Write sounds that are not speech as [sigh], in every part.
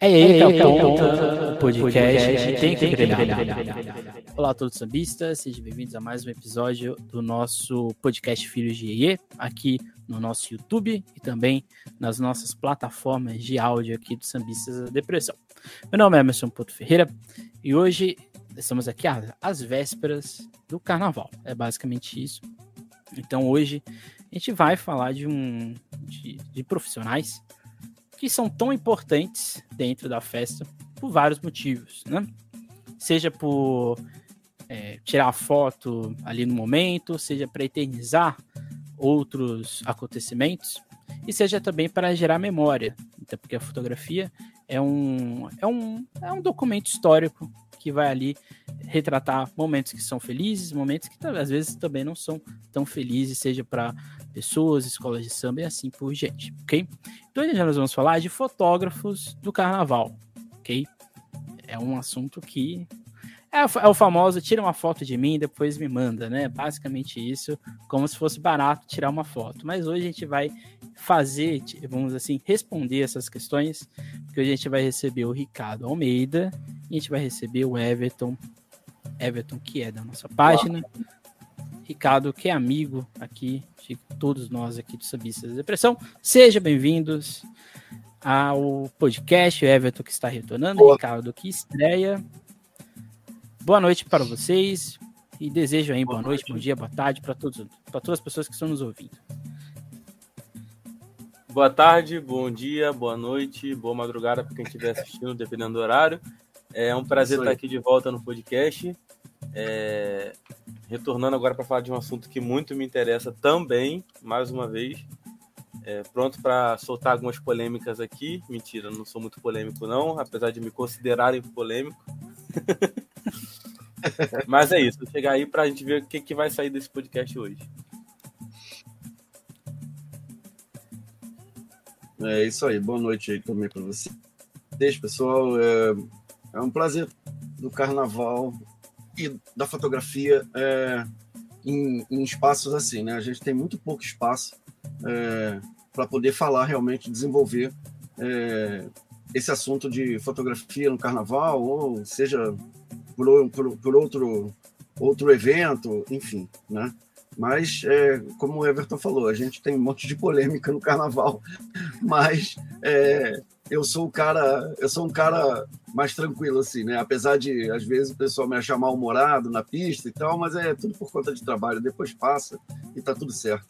É aí, é o podcast tem que brilhar. Olá a todos os sambistas, sejam bem-vindos a mais um episódio do nosso podcast Filhos de Iê, aqui no nosso YouTube e também nas nossas plataformas de áudio aqui do Sambistas da Depressão. Meu nome é Emerson Porto Ferreira e hoje estamos aqui às vésperas do Carnaval, é basicamente isso. Então hoje a gente vai falar de um de, de profissionais que são tão importantes dentro da festa por vários motivos, né? Seja por é, tirar a foto ali no momento, seja para eternizar outros acontecimentos, e seja também para gerar memória, então, porque a fotografia é um, é, um, é um documento histórico que vai ali retratar momentos que são felizes, momentos que às vezes também não são tão felizes, seja para pessoas, escolas de samba e assim por diante, ok? Então hoje nós vamos falar de fotógrafos do carnaval, ok? É um assunto que é, é o famoso tira uma foto de mim depois me manda, né? Basicamente isso, como se fosse barato tirar uma foto. Mas hoje a gente vai fazer, vamos assim, responder essas questões, porque hoje a gente vai receber o Ricardo Almeida e a gente vai receber o Everton, Everton que é da nossa página. Ricardo, que é amigo aqui de todos nós aqui do Sabistas da Depressão. Sejam bem-vindos ao podcast. O Everton que está retornando, Boa. Ricardo que estreia. Boa noite para vocês e desejo aí boa, boa noite, noite, bom dia, boa tarde para todos, para todas as pessoas que estão nos ouvindo. Boa tarde, bom dia, boa noite, boa madrugada para quem estiver assistindo, dependendo do horário. É um prazer estar aqui de volta no podcast. É... Retornando agora para falar de um assunto que muito me interessa também, mais uma vez. É, pronto para soltar algumas polêmicas aqui. Mentira, não sou muito polêmico, não, apesar de me considerarem polêmico. [laughs] Mas é isso, chegar aí para a gente ver o que, que vai sair desse podcast hoje. É isso aí, boa noite aí também para vocês, pessoal. É, é, um prazer do carnaval e da fotografia é, em, em, espaços assim, né? A gente tem muito pouco espaço é, para poder falar realmente, desenvolver é, esse assunto de fotografia no carnaval, ou seja por, por, por outro, outro evento, enfim, né? Mas, é, como o Everton falou, a gente tem um monte de polêmica no carnaval, [laughs] mas é, eu sou o cara, eu sou um cara mais tranquilo, assim, né? Apesar de, às vezes, o pessoal me achar mal-humorado na pista e tal, mas é tudo por conta de trabalho, depois passa e tá tudo certo.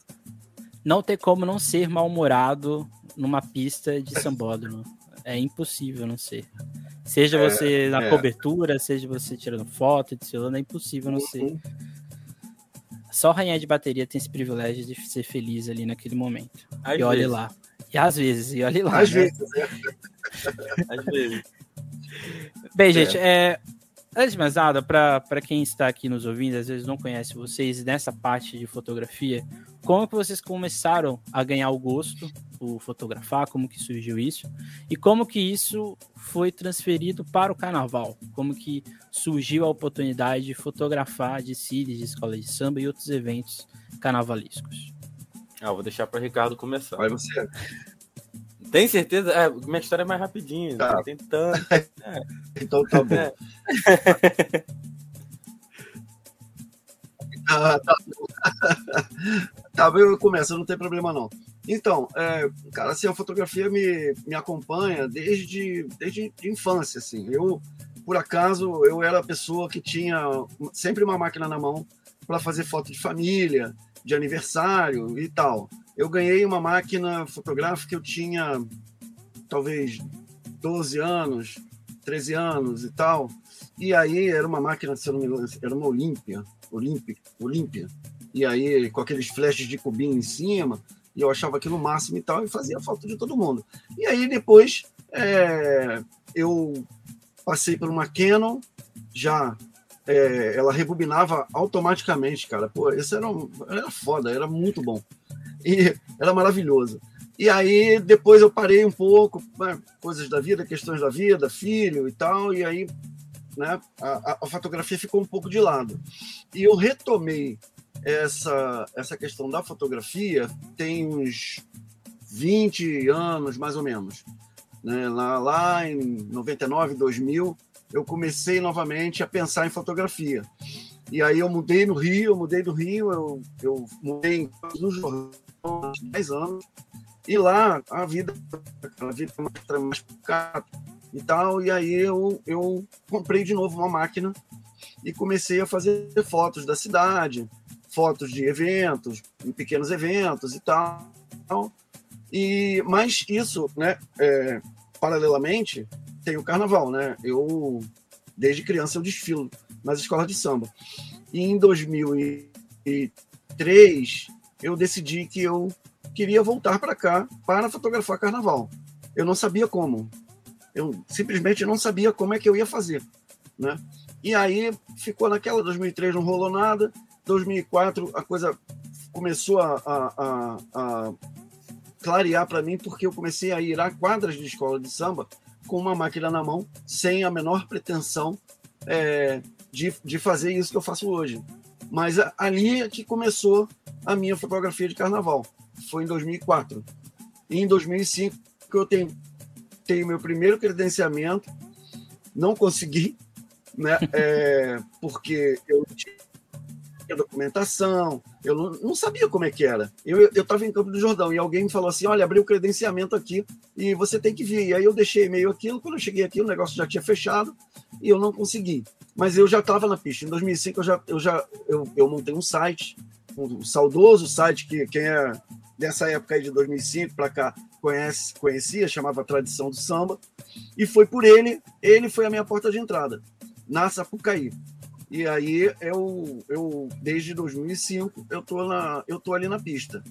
Não tem como não ser mal-humorado numa pista de sambódromo. É impossível não ser. Seja é, você na é. cobertura, seja você tirando foto, edicionando, é impossível não ser. Uhum. Só rainha de bateria tem esse privilégio de ser feliz ali naquele momento. Às e olhe lá. E às vezes, e olhe lá. Às né? vezes, é. [laughs] Às vezes. Bem, gente, é, antes de mais nada, para quem está aqui nos ouvindo, às vezes não conhece vocês nessa parte de fotografia, como que vocês começaram a ganhar o gosto por fotografar, como que surgiu isso e como que isso foi transferido para o carnaval, como que surgiu a oportunidade de fotografar de CIDs, de escola de samba e outros eventos carnavalescos. Ah, vou deixar para Ricardo começar. Vai você. Tem certeza? É, minha história é mais rapidinho. Tá. Tem tanto. É. [laughs] Então tá bom. É. [laughs] ah, tá bom. [laughs] tá eu começo, não tem problema não. Então, é, cara, assim, a fotografia me, me acompanha desde, desde infância, assim. Eu, por acaso, eu era a pessoa que tinha sempre uma máquina na mão para fazer foto de família, de aniversário e tal. Eu ganhei uma máquina fotográfica, eu tinha talvez 12 anos, 13 anos e tal. E aí era uma máquina, se eu não me engano, era uma Olímpia, Olímpia, Olímpia. E aí com aqueles flashes de cubinho em cima, e eu achava aquilo máximo e tal, e fazia foto de todo mundo. E aí depois é, eu passei por uma Canon, já é, ela rebobinava automaticamente, cara. Pô, isso era, um, era foda, era muito bom. E era maravilhoso. E aí depois eu parei um pouco, né, coisas da vida, questões da vida, filho e tal, e aí né, a, a fotografia ficou um pouco de lado. E eu retomei essa, essa questão da fotografia tem uns 20 anos, mais ou menos. Né? Lá, lá em 99, 2000, eu comecei novamente a pensar em fotografia. E aí eu mudei no Rio, eu mudei do Rio, eu, eu mudei no Jordão há 10 anos. E lá a vida, a vida mais, mais e tal. E aí eu, eu comprei de novo uma máquina e comecei a fazer fotos da cidade, fotos de eventos, em pequenos eventos e tal. E mas isso, né? É, paralelamente tem o carnaval, né? Eu desde criança eu desfilo nas escolas de samba. E em 2003 eu decidi que eu queria voltar para cá para fotografar carnaval. Eu não sabia como. Eu simplesmente não sabia como é que eu ia fazer, né? E aí ficou naquela 2003 não rolou nada. 2004 a coisa começou a, a, a, a clarear para mim porque eu comecei a ir a quadras de escola de samba com uma máquina na mão, sem a menor pretensão é, de, de fazer isso que eu faço hoje. Mas ali é que começou a minha fotografia de carnaval. Foi em 2004. E em 2005 que eu tenho, meu primeiro credenciamento. Não consegui, né? É, porque eu tinha documentação, eu não, não, sabia como é que era. Eu estava em Campo do Jordão e alguém me falou assim: olha, abriu o credenciamento aqui e você tem que vir. E aí eu deixei meio aquilo, quando eu cheguei aqui, o negócio já tinha fechado e eu não consegui. Mas eu já estava na pista. Em 2005 eu já, eu já eu, eu montei um site, um saudoso site que quem é dessa época aí de 2005 para cá conhece, conhecia, chamava Tradição do Samba, e foi por ele, ele foi a minha porta de entrada, na Sapucaí. E aí eu, eu desde 2005 eu tô na eu tô ali na pista.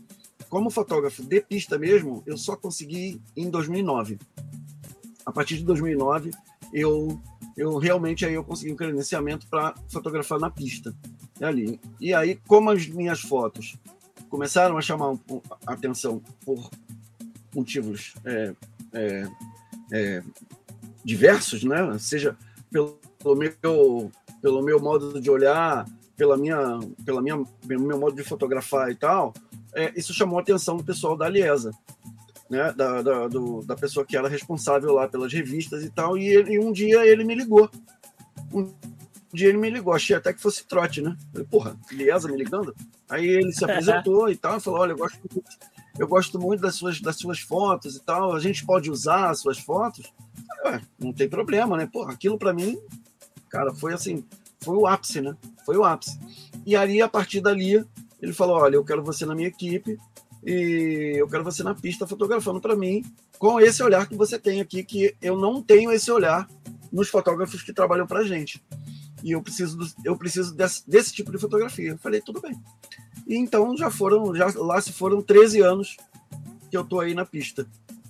Como fotógrafo de pista mesmo, eu só consegui em 2009. A partir de 2009 eu eu realmente aí eu consegui um credenciamento para fotografar na pista ali. E aí como as minhas fotos começaram a chamar atenção por motivos é, é, é, diversos, né? Seja pelo meu pelo meu modo de olhar, pela minha, pela minha, pelo meu modo de fotografar e tal, é, isso chamou a atenção do pessoal da Aliesa, né? Da, da, do, da pessoa que era responsável lá pelas revistas e tal. E, ele, e um dia ele me ligou. Um dia ele me ligou, achei até que fosse trote, né? Falei, porra, Aliesa me ligando? Aí ele se apresentou e tal, falou: olha, eu gosto, eu gosto muito das suas, das suas fotos e tal, a gente pode usar as suas fotos? Falei, não tem problema, né? Porra, aquilo para mim Cara, foi assim, foi o ápice, né? Foi o ápice. E aí, a partir dali, ele falou: olha, eu quero você na minha equipe e eu quero você na pista fotografando para mim com esse olhar que você tem aqui, que eu não tenho esse olhar nos fotógrafos que trabalham para gente. E eu preciso, eu preciso desse, desse, tipo de fotografia. Eu falei, tudo bem. E então já foram, já lá se foram 13 anos que eu tô aí na pista,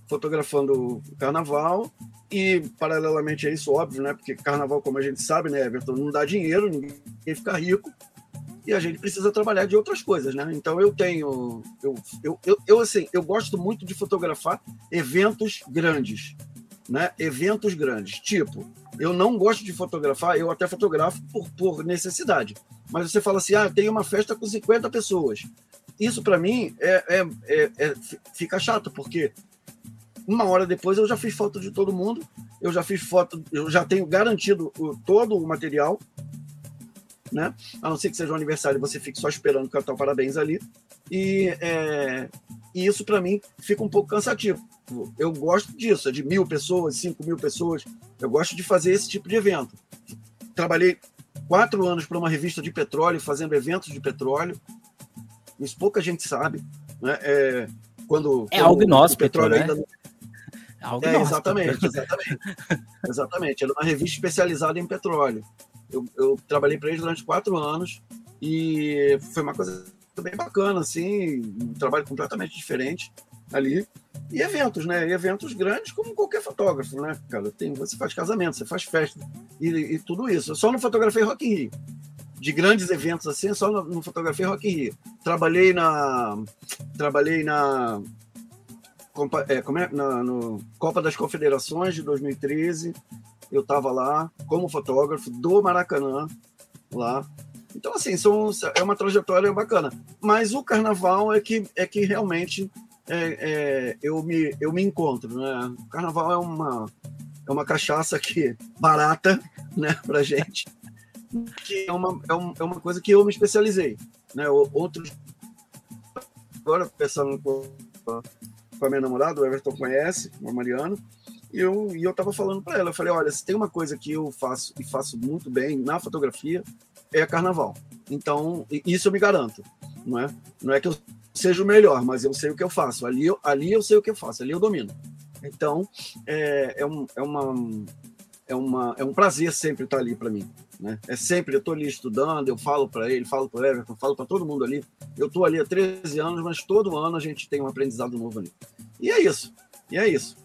fotografando o carnaval e, paralelamente a isso, óbvio, né? Porque carnaval, como a gente sabe, né, Everton, não dá dinheiro, ninguém fica rico. E a gente precisa trabalhar de outras coisas, né? Então eu tenho. Eu, eu, eu, eu assim, eu gosto muito de fotografar eventos grandes. Né? Eventos grandes. Tipo, eu não gosto de fotografar, eu até fotografo por, por necessidade. Mas você fala assim: ah, tem uma festa com 50 pessoas. Isso, para mim, é, é, é, é, fica chato, porque uma hora depois eu já fiz foto de todo mundo, eu já fiz foto, eu já tenho garantido o, todo o material, né? A não ser que seja um aniversário, você fique só esperando cantar parabéns ali. E, é, e isso para mim fica um pouco cansativo. Eu gosto disso, é de mil pessoas, cinco mil pessoas. Eu gosto de fazer esse tipo de evento. Trabalhei quatro anos para uma revista de petróleo, fazendo eventos de petróleo. Isso pouca gente sabe. Né? É, quando, é algo nosso, petróleo, né? ainda Algo é, exatamente, exatamente. [laughs] exatamente. Era uma revista especializada em petróleo. Eu, eu trabalhei para eles durante quatro anos e foi uma coisa bem bacana, assim, um trabalho completamente diferente ali. E eventos, né? E eventos grandes, como qualquer fotógrafo, né, cara? Tem, você faz casamento, você faz festa e, e tudo isso. Eu só não fotografei Rock in Rio. De grandes eventos assim, só não, não fotografei Rock in Rio. Trabalhei na. Trabalhei na é, como é, na no Copa das Confederações de 2013, eu estava lá como fotógrafo do Maracanã, lá. Então, assim, são, é uma trajetória bacana. Mas o carnaval é que, é que realmente é, é, eu, me, eu me encontro, né? O carnaval é uma, é uma cachaça que [laughs] barata, né, pra gente, que é uma, é, um, é uma coisa que eu me especializei, né? Outros agora pensando com, a minha namorada, o Everton conhece, o Mariano, e eu, e eu tava falando para ela, eu falei, olha, se tem uma coisa que eu faço e faço muito bem na fotografia, é carnaval. Então, isso eu me garanto, não é? Não é que eu seja o melhor, mas eu sei o que eu faço. Ali eu, ali eu sei o que eu faço, ali eu domino. Então, é, é, um, é, uma, é, uma, é um prazer sempre estar ali para mim. Né? É sempre, eu estou ali estudando, eu falo para ele, falo para o Everton, falo para todo mundo ali. Eu estou ali há 13 anos, mas todo ano a gente tem um aprendizado novo ali. E é isso, e é isso.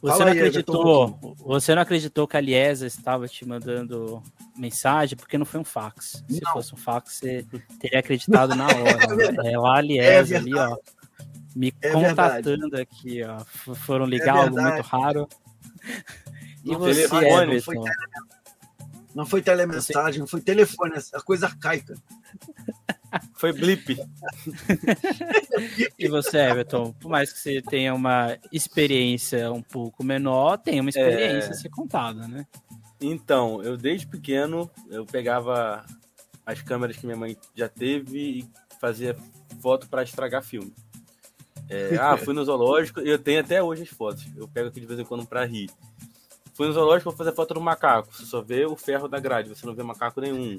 Você não, acreditou, você não acreditou que a Liesa estava te mandando mensagem porque não foi um fax. Se não. fosse um fax, você teria acreditado na hora. [laughs] É, é a Liesa é ali, ó. Me é contatando verdade. aqui, ó. Foram ligar é algo muito raro. E não, você, telefone, não, foi não foi telemensagem, não foi telefone, a coisa arcaica. [laughs] Foi blip. [laughs] e você, Everton, por mais que você tenha uma experiência um pouco menor, tem uma experiência é... a ser contada, né? Então, eu desde pequeno, eu pegava as câmeras que minha mãe já teve e fazia foto para estragar filme. É, ah, fui no [laughs] zoológico, eu tenho até hoje as fotos. Eu pego aqui de vez em quando para rir. Fui no zoológico para fazer foto do macaco. Você só vê o ferro da grade, você não vê macaco nenhum.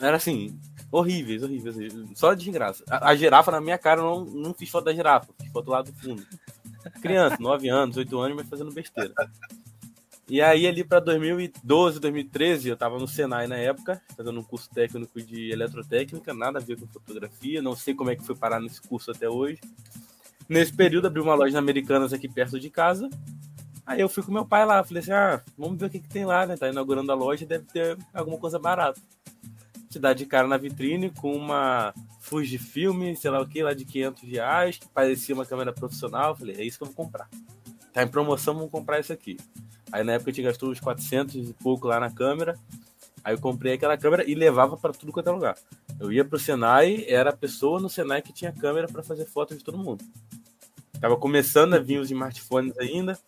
Era assim, horríveis, horríveis. Só de graça. A, a, girafa na minha cara, eu não, não fiz foto da girafa, fiz foto lá do fundo. Criança, [laughs] 9 anos, 8 anos, mas fazendo besteira. E aí, ali para 2012, 2013, eu estava no Senai na época, fazendo um curso técnico de eletrotécnica, nada a ver com fotografia, não sei como é que foi parar nesse curso até hoje. Nesse período, abri uma loja Americanas aqui perto de casa. Aí eu fui com meu pai lá, falei assim: ah, vamos ver o que, que tem lá, né? Tá inaugurando a loja, deve ter alguma coisa barata. Te dá de cara na vitrine com uma Fujifilm, sei lá o que, lá de 500 reais, que parecia uma câmera profissional. falei: é isso que eu vou comprar. Tá em promoção, vamos comprar isso aqui. Aí na época eu tinha gastou uns 400 e pouco lá na câmera. Aí eu comprei aquela câmera e levava para tudo quanto é lugar. Eu ia pro Senai, era a pessoa no Senai que tinha câmera para fazer foto de todo mundo. Tava começando a vir os smartphones ainda,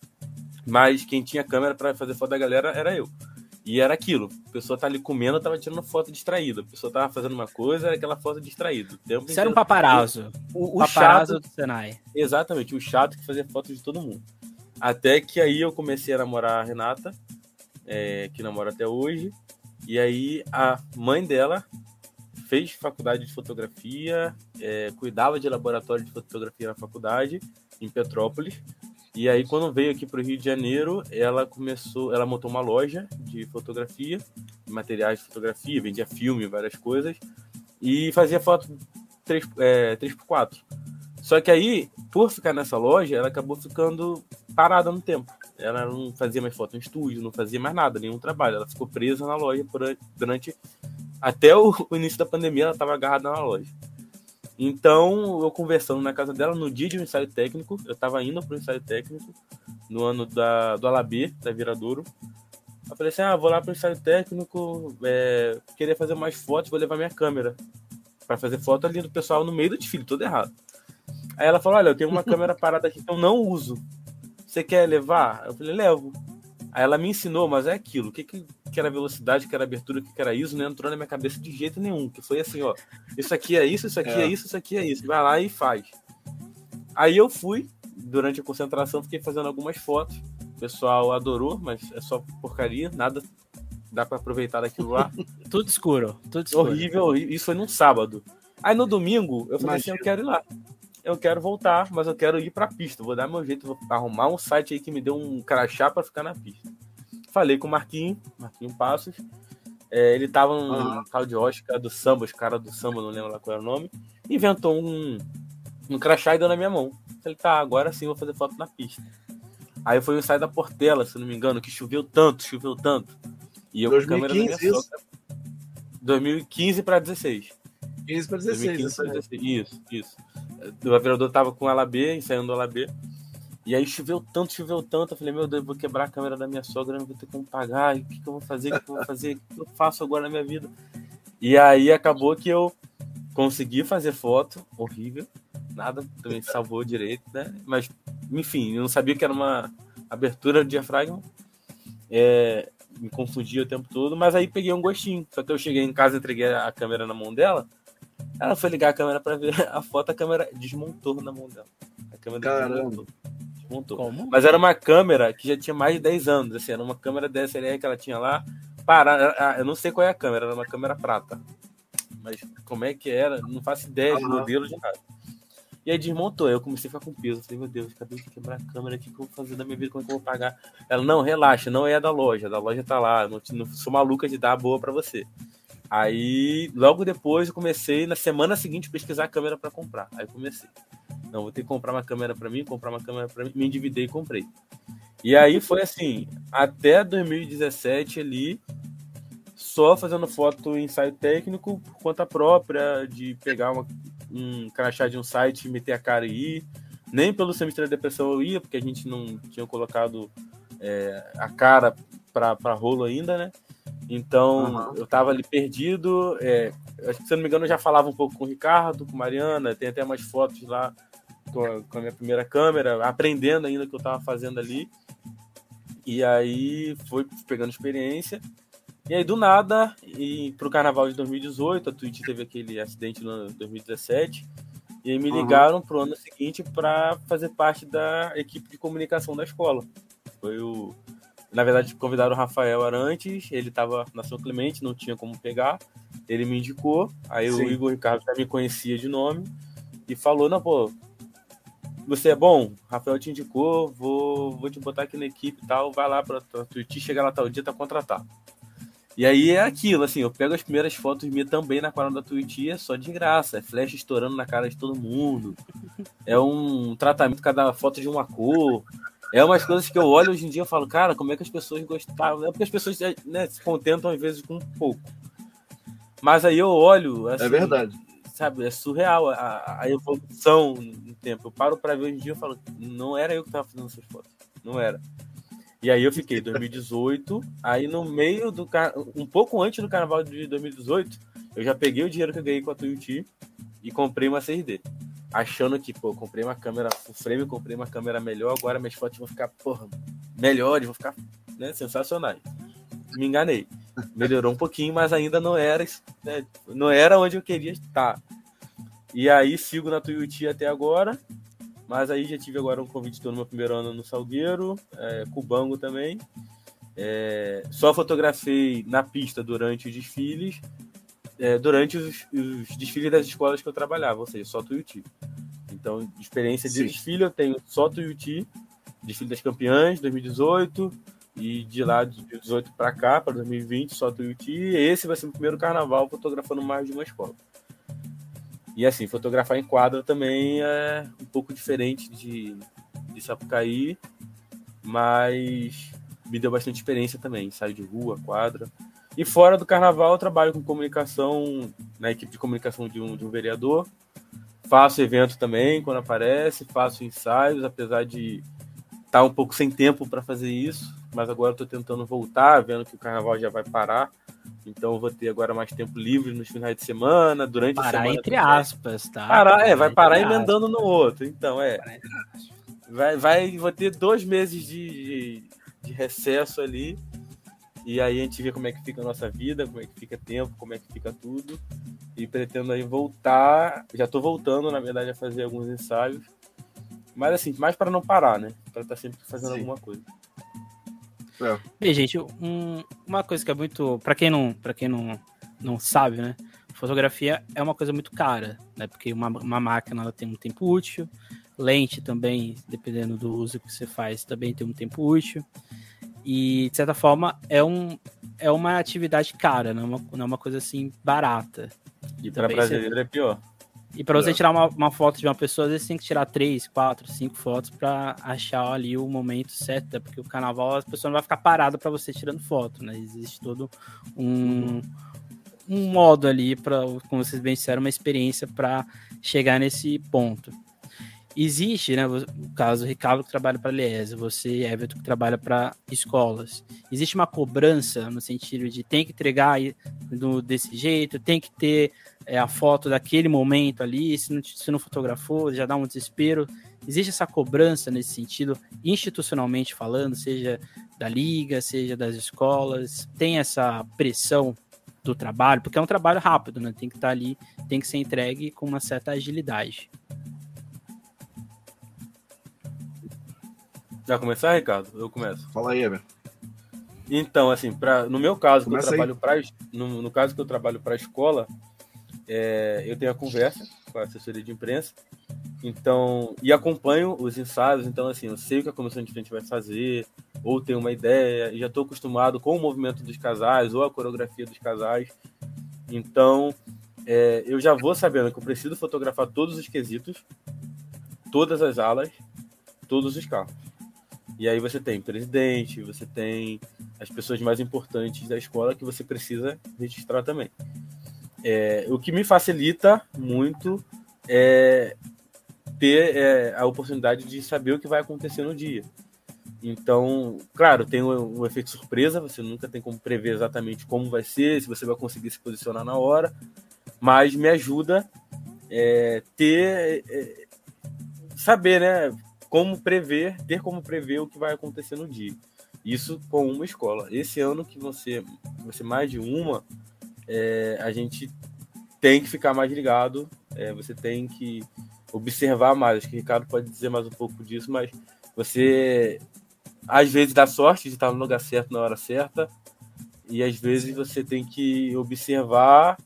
mas quem tinha câmera para fazer foto da galera era eu. E era aquilo. A pessoa tá ali comendo, tava tirando foto distraída. A pessoa tava fazendo uma coisa, era aquela foto distraída. Você era um paparazzo. O, o, o paparazzo chato, do Senai. Exatamente, o chato que fazia foto de todo mundo. Até que aí eu comecei a namorar a Renata, é, que namora até hoje. E aí a mãe dela fez faculdade de fotografia, é, cuidava de laboratório de fotografia na faculdade, em Petrópolis. E aí, quando veio aqui para o Rio de Janeiro, ela começou, ela montou uma loja de fotografia, materiais de fotografia, vendia filme, várias coisas, e fazia foto 3, é, 3x4. Só que aí, por ficar nessa loja, ela acabou ficando parada no tempo. Ela não fazia mais foto em estúdio, não fazia mais nada, nenhum trabalho. Ela ficou presa na loja durante. Até o, início da pandemia, ela estava agarrada na loja. Então, eu conversando na casa dela, no dia de um ensaio técnico, eu estava indo para o ensaio técnico, no ano da, do Alabê, da Viradouro. Eu falei assim: ah, vou lá para o ensaio técnico, é, queria fazer mais fotos, vou levar minha câmera para fazer foto ali do pessoal no meio do desfile, tudo errado. Aí ela falou: Olha, eu tenho uma câmera parada aqui que eu não uso. Você quer levar? Eu falei: Levo. Aí ela me ensinou, mas é aquilo. O que, que, que era velocidade, que era abertura, que, que era isso, não entrou na minha cabeça de jeito nenhum. Que foi assim: ó, isso aqui é isso, isso aqui é, é isso, isso aqui é isso. Vai lá e faz. Aí eu fui, durante a concentração, fiquei fazendo algumas fotos. O pessoal adorou, mas é só porcaria, nada dá para aproveitar daquilo lá. [laughs] tudo escuro, tudo escuro. Horrível, isso foi num sábado. Aí no domingo, eu falei Imagina. assim: eu quero ir lá eu quero voltar, mas eu quero ir para a pista. Vou dar meu jeito, vou arrumar um site aí que me dê um crachá para ficar na pista. Falei com o Marquinho, Marquinho Passos. É, ele tava um uhum. tal de Oscar do samba, os caras do samba, não lembro lá qual era o nome. Inventou um, um crachá e deu na minha mão. Falei, tá, agora sim vou fazer foto na pista. Aí foi o ensaio da Portela, se não me engano, que choveu tanto, choveu tanto. E eu 2015, com a câmera na minha isso. 2015 para 16. 15 para 16, 2015 para 16. Isso, isso o aviador tava com ela B, ensaiando ela B. E aí choveu tanto, choveu tanto. Eu falei, meu Deus, eu vou quebrar a câmera da minha sogra, não vou ter como pagar. O que, que eu vou fazer? O que, eu vou fazer? O que eu faço agora na minha vida? E aí acabou que eu consegui fazer foto, horrível. nada também salvou direito, né? Mas, enfim, eu não sabia que era uma abertura do diafragma. É, me confundia o tempo todo, mas aí peguei um gostinho. Só que eu cheguei em casa, entreguei a câmera na mão dela. Ela foi ligar a câmera para ver a foto, a câmera desmontou na mão dela. A câmera desmontou. desmontou. Como? Mas era uma câmera que já tinha mais de 10 anos. Assim, era uma câmera DSLR que ela tinha lá. Para, eu não sei qual é a câmera, era uma câmera prata. Mas como é que era? Não faço ideia de modelo de nada. E aí desmontou. Eu comecei a ficar com peso. Eu falei, meu Deus, acabei de quebrar a câmera. O que, eu vou fazer da minha vida? Como é que eu vou pagar? Ela, não, relaxa, não é da loja. Da loja tá lá. Não, não sou maluca de dar boa para você. Aí, logo depois, eu comecei, na semana seguinte, pesquisar a câmera para comprar. Aí comecei. Não, vou ter que comprar uma câmera para mim, comprar uma câmera para mim. Me endividei e comprei. E aí foi assim, até 2017 ali, só fazendo foto em ensaio técnico por conta própria, de pegar uma, um crachá de um site, meter a cara e ir. Nem pelo semestre da depressão eu ia, porque a gente não tinha colocado é, a cara para rolo ainda, né? Então uhum. eu tava ali perdido. É, acho que se eu não me engano, eu já falava um pouco com o Ricardo, com a Mariana, tem até umas fotos lá com a, com a minha primeira câmera, aprendendo ainda o que eu tava fazendo ali. E aí foi pegando experiência. E aí, do nada, e pro carnaval de 2018, a Twitch teve aquele acidente no 2017. E aí me ligaram uhum. pro ano seguinte para fazer parte da equipe de comunicação da escola. Foi o. Na verdade, convidaram o Rafael Arantes, ele estava na São Clemente, não tinha como pegar. Ele me indicou, aí Sim. o Igor Ricardo já me conhecia de nome e falou: Não, pô, você é bom, Rafael te indicou, vou, vou te botar aqui na equipe e tal, vai lá para a Twitch, chega lá tal dia, tá contratado. E aí é aquilo, assim, eu pego as primeiras fotos minhas também na quadra da Twitch é só de graça. É flash estourando na cara de todo mundo. É um tratamento cada foto de uma cor. É umas coisas que eu olho hoje em dia e falo, cara, como é que as pessoas gostavam? É porque as pessoas né, se contentam às vezes com um pouco. Mas aí eu olho. Assim, é verdade. Sabe, é surreal a, a evolução no tempo. Eu paro para ver hoje em dia e falo, não era eu que tava fazendo essas fotos. Não era. E aí eu fiquei 2018, aí no meio do um pouco antes do carnaval de 2018, eu já peguei o dinheiro que eu ganhei com a Tuiuti e comprei uma 6D. Achando que, pô, comprei uma câmera full frame, comprei uma câmera melhor, agora minhas fotos vão ficar, porra, melhores, vão ficar né, sensacionais. Me enganei. Melhorou um pouquinho, mas ainda não era, né, não era onde eu queria estar. E aí sigo na Tuiuti até agora. Mas aí já tive agora um convite no meu primeiro ano no Salgueiro, é, Cubango também. É, só fotografei na pista durante os desfiles, é, durante os, os, desfiles das escolas que eu trabalhava, ou seja, só Tuiuti. Então, experiência de Sim. desfile eu tenho só Tuiuti, desfile das campeãs 2018 e de lá de 2018 para cá, para 2020, só Tuiuti. Esse vai ser o primeiro carnaval fotografando mais de uma escola. E assim, fotografar em quadra também é um pouco diferente de, de Sapucaí, mas me deu bastante experiência também, saio de rua, quadra. E fora do carnaval, eu trabalho com comunicação, na equipe de comunicação de um, de um vereador. Faço evento também quando aparece, faço ensaios, apesar de estar tá um pouco sem tempo para fazer isso, mas agora estou tentando voltar, vendo que o carnaval já vai parar. Então vou ter agora mais tempo livre nos finais de semana, durante parar a semana. entre aspas, tá? Parar, é, vai parar emendando no outro. Então, é. Vai, vai, vou ter dois meses de, de, de, recesso ali. E aí a gente vê como é que fica a nossa vida, como é que fica tempo, como é que fica tudo. E pretendo aí voltar. Já tô voltando, na verdade, a fazer alguns ensaios. Mas assim, mais para não parar, né? Para estar tá sempre fazendo Sim. alguma coisa. É. Bem, gente, um, uma coisa que é muito. para quem não, para quem não, não sabe, né? Fotografia é uma coisa muito cara, né? Porque uma, uma máquina ela tem um tempo útil, lente também, dependendo do uso que você faz, também tem um tempo útil. E, de certa forma, é, um, é uma atividade cara, não é uma, não é uma coisa assim barata. E para brasileiro você... é pior. E para você tirar uma, uma, foto de uma pessoa, às vezes tem que tirar três, quatro, cinco fotos para achar ali o momento certo, né? porque o carnaval a pessoa não vai ficar parada para você tirando foto, né? Existe todo um, um modo ali para, como vocês bem disseram, uma experiência para chegar nesse ponto. Existe, né? No caso, o Ricardo que trabalha para a Liesa, você, Everton, que trabalha para escolas. Existe uma cobrança no sentido de tem que entregar do, desse jeito, tem que ter é, a foto daquele momento ali, se não, se não fotografou, já dá um desespero. Existe essa cobrança nesse sentido, institucionalmente falando, seja da liga, seja das escolas, tem essa pressão do trabalho, porque é um trabalho rápido, né? Tem que estar ali, tem que ser entregue com uma certa agilidade. Já começar, Ricardo? Eu começo. Fala aí, Eber. Então, assim, pra, no meu caso, que eu trabalho pra, no, no, caso que eu trabalho para a escola, é, eu tenho a conversa com a assessoria de imprensa, então, e acompanho os ensaios, então, assim, eu sei o que a comissão de frente vai fazer, ou tenho uma ideia, e já estou acostumado com o movimento dos casais, ou a coreografia dos casais, então, é, eu já vou sabendo que eu preciso fotografar todos os quesitos, todas as alas, todos os carros. E aí você tem presidente, você tem as pessoas mais importantes da escola que você precisa registrar também. É, o que me facilita muito é ter é, a oportunidade de saber o que vai acontecer no dia. Então, claro, tem o, o, efeito surpresa, você nunca tem como prever exatamente como vai ser, se você vai conseguir se posicionar na hora, mas me ajuda é, ter é, saber, né, como prever, ter como prever o que vai acontecer no dia. Isso com uma escola. Esse ano que você, você mais de uma, é, a gente tem que ficar mais ligado, é, você tem que observar mais. Acho que o Ricardo pode dizer mais um pouco disso, mas você às vezes dá sorte de estar no lugar certo na hora certa, e às vezes você tem que observar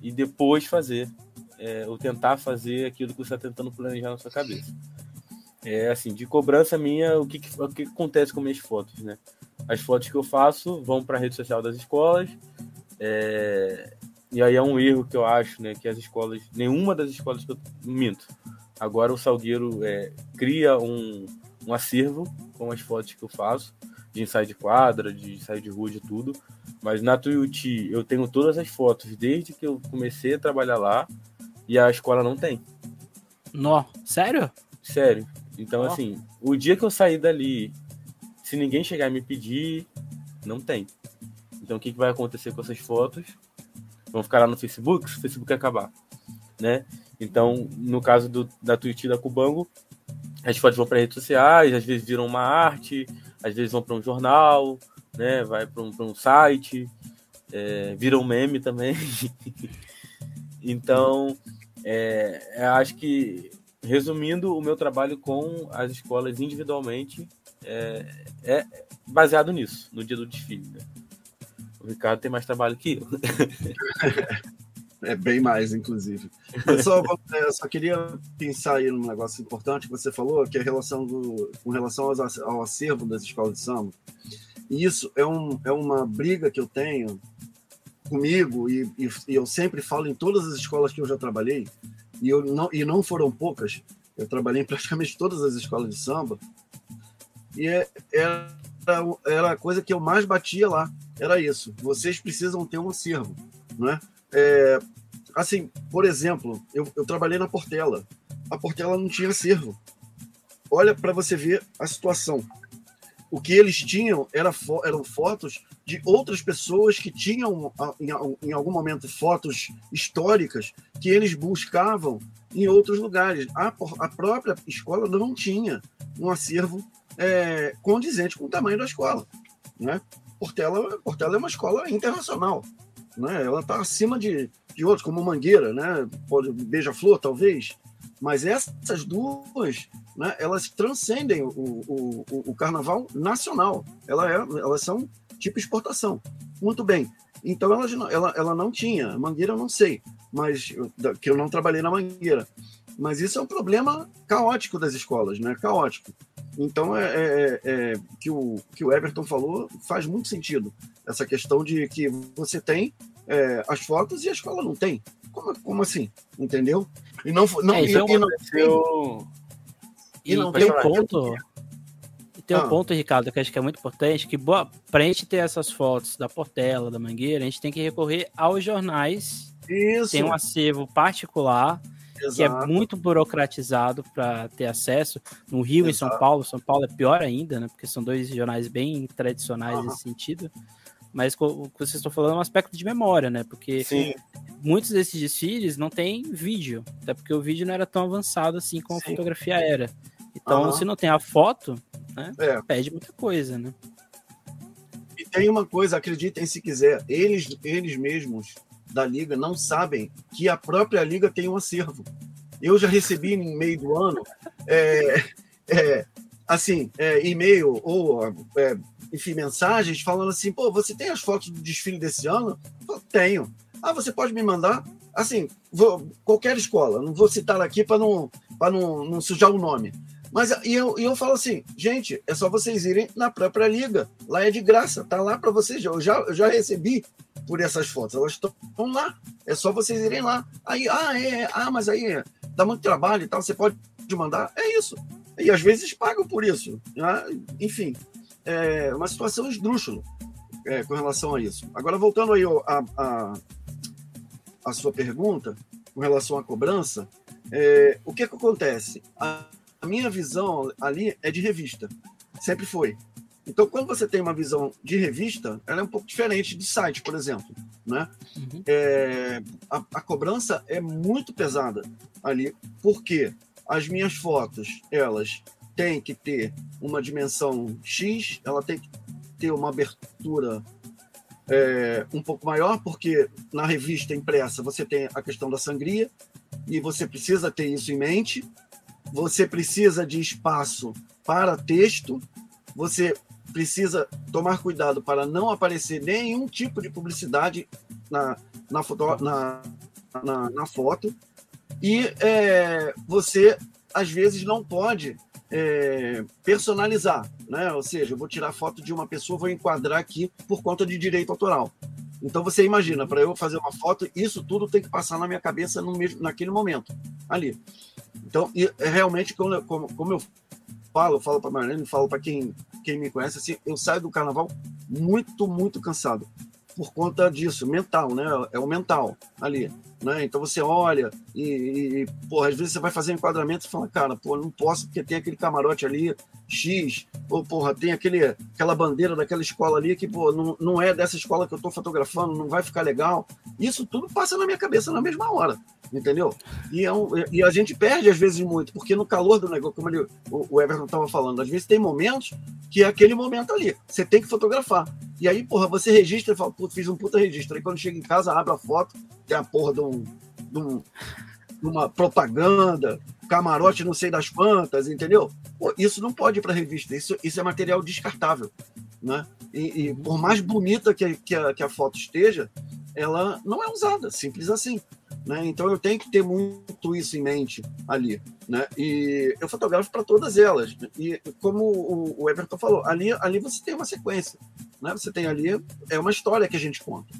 e depois fazer, é, ou tentar fazer aquilo que você está tentando planejar na sua cabeça. É assim, de cobrança minha, o que, o que acontece com minhas fotos, né? As fotos que eu faço vão para a rede social das escolas, é, e aí é um erro que eu acho, né? Que as escolas, nenhuma das escolas que eu minto. Agora o Salgueiro é, cria um, um acervo com as fotos que eu faço, de ensaio de quadra, de ensaio de rua, de tudo. Mas na Tuiuti eu tenho todas as fotos desde que eu comecei a trabalhar lá e a escola não tem. Nó, sério? Sério. Então, assim, o dia que eu sair dali, se ninguém chegar e me pedir, não tem. Então, o que, que vai acontecer com essas fotos? Vão ficar lá no Facebook, se o Facebook acabar, né? Então, no caso do, da Twitch da Cubango, as fotos vão para redes sociais, às vezes viram uma arte, às vezes vão para um jornal, né? Vai para um, um site, é, viram um meme também. [laughs] então, é, acho que resumindo, o meu trabalho com as escolas individualmente é, é baseado nisso, no dia do desfile. Né? O Ricardo tem mais trabalho que eu. [laughs] É bem mais, inclusive. Só, eu só queria pensar aí num negócio importante que você falou, que é a relação do, com relação ao acervo das escolas de samba. E isso é, um, é uma briga que eu tenho comigo, e, e, e eu sempre falo em todas as escolas que eu já trabalhei, e, eu não, e não foram poucas, eu trabalhei em praticamente todas as escolas de samba, e é, era, era a coisa que eu mais batia lá, era isso, vocês precisam ter um acervo, né? É, assim, por exemplo, eu, eu trabalhei na Portela, a Portela não tinha acervo, olha para você ver a situação, o que eles tinham era fo eram fotos de outras pessoas que tinham, em, em algum momento, fotos históricas que eles buscavam em outros lugares. A, a própria escola não tinha um acervo é, condizente com o tamanho da escola. Né? Portela, Portela é uma escola internacional. Né? Ela está acima de, de outros, como Mangueira, né? Beija-Flor, talvez. Mas essas duas, né, elas transcendem o, o, o, o carnaval nacional. Ela é, elas são tipo exportação. Muito bem. Então ela, ela, ela não tinha. Mangueira eu não sei, mas que eu não trabalhei na Mangueira. Mas isso é um problema caótico das escolas, né? Caótico. Então é, é, é, que o que o Everton falou faz muito sentido. Essa questão de que você tem é, as fotos e a escola não tem. Como, como assim? Entendeu? E não, não, é, e, e, não, e, e não tem um ponto tem um ah. ponto, Ricardo, que acho que é muito importante, que para a gente ter essas fotos da Portela, da Mangueira, a gente tem que recorrer aos jornais. Isso. Tem um acervo particular. Exato. que é muito burocratizado para ter acesso. No Rio e em São Paulo, São Paulo é pior ainda, né? Porque são dois jornais bem tradicionais uhum. nesse sentido. Mas o que vocês estão falando é um aspecto de memória, né? Porque Sim. muitos desses desfiles não tem vídeo, até porque o vídeo não era tão avançado assim como Sim. a fotografia era. Então, uhum. se não tem a foto, né, é. perde muita coisa, né? E tem uma coisa, acreditem se quiser, eles, eles mesmos da liga não sabem que a própria liga tem um acervo. Eu já recebi no meio do ano, é, é, assim, é, e-mail ou, é, enfim, mensagens falando assim: pô, você tem as fotos do desfile desse ano? Eu tenho. Ah, você pode me mandar? Assim, vou, qualquer escola, não vou citar aqui para não, não, não sujar o nome. Mas e eu, e eu falo assim, gente, é só vocês irem na própria liga. Lá é de graça, tá lá para vocês. Eu já, eu já recebi por essas fotos, elas estão lá. É só vocês irem lá. Aí, ah, é, ah, mas aí dá muito trabalho e tal, você pode mandar. É isso. E às vezes pagam por isso. Né? Enfim, é uma situação esdrúxula é, com relação a isso. Agora, voltando aí a, a, a sua pergunta com relação à cobrança, é, o que, que acontece? A, a minha visão ali é de revista. Sempre foi. Então, quando você tem uma visão de revista, ela é um pouco diferente de site, por exemplo. Né? Uhum. É, a, a, cobrança é muito pesada ali, porque as minhas fotos, elas têm que ter uma dimensão X, ela tem que ter uma abertura é, um pouco maior, porque na revista impressa você tem a questão da sangria, e você precisa ter isso em mente. Você precisa de espaço para texto, você precisa tomar cuidado para não aparecer nenhum tipo de publicidade na, na, foto, na, na, na foto, e é, você, às vezes, não pode é, personalizar, né? Ou seja, eu vou tirar foto de uma pessoa, vou enquadrar aqui por conta de direito autoral. Então você imagina, para eu fazer uma foto, isso tudo tem que passar na minha cabeça no mesmo, naquele momento, ali. Então, e, é realmente, como, como, como eu falo, falo para Marlene, falo para quem, quem me conhece, assim, eu saio do carnaval muito, muito cansado por conta disso, mental, né? É o mental ali, né? Então você olha e, e porra, às vezes você vai fazer um enquadramento e fala, cara, pô, não posso porque tem aquele camarote ali, X, ou porra, tem aquele, aquela bandeira daquela escola ali que, pô, não, não é dessa escola que eu tô fotografando, não vai ficar legal. Isso tudo passa na minha cabeça na mesma hora, entendeu? E, é um, e a gente perde às vezes muito, porque no calor do negócio, como ele, o, Everton tava falando, às vezes tem momentos que é aquele momento ali, você tem que fotografar. E aí, porra, você registra e fala, pô, fiz um puta registro. Aí quando chega em casa, abre a foto, tem a porra de, um, um, de uma propaganda, camarote não sei das quantas, entendeu? Pô, isso não pode ir para revista, isso, isso é material descartável. Né? E, e por mais bonita que, que, a, que a foto esteja, ela não é usada, simples assim. Né? Então eu tenho que ter muito isso em mente ali. Né? E eu fotografo para todas elas. E como o Everton falou, ali, ali você tem uma sequência. Né? Você tem ali, é uma história que a gente conta.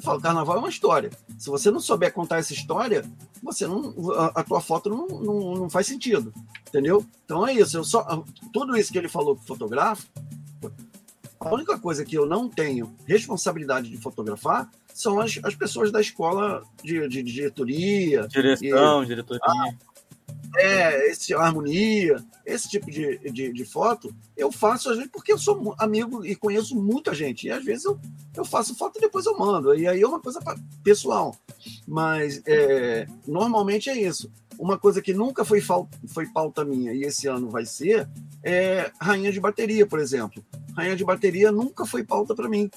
Você fala, carnaval é uma história. Se você não souber contar essa história, você não, a, a tua foto não, não, não, faz sentido. Entendeu? Então é isso. Eu só, tudo isso que ele falou que fotografa, a única coisa que eu não tenho responsabilidade de fotografar são as, as pessoas da escola de, de, de diretoria. Direção, e, diretoria. Ah, é, esse, harmonia, esse tipo de, de, de, foto, eu faço às vezes porque eu sou amigo e conheço muita gente. E às vezes eu, eu faço foto e depois eu mando. E aí é uma coisa pessoal. Mas é, normalmente é isso. Uma coisa que nunca foi, foi pauta minha e esse ano vai ser é rainha de bateria, por exemplo. Rainha de bateria nunca foi pauta para mim.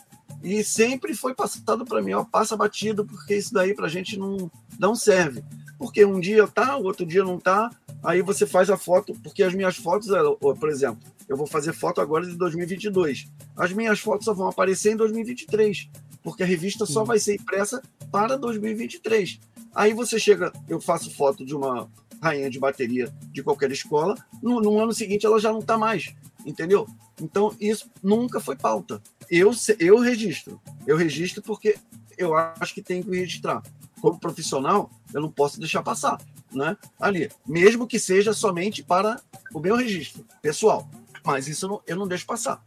E sempre foi passado para mim, ó, passa batido, porque isso daí para a gente não, não serve porque um dia tá, o outro dia não tá. Aí você faz a foto, porque as minhas fotos, por exemplo, eu vou fazer foto agora de 2022. As minhas fotos só vão aparecer em 2023, porque a revista só vai ser impressa para 2023. Aí você chega, eu faço foto de uma rainha de bateria de qualquer escola, no, no ano seguinte ela já não está mais, entendeu? Então isso nunca foi pauta. Eu, eu registro, eu registro porque eu acho que tem que registrar como profissional, eu não posso deixar passar, né? Ali, mesmo que seja somente para o meu registro pessoal, mas isso eu não, eu não deixo passar.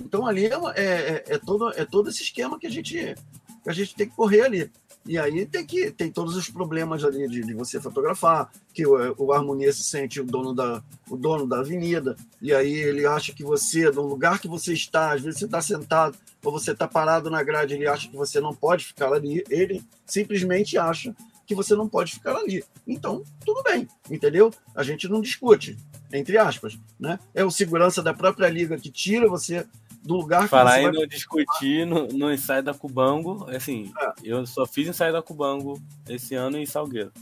Então ali é, é, é, todo, é todo esse esquema que a gente que a gente tem que correr ali. E aí tem que tem todos os problemas ali de, de você fotografar, que o, o harmonia se sente o dono da o dono da avenida, e aí ele acha que você, no lugar que você está, às vezes você está sentado ou você está parado na grade, ele acha que você não pode ficar ali, ele simplesmente acha que você não pode ficar ali. Então, tudo bem, entendeu? A gente não discute, entre aspas, né? É o segurança da própria liga que tira você do lugar que Falar em não discutir no, no ensaio da Cubango, assim, É. eu só fiz ensaio da Cubango esse ano em Salgueiro.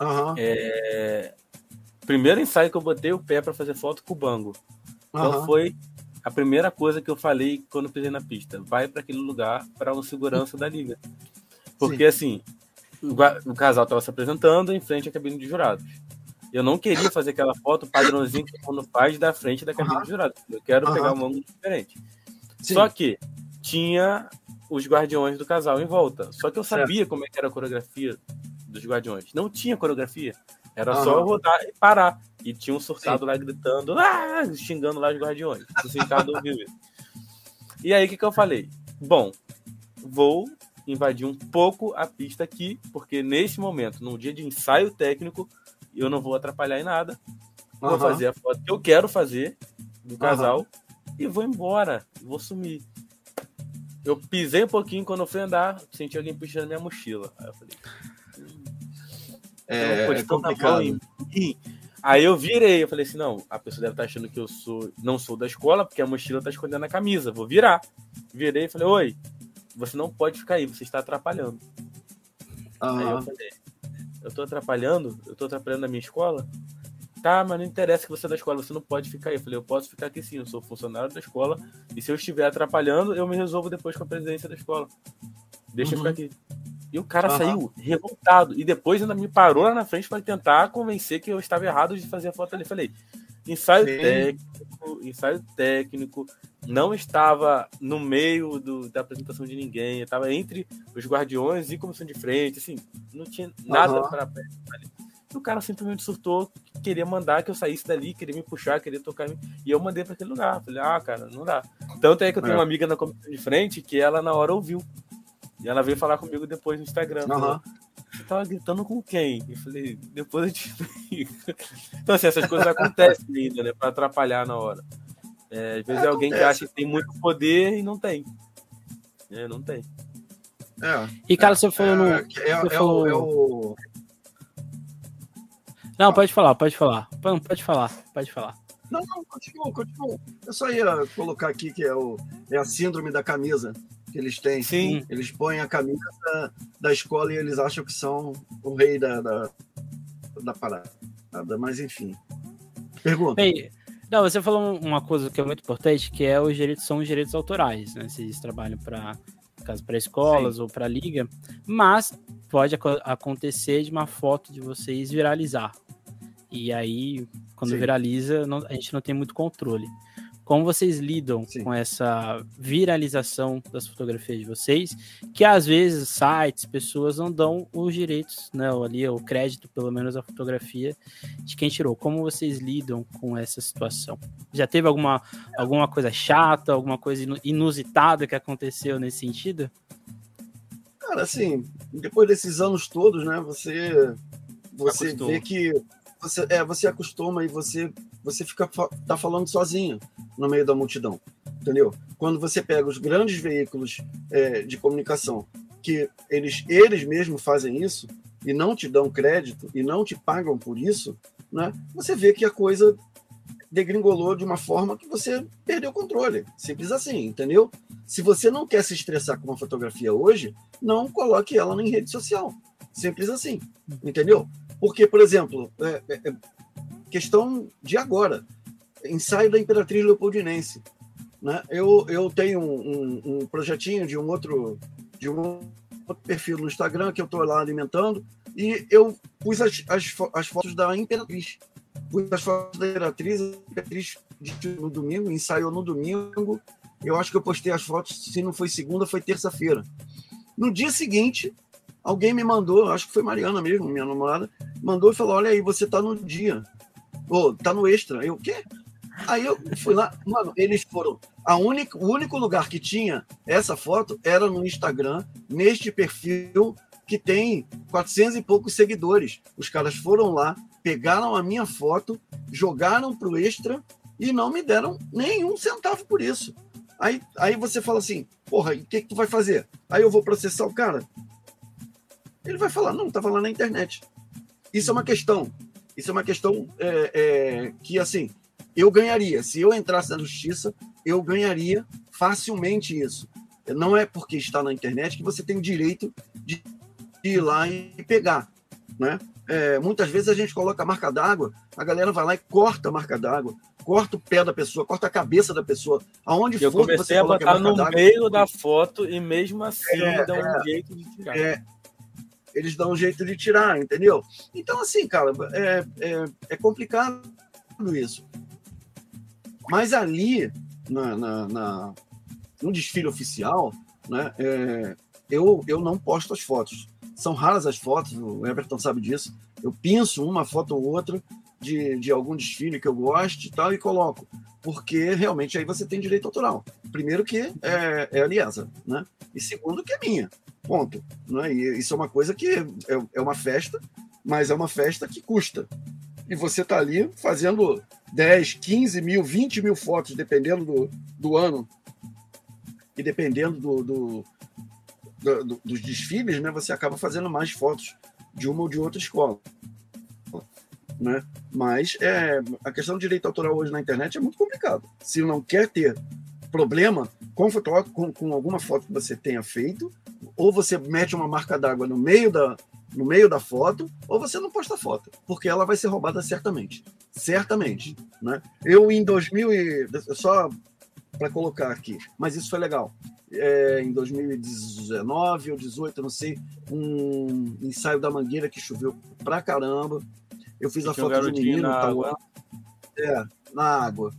Aham, É... Primeiro ensaio que eu botei o pé para fazer foto Cubango. Qual aham. foi a primeira coisa que eu falei quando pisei na pista? Vai para aquele lugar para o segurança da liga. Porque assim, o, o casal estava se apresentando em frente à cabine de jurados. Eu não queria fazer aquela foto padrãozinho que todo mundo faz da frente da cabine Aham. de jurados. Eu quero Aham. pegar um ângulo diferente. Sim. Só que tinha os guardiões do casal em volta. Só que eu sabia como é era a coreografia dos guardiões. Não tinha coreografia. Era só Aham. rodar e parar. E tinha um surtado lá gritando, ah! xingando lá os guardiões. Se o Ricardo ouviu isso. E aí, o que, que eu falei? Bom, vou invadir um pouco a pista aqui, porque nesse momento, num dia de ensaio técnico, eu não vou atrapalhar em nada. Vou fazer a foto que eu quero fazer do casal e vou embora. Vou sumir. Eu pisei um pouquinho quando eu fui andar, senti alguém puxando minha mochila. Aí eu falei, É, pode é tanta mão complicado. em mim. Aí eu virei, eu falei assim, não, a pessoa deve estar achando que eu sou, não sou da escola, porque a mochila tá escondendo a camisa, vou virar. Virei e falei, oi, você não pode ficar aí, você está atrapalhando. Aí eu falei, eu tô atrapalhando? Eu tô atrapalhando a minha escola? Tá, mas não interessa que você é da escola, você não pode ficar aí. Eu falei, eu posso ficar aqui sim, eu sou funcionário da escola, e se eu estiver atrapalhando, eu me resolvo depois com a presidência da escola. Deixa eu Uhum. ficar aqui. E o cara Aham. saiu revoltado. E depois ainda me parou lá na frente para tentar convencer que eu estava errado de fazer a foto ali. Falei, ensaio Sim. técnico, ensaio técnico, não estava no meio do- da apresentação de ninguém, estava entre os guardiões e comissão de frente, assim, não tinha nada Aham. para ali. E o cara simplesmente surtou, queria mandar que eu saísse dali, queria me puxar, queria tocar em mim. E eu mandei para aquele lugar. Falei, ah, cara, não dá. Tanto é que eu tenho É. uma amiga na comissão de frente que ela na hora ouviu. E ela veio falar comigo depois no Instagram. falou, Aham. Você tava gritando com quem? Eu falei, depois eu te. [laughs] Então, assim, essas coisas acontecem ainda, né? Pra atrapalhar na hora. É, às vezes é, alguém que acha que tem muito poder e não tem. É, não tem. É, E, cara, você falou no. é, é, você é o, falou- é o- Não, pode falar, pode falar. Não, pode falar, pode falar. Não, não, continua, continua. Eu só ia colocar aqui que é, o, é a síndrome da camisa que eles têm. Sim, Eles põem a camisa da escola e eles acham que são o rei da, da, da parada. Mas enfim. Pergunta. Bem, não, você falou uma coisa que é muito importante, que é os direitos são os direitos autorais, né? Vocês trabalham para caso para escolas ou para liga, mas pode aco- acontecer de uma foto de vocês viralizar. E aí, quando Sim. viraliza, não- a gente não tem muito controle. Como vocês lidam Sim. com essa viralização das fotografias de vocês, que às vezes sites, pessoas não dão os direitos, né, ali o crédito, pelo menos a fotografia de quem tirou. Como vocês lidam com essa situação? Já teve alguma, alguma coisa chata, alguma coisa inu- inusitada que aconteceu nesse sentido? Cara, assim, depois desses anos todos, né, você você vê que você é, você acostuma e você você fica tá falando sozinho no meio da multidão, entendeu? Quando você pega os grandes veículos é, de comunicação que eles eles mesmos fazem isso e não te dão crédito e não te pagam por isso, né? Você vê que a coisa degringolou de uma forma que você perdeu o controle. Simples assim, entendeu? Se você não quer se estressar com uma fotografia hoje, não coloque ela em rede social. Simples assim, entendeu? Porque, por exemplo, é, é, é questão de agora, ensaio da Imperatriz Leopoldinense. Né? Eu, eu tenho um, um- um projetinho de um outro de um outro perfil no Instagram que eu estou lá alimentando e eu pus as, as, as fotos da Imperatriz. Pus as fotos da Imperatriz, a Imperatriz no domingo, ensaiou no domingo. Eu acho que eu postei as fotos, se não foi segunda, foi terça-feira. No dia seguinte, alguém me mandou, acho que foi Mariana mesmo, minha namorada, mandou e falou: Olha aí, você tá no dia. Ô, tá no extra. Eu, o quê? Aí eu fui lá, mano, eles foram. A única, o único lugar que tinha essa foto era no Instagram, neste perfil que tem 400 e poucos seguidores. Os caras foram lá, pegaram a minha foto, jogaram pro extra e não me deram nenhum centavo por isso. Aí, aí você fala assim, porra, o que, que tu vai fazer? Aí eu vou processar o cara. Ele vai falar, não, estava lá na internet. Isso é uma questão. Isso é uma questão é, é, que, assim, eu ganharia. Se eu entrasse na justiça, eu ganharia facilmente isso. Não é porque está na internet que você tem o direito de ir lá e pegar. Né? É, muitas vezes a gente coloca a marca d'água, a galera vai lá e corta a marca d'água, corta o pé da pessoa, corta a cabeça da pessoa. Aonde eu for comecei a botar a no meio da foto e mesmo assim é, dá um é, jeito de tirar. É, eles dão um jeito de tirar, entendeu? Então, assim, cara, é, é, é complicado isso. Mas ali, na, na, na, no desfile oficial, né, é, eu, eu não posto as fotos. São raras as fotos, o Everton sabe disso. Eu pinço uma foto ou outra de, de algum desfile que eu goste e tal e coloco. Porque realmente aí você tem direito autoral. Primeiro que é, é a Liesa, né? E segundo que é minha. Ponto. Né? E isso é uma coisa que é, é uma festa, mas é uma festa que custa. E você está ali fazendo 10, 15 mil, 20 mil fotos, dependendo do, do ano e dependendo do, do, do, dos desfiles, né, você acaba fazendo mais fotos de uma ou de outra escola. Né? Mas é, a questão do direito autoral hoje na internet é muito complicado. Se não quer ter problema com, com, com alguma foto que você tenha feito, ou você mete uma marca d'água no meio da, no meio da foto, ou você não posta foto, porque ela vai ser roubada certamente. Certamente. Né? Eu, em 2000, e, só para colocar aqui, mas isso foi legal. É, em 2019 ou 2018, não sei, um ensaio da Mangueira que choveu pra caramba. Eu fiz a foto do menino. Na água. É, na água.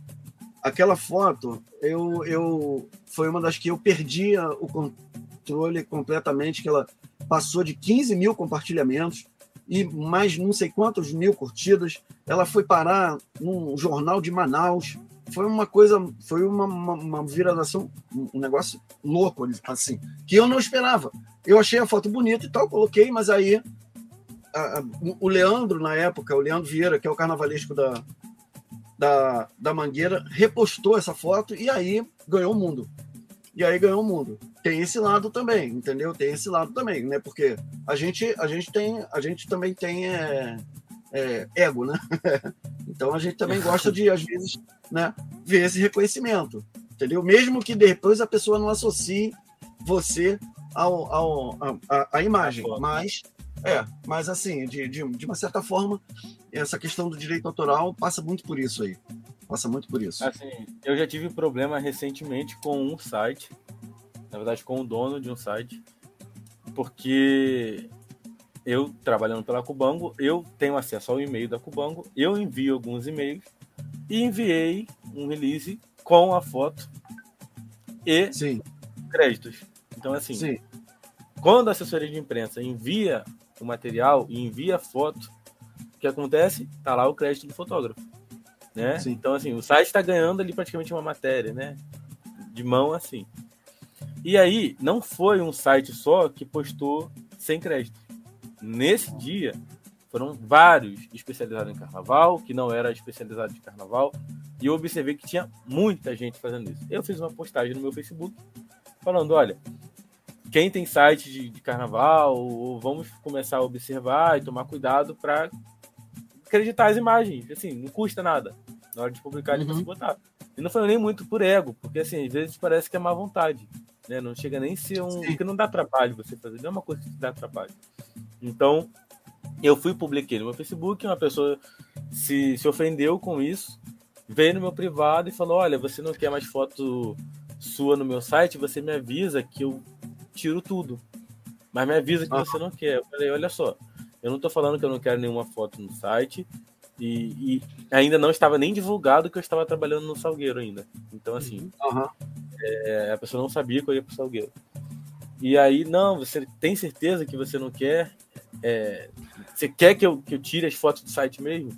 Aquela foto, eu, eu foi uma das que eu perdi o controle completamente, que ela passou de 15 mil compartilhamentos e mais não sei quantos mil curtidas. Ela foi parar num jornal de Manaus. Foi uma coisa, foi uma, uma, uma viradação, um negócio louco, assim, que eu não esperava. Eu achei a foto bonita e tal, coloquei, mas aí a, o Leandro, na época, o Leandro Vieira, que é o carnavalesco da, da, da Mangueira, repostou essa foto e aí ganhou o mundo. E aí ganhou o mundo tem esse lado também, entendeu? Tem esse lado também, né? Porque a gente, a gente tem, a gente também tem é, é, ego, né? [laughs] então a gente também gosta de às vezes, né, ver esse reconhecimento, entendeu? Mesmo que depois a pessoa não associe você ao, ao a, a, imagem, mas é, mas assim, de, de, de uma certa forma, essa questão do direito autoral passa muito por isso aí. Passa muito por isso. Assim, eu já tive problema recentemente com um site na verdade com o dono de um site, porque eu, trabalhando pela Cubango, eu tenho acesso ao e-mail da Cubango, eu envio alguns e-mails e enviei um release com a foto e Sim. créditos. Então, assim, Sim. quando a assessoria de imprensa envia o material e envia a foto, o que acontece? Tá lá o crédito do fotógrafo. Né? Então, assim, o site está ganhando ali praticamente uma matéria, né? De mão assim. E aí, não foi um site só que postou sem crédito. Nesse dia, foram vários especializados em carnaval, que não era especializado em carnaval, e eu observei que tinha muita gente fazendo isso. Eu fiz uma postagem no meu Facebook falando: olha, quem tem site de, de carnaval, ou vamos começar a observar e tomar cuidado para acreditar as imagens. Assim, não custa nada. Na hora de publicar, uhum. de você botar. E não foi nem muito por ego, porque assim, às vezes parece que é má vontade. Né? Não chega nem a ser um. Sim. Porque não dá trabalho você fazer, não é uma coisa que dá trabalho. Então, eu fui publiquei no meu Facebook, uma pessoa se, se ofendeu com isso, veio no meu privado e falou: Olha, você não quer mais foto sua no meu site, você me avisa que eu tiro tudo. Mas me avisa que ah. você não quer. Eu falei: Olha só, eu não estou falando que eu não quero nenhuma foto no site. E, e, ainda não estava nem divulgado que eu estava trabalhando no Salgueiro ainda. Então, assim, uhum. É, a pessoa não sabia que eu ia pro Salgueiro. E aí, não, você tem certeza que você não quer? É, você quer que eu, que eu tire as fotos do site mesmo?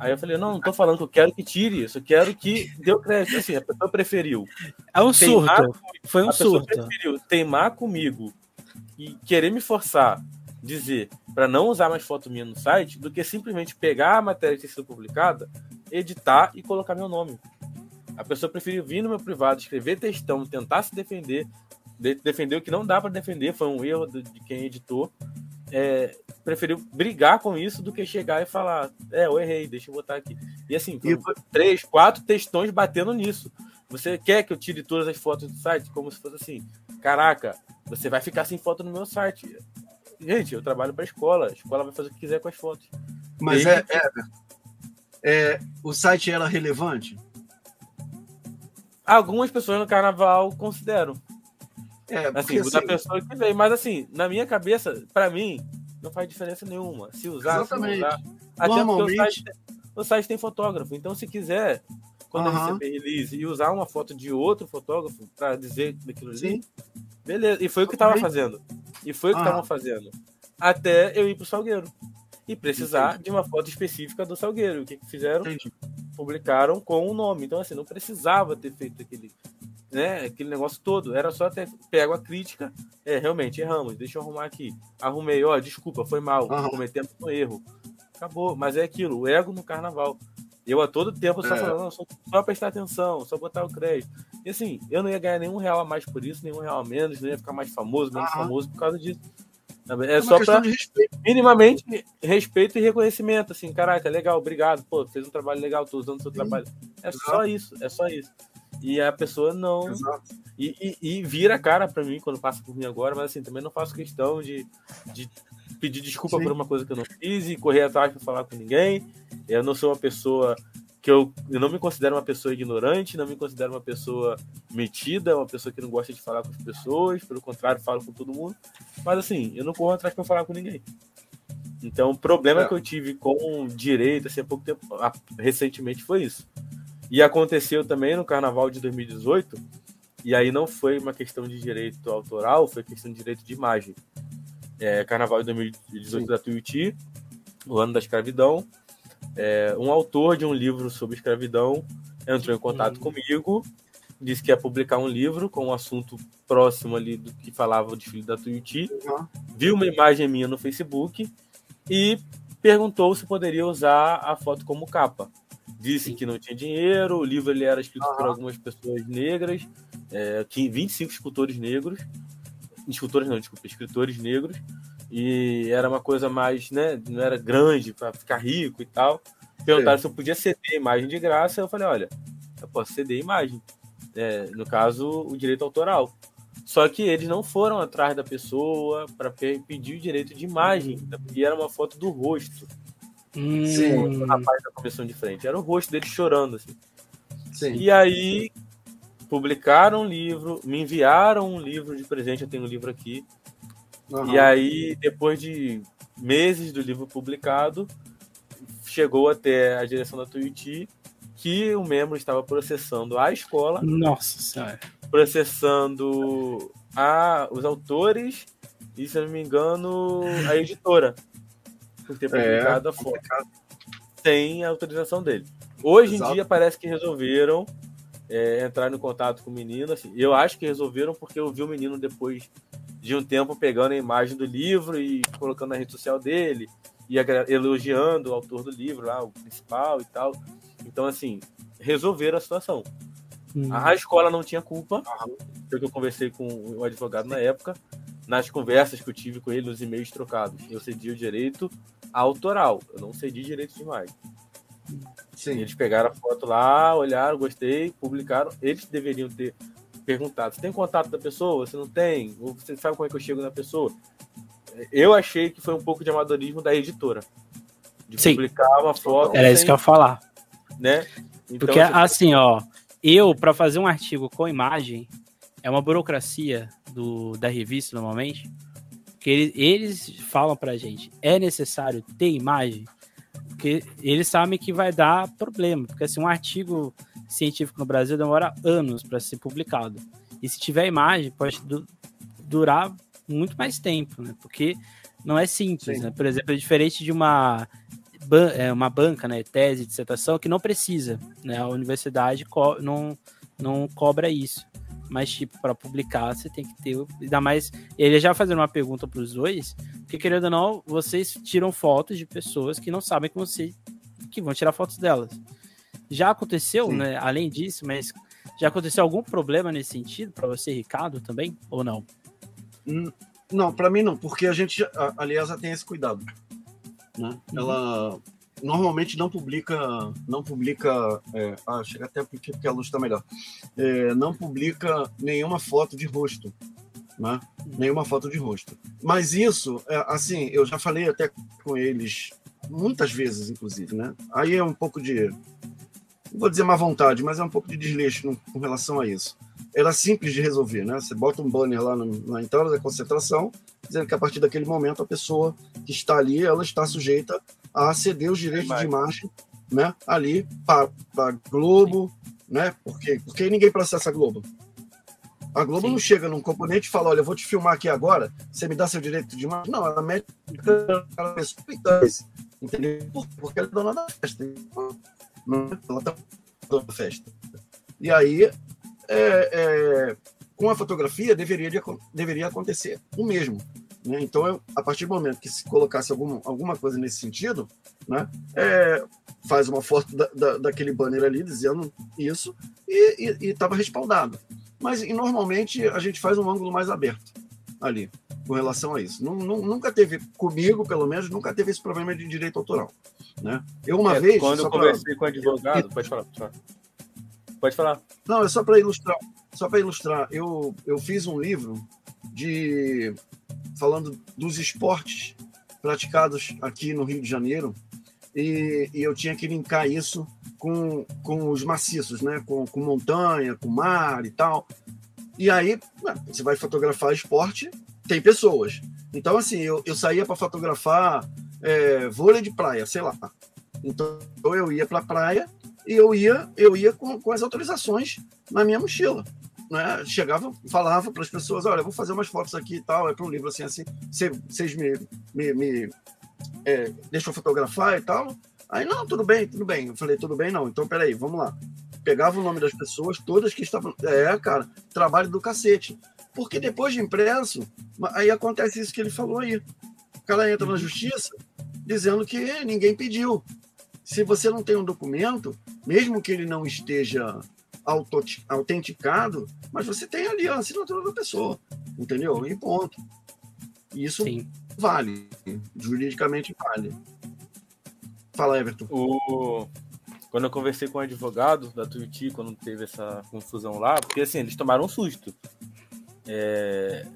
Aí eu falei, não, não tô falando que eu quero que tire, eu só quero que deu crédito. Assim, a pessoa preferiu. É um surto. Foi um a surto. preferiu teimar comigo e querer me forçar dizer para não usar mais foto minha no site do que simplesmente pegar a matéria que tem sido publicada, editar e colocar meu nome. A pessoa preferiu vir no meu privado, escrever textão, tentar se defender, de, defender o que não dá para defender, foi um erro de, de quem editou. É, preferiu brigar com isso do que chegar e falar: É, eu errei, deixa eu botar aqui. E assim, e... três, quatro textões batendo nisso. Você quer que eu tire todas as fotos do site? Como se fosse assim: Caraca, você vai ficar sem foto no meu site. Gente, eu trabalho para a escola, a escola vai fazer o que quiser com as fotos. Mas é, é, é, o site era relevante? Algumas pessoas no carnaval consideram. É, assim, assim, da pessoa que veio. Mas assim, na minha cabeça, para mim, não faz diferença nenhuma. Se usar, Exatamente. se usar. Até Normalmente... porque o site, o site, tem fotógrafo. Então, se quiser, quando uhum. receber release e usar uma foto de outro fotógrafo para dizer daquilo ali, beleza. E foi o que estava fazendo. E foi o que uhum. fazendo. Até eu ir pro Salgueiro. E precisar Entendi. de uma foto específica do Salgueiro. O que, que fizeram? Entendi. Publicaram com o nome. Então, assim, não precisava ter feito aquele, né, aquele negócio todo. Era só ter pego a crítica. É, realmente, erramos. Deixa eu arrumar aqui. Arrumei, ó, desculpa, foi mal. Uhum. Cometemos um erro. Acabou. Mas é aquilo, o ego no carnaval. Eu a todo tempo só é. falando, só, só prestar atenção, só botar o crédito. E assim, eu não ia ganhar nenhum real a mais por isso, nenhum real a menos, não ia ficar mais famoso, menos famoso por causa disso. É, é só para minimamente respeito e reconhecimento, assim, caraca, legal, obrigado, pô, fez um trabalho legal, tô usando o seu Sim. trabalho. É Exato. só isso, é só isso. E a pessoa não. E, e, e, vira a cara para mim quando passa por mim agora, mas assim, também não faço questão de, de pedir desculpa Sim. por uma coisa que eu não fiz e correr atrás para falar com ninguém. Eu não sou uma pessoa que eu, eu não me considero uma pessoa ignorante, não me considero uma pessoa metida, uma pessoa que não gosta de falar com as pessoas, pelo contrário, falo com todo mundo. Mas assim, eu não corro atrás para falar com ninguém. Então, o problema é. que eu tive com direito, assim, há pouco tempo, recentemente, foi isso. E aconteceu também no carnaval de 2018, e aí não foi uma questão de direito autoral, foi questão de direito de imagem. É, carnaval de 2018 Sim. da Tuiuti, o ano da escravidão. É, um autor de um livro sobre escravidão entrou em contato hum. comigo, disse que ia publicar um livro com um assunto próximo ali do que falava de filho da Tuiuti, uhum. viu uma imagem minha no Facebook e perguntou se poderia usar a foto como capa disse que não tinha dinheiro, o livro ele era escrito por algumas pessoas negras, é, 25 escultores negros, escultores não, desculpa, escritores negros, e era uma coisa mais, né, não era grande para ficar rico e tal. Perguntaram se eu podia ceder a imagem de graça, eu falei, olha, eu posso ceder a imagem, é, no caso, o direito autoral. Só que eles não foram atrás da pessoa para pedir o direito de imagem, e era uma foto do rosto. Sim. O rapaz da comissão de frente. Era o rosto dele chorando, assim. Sim. E aí publicaram um livro, me enviaram um livro de presente, eu tenho um livro aqui. Uhum. E aí, depois de meses do livro publicado, chegou até a direção da Tuiuti que o membro estava processando a escola. Nossa Senhora. Processando a, os autores e, se não me engano, a editora por ter publicado é, a foto sem a autorização dele. Hoje Exato. em dia parece que resolveram é, entrar em contato com o menino. Assim, eu acho que resolveram porque eu vi o menino depois de um tempo pegando a imagem do livro e colocando na rede social dele e elogiando o autor do livro lá, o principal e tal. Então, assim, resolveram a situação. Hum. A escola não tinha culpa, porque eu conversei com o advogado na época. Nas conversas que eu tive com ele, nos e-mails trocados, eu cedi o direito autoral. Eu não cedi direito de imagem. Sim. Eles pegaram a foto lá, olharam, gostei, publicaram. Eles deveriam ter perguntado: você tem contato da pessoa? Você não tem? Ou você sabe como é que eu chego na pessoa? Eu achei que foi um pouco de amadorismo da editora. De Sim. publicar uma foto. Era sem, isso que eu ia falar. Né? Então, Porque assim, ó, eu, para fazer um artigo com imagem, é uma burocracia do, da revista, normalmente que eles, eles falam pra gente, é necessário ter imagem, porque eles sabem que vai dar problema, porque assim, um artigo científico no Brasil demora anos para ser publicado. E se tiver imagem, pode du durar muito mais tempo, né? Porque não é simples, Sim. né? Por exemplo, é diferente de uma ban é, uma banca, né, tese, dissertação, que não precisa, né? A universidade não, não cobra isso. Mas, tipo, para publicar, você tem que ter. Ainda mais. Ele já fazendo uma pergunta para os dois, porque, querendo ou não, vocês tiram fotos de pessoas que não sabem que você. que vão tirar fotos delas. Já aconteceu, Sim. né? Além disso, mas já aconteceu algum problema nesse sentido para você, Ricardo, também? Ou não? Hum, não, para mim não, porque a gente, aliás, já tem esse cuidado. Né? Uhum. Ela normalmente não publica, não publica, é, ah, chega até porque, porque a luz está melhor, é, não publica nenhuma foto de rosto, né? Nenhuma foto de rosto. Mas isso, é, assim, eu já falei até com eles muitas vezes, inclusive, né? Aí é um pouco de, não vou dizer má vontade, mas é um pouco de desleixo com relação a isso. Era simples de resolver, né? Você bota um banner lá na entrada da concentração, dizendo que a partir daquele momento a pessoa que está ali, ela está sujeita a ceder os direitos de imagem, né? Ali para a Globo, né? Porque porque ninguém processa a Globo. A Globo Sim. não chega num componente e fala, olha, eu vou te filmar aqui agora, você me dá seu direito de imagem. Não, ela mete a pessoa entendeu? Porque ela é dona da festa. Ela está dona da festa. E aí, é, é, com a fotografia, deveria, deveria acontecer o mesmo. Né? Então, eu, a partir do momento que se colocasse alguma, alguma coisa nesse sentido, né, é, faz uma foto da, da, daquele banner ali dizendo isso e estava respaldado. Mas e, normalmente a gente faz um ângulo mais aberto ali com relação a isso. nunca teve, comigo pelo menos, nunca teve esse problema de direito autoral. Né? Eu uma é, vez. Quando eu conversei pra... com o advogado, pode falar, pode falar. Pode falar. Não, é só para ilustrar. Só para ilustrar, eu, eu fiz um livro de falando dos esportes praticados aqui no Rio de Janeiro e, e eu tinha que linkar isso com, com os maciços, né? Com, com montanha, com mar e tal. E aí, você vai fotografar esporte, tem pessoas. Então, assim, eu, eu saía para fotografar é, vôlei de praia, sei lá. Então, eu ia para a praia e eu ia, eu ia com, com as autorizações na minha mochila né, chegava, falava para as pessoas, olha, vou fazer umas fotos aqui e tal, é para um livro assim, assim, vocês me, me, me é, deixam fotografar e tal. Aí, não, tudo bem, tudo bem. Eu falei, tudo bem, não. Então, peraí, vamos lá. Pegava o nome das pessoas, todas que estavam. É, cara, trabalho do cacete. Porque depois de impresso, aí acontece isso que ele falou aí. O cara entra na justiça dizendo que ninguém pediu. Se você não tem um documento, mesmo que ele não esteja autenticado, mas você tem ali a assinatura da pessoa, entendeu? E ponto. Isso Sim. vale, juridicamente vale. Fala, Everton. O... Quando eu conversei com o advogado da Tuiuti, quando teve essa confusão lá, porque assim, eles tomaram um susto. É...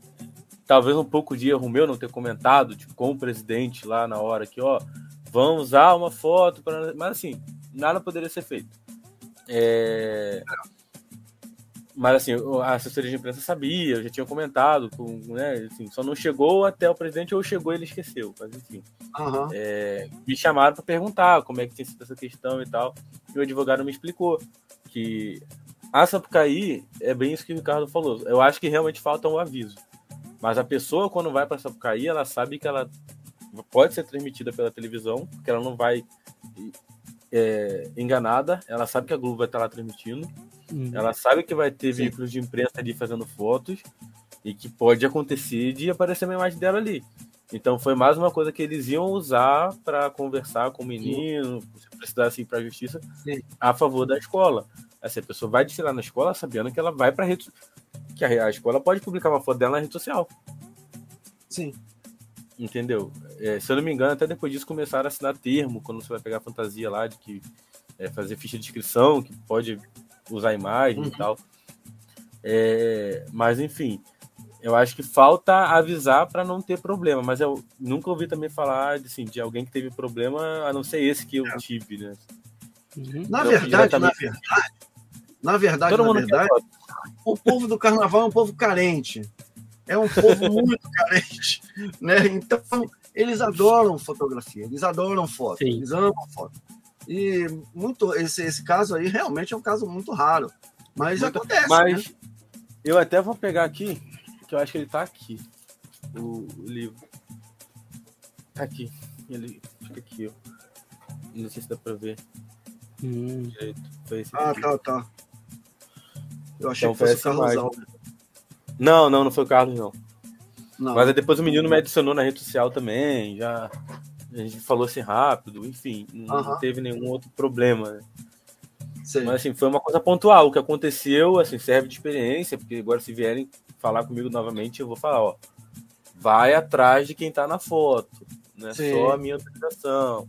Talvez um pouco de erro meu não ter comentado, tipo, com o presidente lá na hora que, ó, vamos usar uma foto, para mas assim, nada poderia ser feito. É... Mas assim, a assessoria de imprensa sabia, eu já tinha comentado, com, né, assim, só não chegou até o presidente ou chegou e ele esqueceu, mas enfim. Uhum. É, me chamaram para perguntar como é que tinha sido essa questão e tal, e o advogado me explicou que a Sapucaí é bem isso que o Ricardo falou. Eu acho que realmente falta um aviso. Mas a pessoa, quando vai para Sapucaí, ela sabe que ela pode ser transmitida pela televisão, porque ela não vai é, enganada, ela sabe que a Globo vai estar lá transmitindo, uhum. ela sabe que vai ter Sim. veículos de imprensa ali fazendo fotos e que pode acontecer de aparecer uma imagem dela ali. Então foi mais uma coisa que eles iam usar para conversar com o menino, se precisasse ir para a justiça, Sim. a favor da escola. Essa assim, pessoa vai desfilar na escola sabendo que ela vai para rede que a, a escola pode publicar uma foto dela na rede social. Sim. Entendeu? É, se eu não me engano, até depois disso começaram a assinar termo, quando você vai pegar a fantasia lá de que é, fazer ficha de inscrição, que pode usar imagem uhum. e tal. É, mas enfim, eu acho que falta avisar para não ter problema. Mas eu nunca ouvi também falar assim, de alguém que teve problema, a não ser esse que eu é. tive, né? Uhum. Na, verdade, na verdade, na verdade, na verdade, o povo do carnaval é um povo carente. É um povo muito carente, né? Então, eles adoram fotografia, eles adoram foto, Sim. eles amam foto. E muito esse, esse caso aí realmente é um caso muito raro, mas muito, acontece. Mas né? eu até vou pegar aqui, que eu acho que ele tá aqui, o, o livro. Tá aqui, ele fica aqui, ó. Não sei se dá pra ver. Hum. Foi esse ah, aqui. tá, tá. Eu achei então, que fosse o Carlos Alves. Não, não, não foi o Carlos, não. não. Mas depois o menino me adicionou na rede social também, já a gente falou assim rápido, enfim, não teve nenhum outro problema, né? Mas assim, foi uma coisa pontual. O que aconteceu, assim, serve de experiência, porque agora se vierem falar comigo novamente, eu vou falar, ó, vai atrás de quem tá na foto, não é Sim. só a minha autorização.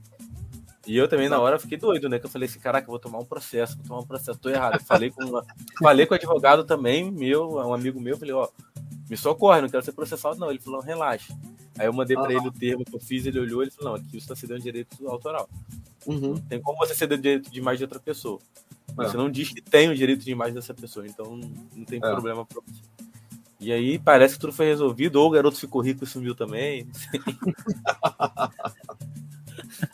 E eu também, na hora, fiquei doido, né? Que eu falei assim, caraca, vou tomar um processo, vou tomar um processo, tô errado. Falei com, uma, falei com o advogado também, meu, um amigo meu, falei, ó, me socorre, não quero ser processado, não. Ele falou, relaxa. Aí eu mandei para ele o termo que eu fiz, ele olhou, ele falou, não, aqui você está cedendo direito autoral. Uhum. Tem como você ceder direito de imagem de outra pessoa. Mas é. você não diz que tem o direito de imagem dessa pessoa, então não tem é. problema pra você. E aí parece que tudo foi resolvido, ou o garoto ficou rico e sumiu também. [laughs]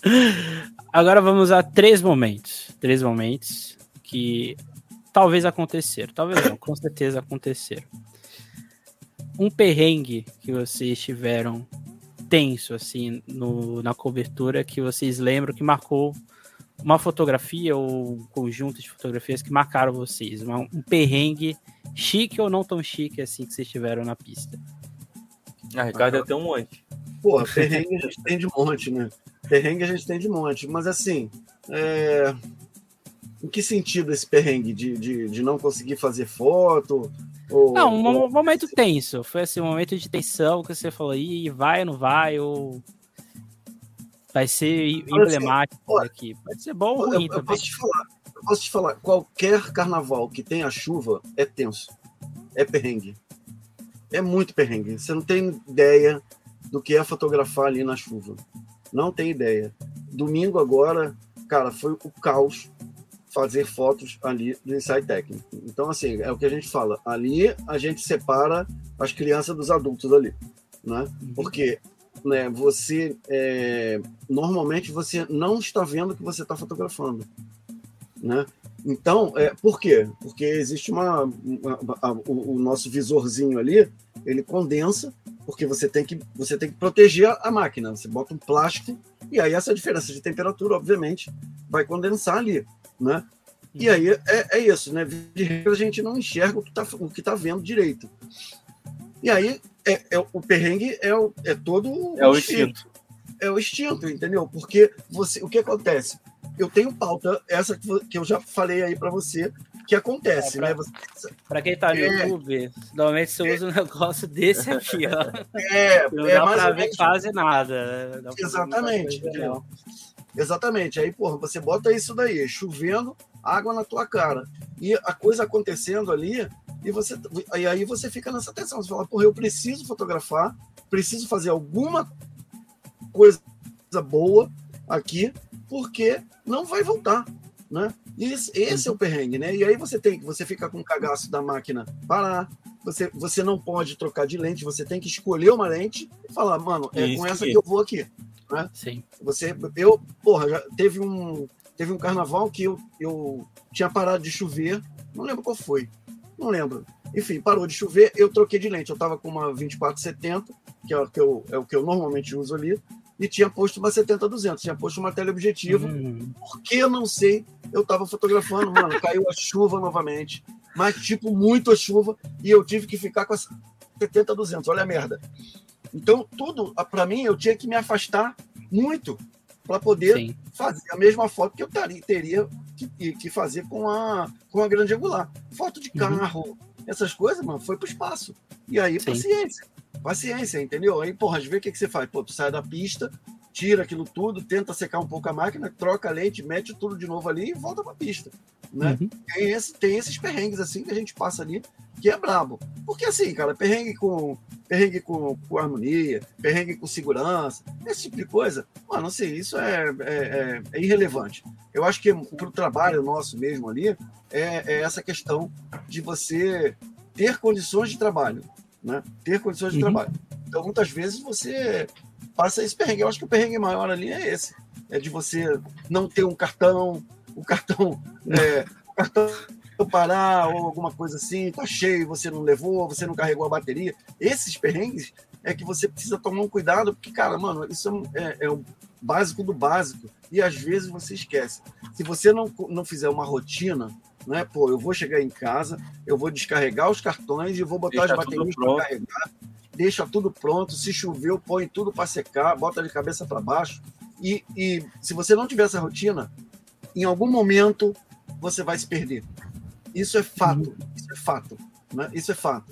[laughs] Agora vamos a três momentos. Três momentos que talvez aconteceram. Talvez não, com certeza aconteceram. Um perrengue que vocês tiveram tenso, assim, no, na cobertura, que vocês lembram que marcou uma fotografia ou um conjunto de fotografias que marcaram vocês? Um perrengue chique ou não tão chique assim que vocês tiveram na pista? Ah, Ricardo até um monte. Porra, perrengue a gente tem de monte, né? Perrengue a gente tem de monte, mas assim, é... em que sentido esse perrengue? De, de, de não conseguir fazer foto? Ou... Não, um momento tenso. Foi assim, um momento de tensão que você falou, ih, vai ou não vai? Ou vai ser emblemático assim, aqui. Pode ser bom ou ruim eu, eu Posso te falar, eu posso te falar, qualquer carnaval que tenha chuva é tenso. É perrengue. É muito perrengue. Você não tem ideia do que é fotografar ali na chuva. Não tem ideia. Domingo agora, cara, foi o caos fazer fotos ali do ensaio técnico. Então, assim, é o que a gente fala. Ali a gente separa as crianças dos adultos ali, né? Uhum. Porque né, você é, normalmente você não está vendo o que você está fotografando, né? Então, é, por quê? Porque existe uma, uma a, o, o, nosso visorzinho ali, ele condensa, porque você tem que você tem que proteger a máquina. Você bota um plástico e aí essa diferença de temperatura, obviamente, vai condensar ali, né? E aí é, é isso, né? De regra a gente não enxerga o que está o que tá vendo direito. E aí é, é, o perrengue é, o, é todo. É o instinto. É o instinto, entendeu? Porque você, o que acontece? Eu tenho pauta, essa que eu já falei aí para você, que acontece, é, pra, né? Você, pra quem tá no é, YouTube, normalmente você usa um [laughs] negócio desse aqui, ó. É, não é dá mais pra ver quase nada. Né? Exatamente? Exatamente. Aí, porra, você bota isso daí, chovendo, água na tua cara. E a coisa acontecendo ali, e, você, e aí você fica nessa tensão. Você fala, porra, eu preciso fotografar, preciso fazer alguma coisa boa aqui, porque não vai voltar, né? Esse, esse é o perrengue, né? E aí você tem que você fica com o cagaço da máquina parar, você, você não pode trocar de lente, você tem que escolher uma lente e falar, mano, é Isso com essa que eu vou aqui. Né? Sim. Você, eu, porra, já teve um, teve um carnaval que eu, eu tinha parado de chover, não lembro qual foi. Não lembro. Enfim, parou de chover, eu troquei de lente. Eu estava com uma 2470, que é o que, eu, é o que eu normalmente uso ali, e tinha posto uma 70-200, tinha posto uma teleobjetivo. Hum. Porque eu não sei, eu estava fotografando, mano, caiu a chuva novamente, mas tipo, muito a chuva, e eu tive que ficar com a 70-200, olha a merda. Então, tudo, para mim, eu tinha que me afastar muito para poder Sim. fazer a mesma foto que eu taria, teria que, que, fazer com a, com a grande angular. Foto de uhum. carro, uhum. essas coisas, mano, foi para o espaço. E aí, Sim. paciência. Paciência, entendeu? Aí, porra, às vezes o que, que você faz? Pô, tu sai da pista, tira aquilo tudo, tenta secar um pouco a máquina, troca a lente, mete tudo de novo ali e volta para a pista. Né? Uhum. Tem, esse, tem esses perrengues assim que a gente passa ali, que é brabo. Porque assim, cara, perrengue com perrengue com, com harmonia, perrengue com segurança, esse tipo de coisa, mano, assim, isso é, é, é, é irrelevante. Eu acho que para o trabalho nosso mesmo ali, é, é, essa questão de você ter condições de trabalho, né? Ter condições de uhum. trabalho. Então, muitas vezes você passa esse perrengue. Eu acho que o perrengue maior ali é esse, é de você não ter um cartão, o cartão, é, o cartão parar ou alguma coisa assim, tá cheio, você não levou, você não carregou a bateria. Esses perrengues é que você precisa tomar um cuidado, porque, cara, mano, isso é, é o básico do básico. E às vezes você esquece. Se você não, não fizer uma rotina né? Pô, eu vou chegar em casa, eu vou descarregar os cartões e vou botar Deixa as baterias para carregar. Deixa tudo pronto. Se choveu, põe tudo para secar, bota de cabeça para baixo. E, e se você não tiver essa rotina, em algum momento você vai se perder. Isso é fato. Uhum. Isso é fato. Né? Isso é fato.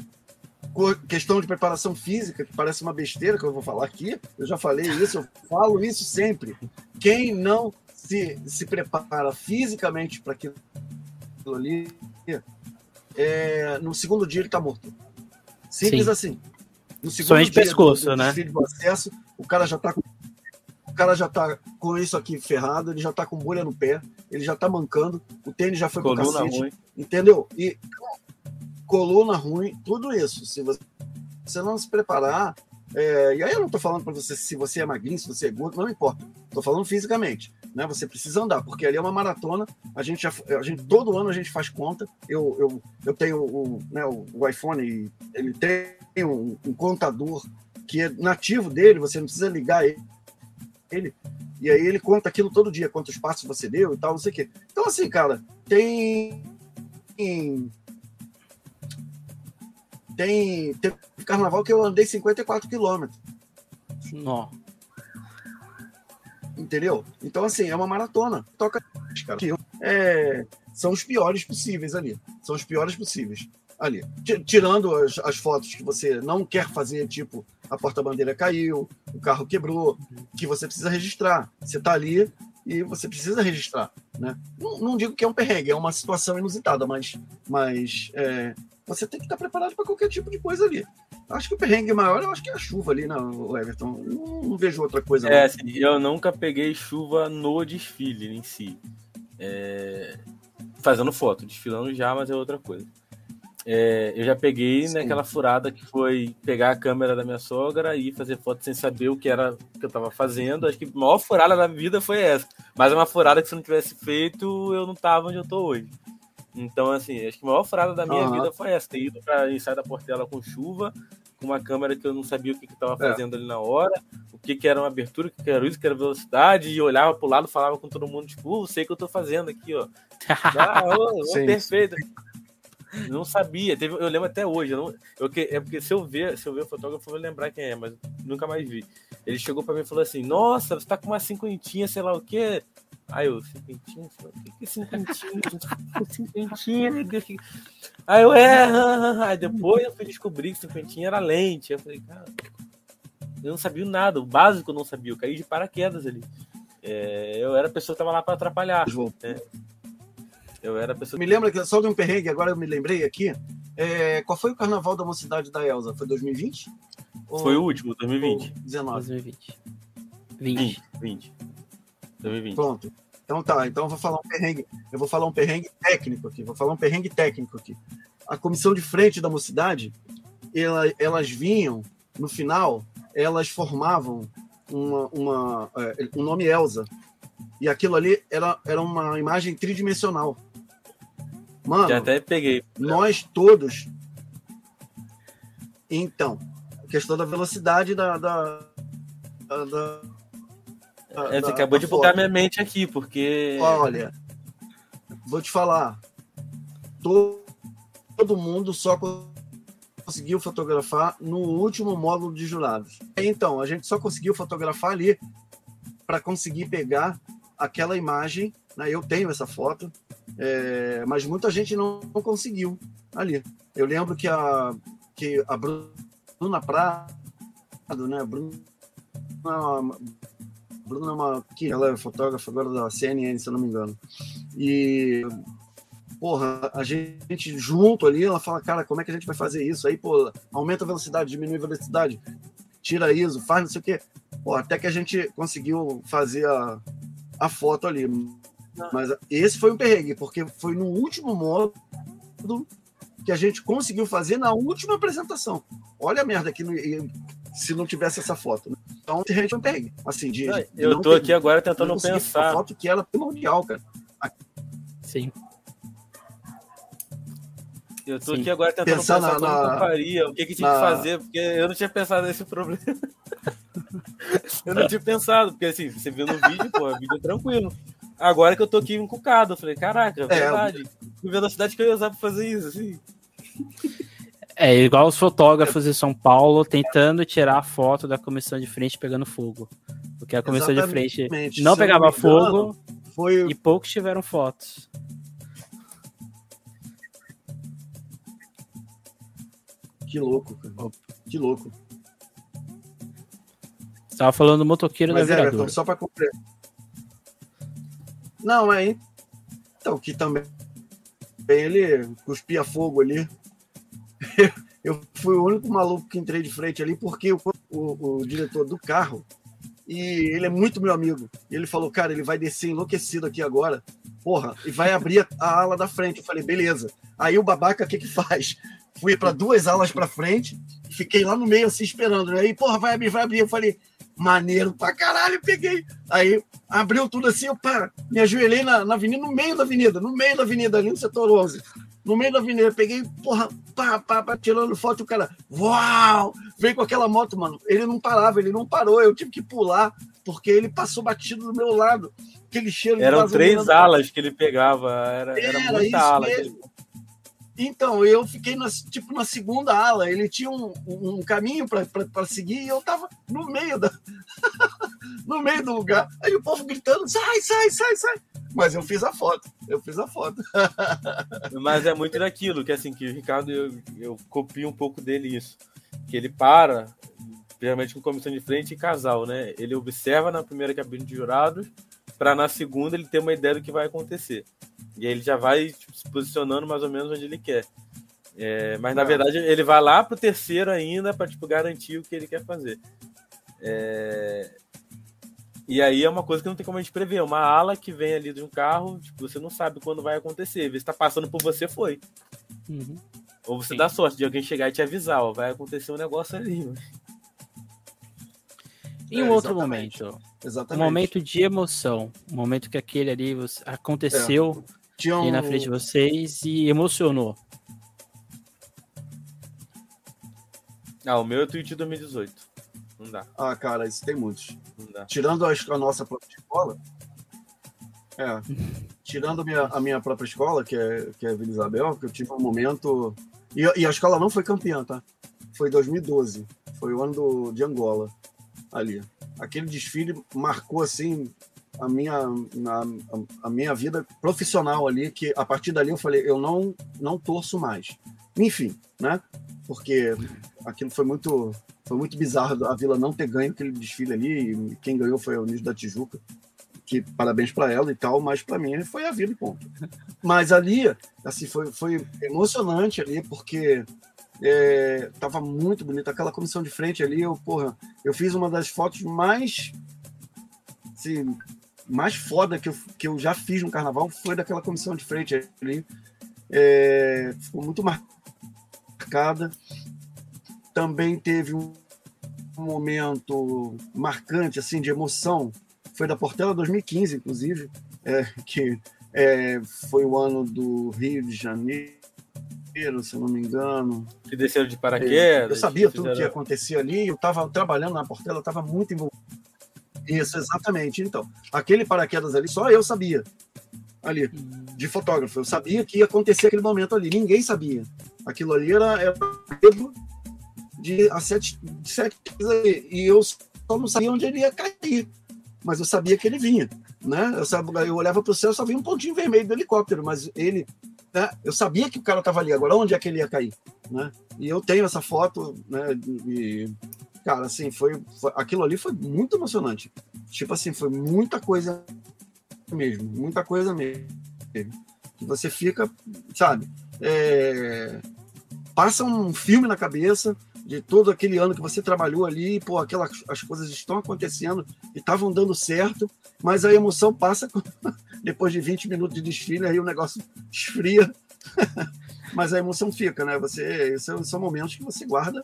Questão de preparação física, que parece uma besteira que eu vou falar aqui, eu já falei isso, eu falo isso sempre. Quem não se, se prepara fisicamente para aquilo ali, é, no segundo dia ele está morto. Simples Sim. assim. No segundo Sonho de dia pescoço, do, do né? acesso, o cara já está com o cara já tá com isso aqui ferrado, ele já tá com bolha no pé, ele já tá mancando, o tênis já foi coluna pro cacete, ruim. entendeu? E coluna ruim, tudo isso. Se você, você não se preparar, é, e aí eu não estou falando para você se você é magrinho, se você é gordo, não importa. Estou falando fisicamente, né? Você precisa andar, porque ali é uma maratona. A gente, já, a gente todo ano a gente faz conta. Eu, eu, eu tenho o, né, o, iPhone, ele tem um, um, contador que é nativo dele. Você não precisa ligar ele, ele. E aí ele conta aquilo todo dia, quantos passos você deu e tal, não sei o quê. Então assim, cara, tem tem, tem carnaval que eu andei 54 quilômetros. Não. Entendeu? Então, assim, é uma maratona. Toca, cara. É, são os piores possíveis ali. São os piores possíveis ali. Tirando as, as fotos que você não quer fazer, tipo, a porta-bandeira caiu, o carro quebrou, que você precisa registrar. Você está ali e você precisa registrar. Né? Não, não, digo que é um perrengue, é uma situação inusitada, mas, mas é, você tem que estar preparado para qualquer tipo de coisa ali. Acho que o perrengue maior, eu acho que é a chuva ali, não, né, Everton. Não, não vejo outra coisa. É, assim, eu nunca peguei chuva no desfile em si. É... Fazendo foto, desfilando já, mas é outra coisa. É, eu já peguei Sim. naquela furada que foi pegar a câmera da minha sogra e fazer foto sem saber o que era que eu estava fazendo. Acho que a maior furada da vida foi essa. Mas é uma furada que se não tivesse feito, eu não tava onde eu tô hoje. Então, assim, acho que a maior furada da minha uhum. vida foi essa: ter ido para ensaio da Portela com chuva, com uma câmera que eu não sabia o que estava é. fazendo é. ali na hora, o que, que era uma abertura, o que, que era isso, o que era velocidade, e olhava para o lado, falava com todo mundo, tipo, uh, sei o que eu estou fazendo aqui, ó. Ah, ô, ô, [laughs] perfeito. Não sabia, teve, eu lembro até hoje. Eu não, eu, é porque se eu ver, se eu ver o fotógrafo, eu vou lembrar quem é, mas nunca mais vi. Ele chegou para mim e falou assim: Nossa, você tá com uma cinquentinha, sei lá o quê. Aí eu, cinquentinha? O que, que é cinquentinha? cinquentinha, meu Deus. Aí eu, é. Aí depois eu fui descobrir que cinquentinha era lente. Eu falei, cara, eu não sabia nada. O básico eu não sabia. Eu caí de paraquedas ali. É, eu era a pessoa que tava lá para atrapalhar. É. Eu era a pessoa. Me lembra que só de um perrengue, agora eu me lembrei aqui. É, qual foi o carnaval da mocidade da Elza? Foi 2020? Foi o último, 2020. 19. 2020. 20. 20. 2020. Pronto. Então tá, então eu vou falar um perrengue, eu vou falar um perrengue técnico aqui, vou falar um perrengue técnico aqui. A comissão de frente da mocidade, ela, elas vinham, no final, elas formavam uma, uma, é, um nome Elza. E aquilo ali era, era uma imagem tridimensional. Mano, Já até peguei. Nós todos. Então, a questão da velocidade da, da, da é, você acabou de botar minha mente aqui, porque. Olha, vou te falar. Todo, todo mundo só conseguiu fotografar no último módulo de jurados. Então, a gente só conseguiu fotografar ali para conseguir pegar aquela imagem. Né? Eu tenho essa foto, é, mas muita gente não, não, conseguiu ali. Eu lembro que a, que a Bruna Prado, né? Bruna, Bruna é uma, que ela é fotógrafa agora da CNN, se eu não me engano. E porra, a gente junto ali, ela fala, cara, como é que a gente vai fazer isso? Aí, pô, aumenta a velocidade, diminui a velocidade, tira ISO, faz não sei o quê. Pô, até que a gente conseguiu fazer a, a foto ali. Mas esse foi um perrengue, porque foi no último modo que a gente conseguiu fazer na última apresentação. Olha a merda que se não tivesse essa foto. Né? Então, a gente não tem. Assim, de, de eu tô aqui agora tentando pensar. foto que era primordial, cara. Sim. Eu tô Sim. aqui agora tentando pensar, pensar na, como na, faria, o que, que tinha na... que fazer, porque eu não tinha pensado nesse problema. [laughs] eu não tinha pensado, porque assim, você viu no vídeo, pô, vídeo é tranquilo. Agora que eu tô aqui encucado, eu falei, caraca, é, é verdade. Que velocidade que eu ia usar pra fazer isso, assim. É igual os fotógrafos de São Paulo tentando tirar a foto da comissão de frente pegando fogo. Porque a comissão Exatamente. de frente não Se pegava não fogo foi... e poucos tiveram fotos. Que louco, cara. Que louco. Você tava falando do motoqueiro Mas da é, Everton, só para completar. Não, é. Então, que também ele cuspia fogo ali. [laughs] Eu fui o único maluco que entrei de frente ali, porque o, o, o diretor do carro, e ele é muito meu amigo. Ele falou, cara, ele vai descer enlouquecido aqui agora, porra, e vai abrir a, a ala da frente. Eu falei, beleza. Aí o babaca, o que que faz? Fui para duas alas para frente, fiquei lá no meio assim esperando. Né? Aí, porra, vai abrir, vai abrir. Eu falei, maneiro pra caralho, peguei. Aí abriu tudo assim, eu pá, me ajoelhei na, na avenida, no meio da avenida, no meio da avenida, ali no setor 11. No meio da avenida, peguei, porra, pá, pá, pá, tirando foto, o cara, uau! Veio com aquela moto, mano. Ele não parava, ele não parou, eu tive que pular, porque ele passou batido do meu lado. Aquele cheiro Eram três alas que ele pegava, era, era, era muita ala. Então, eu fiquei na, tipo na segunda ala. Ele tinha um, um caminho para seguir e eu tava no meio da [laughs] no meio do lugar. Aí o povo gritando: sai, sai, sai, sai. Mas eu fiz a foto. Eu fiz a foto. [laughs] Mas é muito daquilo que assim que o Ricardo eu, eu copio um pouco dele isso, que ele para, geralmente com comissão de frente e casal, né? Ele observa na primeira cabine de jurados para na segunda ele ter uma ideia do que vai acontecer. E aí ele já vai tipo, se posicionando mais ou menos onde ele quer. É, mas na é. verdade ele vai lá pro terceiro ainda para tipo, garantir o que ele quer fazer. É... E aí é uma coisa que não tem como a gente prever. Uma ala que vem ali de um carro, tipo, você não sabe quando vai acontecer. Se está passando por você, foi. Uhum. Ou você Sim. dá sorte de alguém chegar e te avisar, ó, vai acontecer um negócio ali. Em um é, outro momento. Exatamente. Um momento de emoção. Um momento que aquele ali aconteceu é. Um... na frente de vocês e emocionou. Ah, o meu é o tweet de 2018. Não dá. Ah, cara, isso tem muitos. Tirando a, a, nossa própria escola. É. tirando a minha, a minha própria escola, que é, que é Vila Isabel, que eu tive um momento. E, e a escola não foi campeã, tá? Foi 2012. Foi o ano do, de Angola ali. Aquele desfile marcou assim a minha, na, a minha vida profissional ali, que a partir dali eu falei, eu não, não torço mais. Enfim, né? Porque aquilo foi muito, foi muito bizarro a Vila não ter ganho aquele desfile ali, e quem ganhou foi a Unidos da Tijuca, que parabéns para ela e tal, mas para mim foi a Vila e ponto. Mas ali, assim, foi, foi emocionante ali, porque é, tava muito bonita aquela comissão de frente ali, eu, porra, eu fiz uma das fotos mais assim, mais foda que eu, que eu já fiz no carnaval foi daquela comissão de frente ali. É, ficou muito marcada. Também teve um momento marcante assim de emoção. Foi da Portela 2015, inclusive, é, que é, foi o ano do Rio de Janeiro, se eu não me engano. Que desceram de paraquedas. Eu sabia tudo o que acontecia ali. Eu estava trabalhando na Portela, eu estava muito envolvido isso, exatamente. Então, aquele paraquedas ali, só eu sabia. Ali, de fotógrafo. Eu sabia que ia acontecer aquele momento ali. Ninguém sabia. Aquilo ali era, era de a sete, de sete e eu só não sabia onde ele ia cair. Mas eu sabia que ele vinha. Né? Eu, sabia, eu olhava para o céu, só via um pontinho vermelho do helicóptero, mas ele. Né? Eu sabia que o cara estava ali. Agora, onde é que ele ia cair? Né? E eu tenho essa foto, né? E cara, assim, foi, foi, aquilo ali foi muito emocionante. Tipo assim, foi muita coisa mesmo, muita coisa mesmo. Que você fica, sabe, é, passa um filme na cabeça de todo aquele ano que você trabalhou ali, pô, aquelas as coisas estão acontecendo e estavam dando certo, mas a emoção passa [laughs] depois de 20 minutos de desfile, aí o negócio esfria. [laughs] mas a emoção fica, né? Você, são, são momentos que você guarda,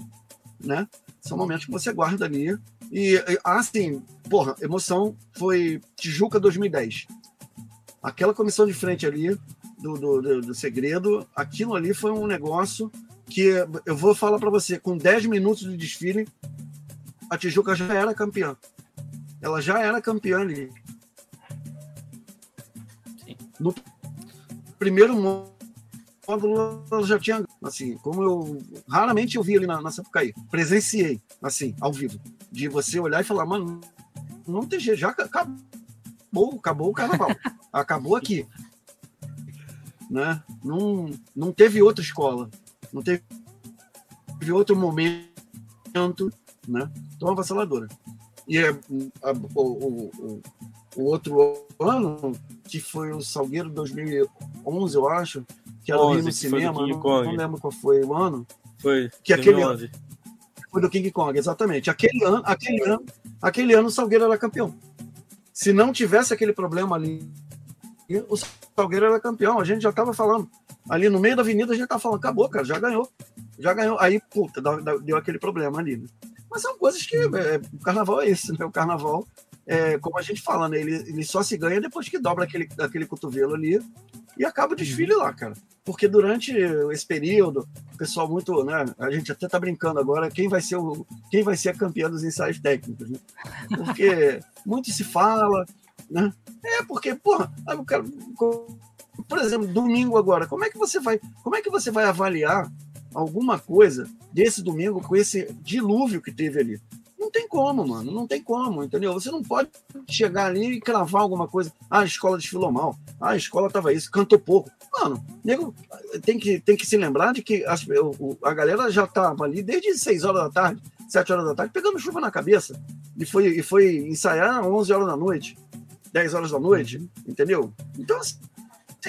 né? São momentos que você guarda ali. E, assim, porra, emoção foi Tijuca 2010. Aquela comissão de frente ali, do, do, do, do segredo, aquilo ali foi um negócio que eu vou falar para você, com 10 minutos de desfile, a Tijuca já era campeã. Ela já era campeã ali. Sim. No primeiro módulo ela já tinha, assim, como eu raramente eu vi ali na, na Sapucaí, presenciei, assim, ao vivo, de você olhar e falar, mano, não tem jeito, já acabou, acabou o carnaval, [laughs] acabou aqui, né? Não, não teve outra escola, não teve, teve outro momento, né? Então, avassaladora. E é, a, o, o, o, outro ano, que foi o Salgueiro 2011, eu acho, que era 11, o Rio no cinema, não, não, lembro qual foi o ano. Foi, que aquele foi do King Kong, exatamente. Aquele ano, aquele ano, aquele ano o Salgueiro era campeão. Se não tivesse aquele problema ali, o Salgueiro era campeão. A gente já estava falando. Ali no meio da avenida, a gente estava falando, acabou, cara, já ganhou. Já ganhou. Aí, puta, deu aquele problema ali. Né? Mas são coisas que. É, o carnaval é isso, né? O carnaval, é, como a gente fala, né? Ele, ele só se ganha depois que dobra aquele, aquele cotovelo ali e acaba o desfile lá, cara. Porque durante esse período, o pessoal muito, né? A gente até tá brincando agora, quem vai ser o quem vai ser a campeã dos ensaios técnicos, né? Porque [laughs] muito se fala, né? É porque, porra, eu quero, por exemplo, domingo agora, como é que você vai, como é que você vai avaliar alguma coisa desse domingo com esse dilúvio que teve ali? Não tem como, mano. Não tem como, entendeu? Você não pode chegar ali e cravar alguma coisa. Ah, a escola desfilou mal. Ah, a escola tava isso, cantou pouco. Mano, nego tem que, tem que se lembrar de que as, o, a galera já tava ali desde 6 horas da tarde, 7 horas da tarde, pegando chuva na cabeça. E foi, e foi ensaiar 11 horas da noite, 10 horas da noite, uhum. entendeu? Então, assim,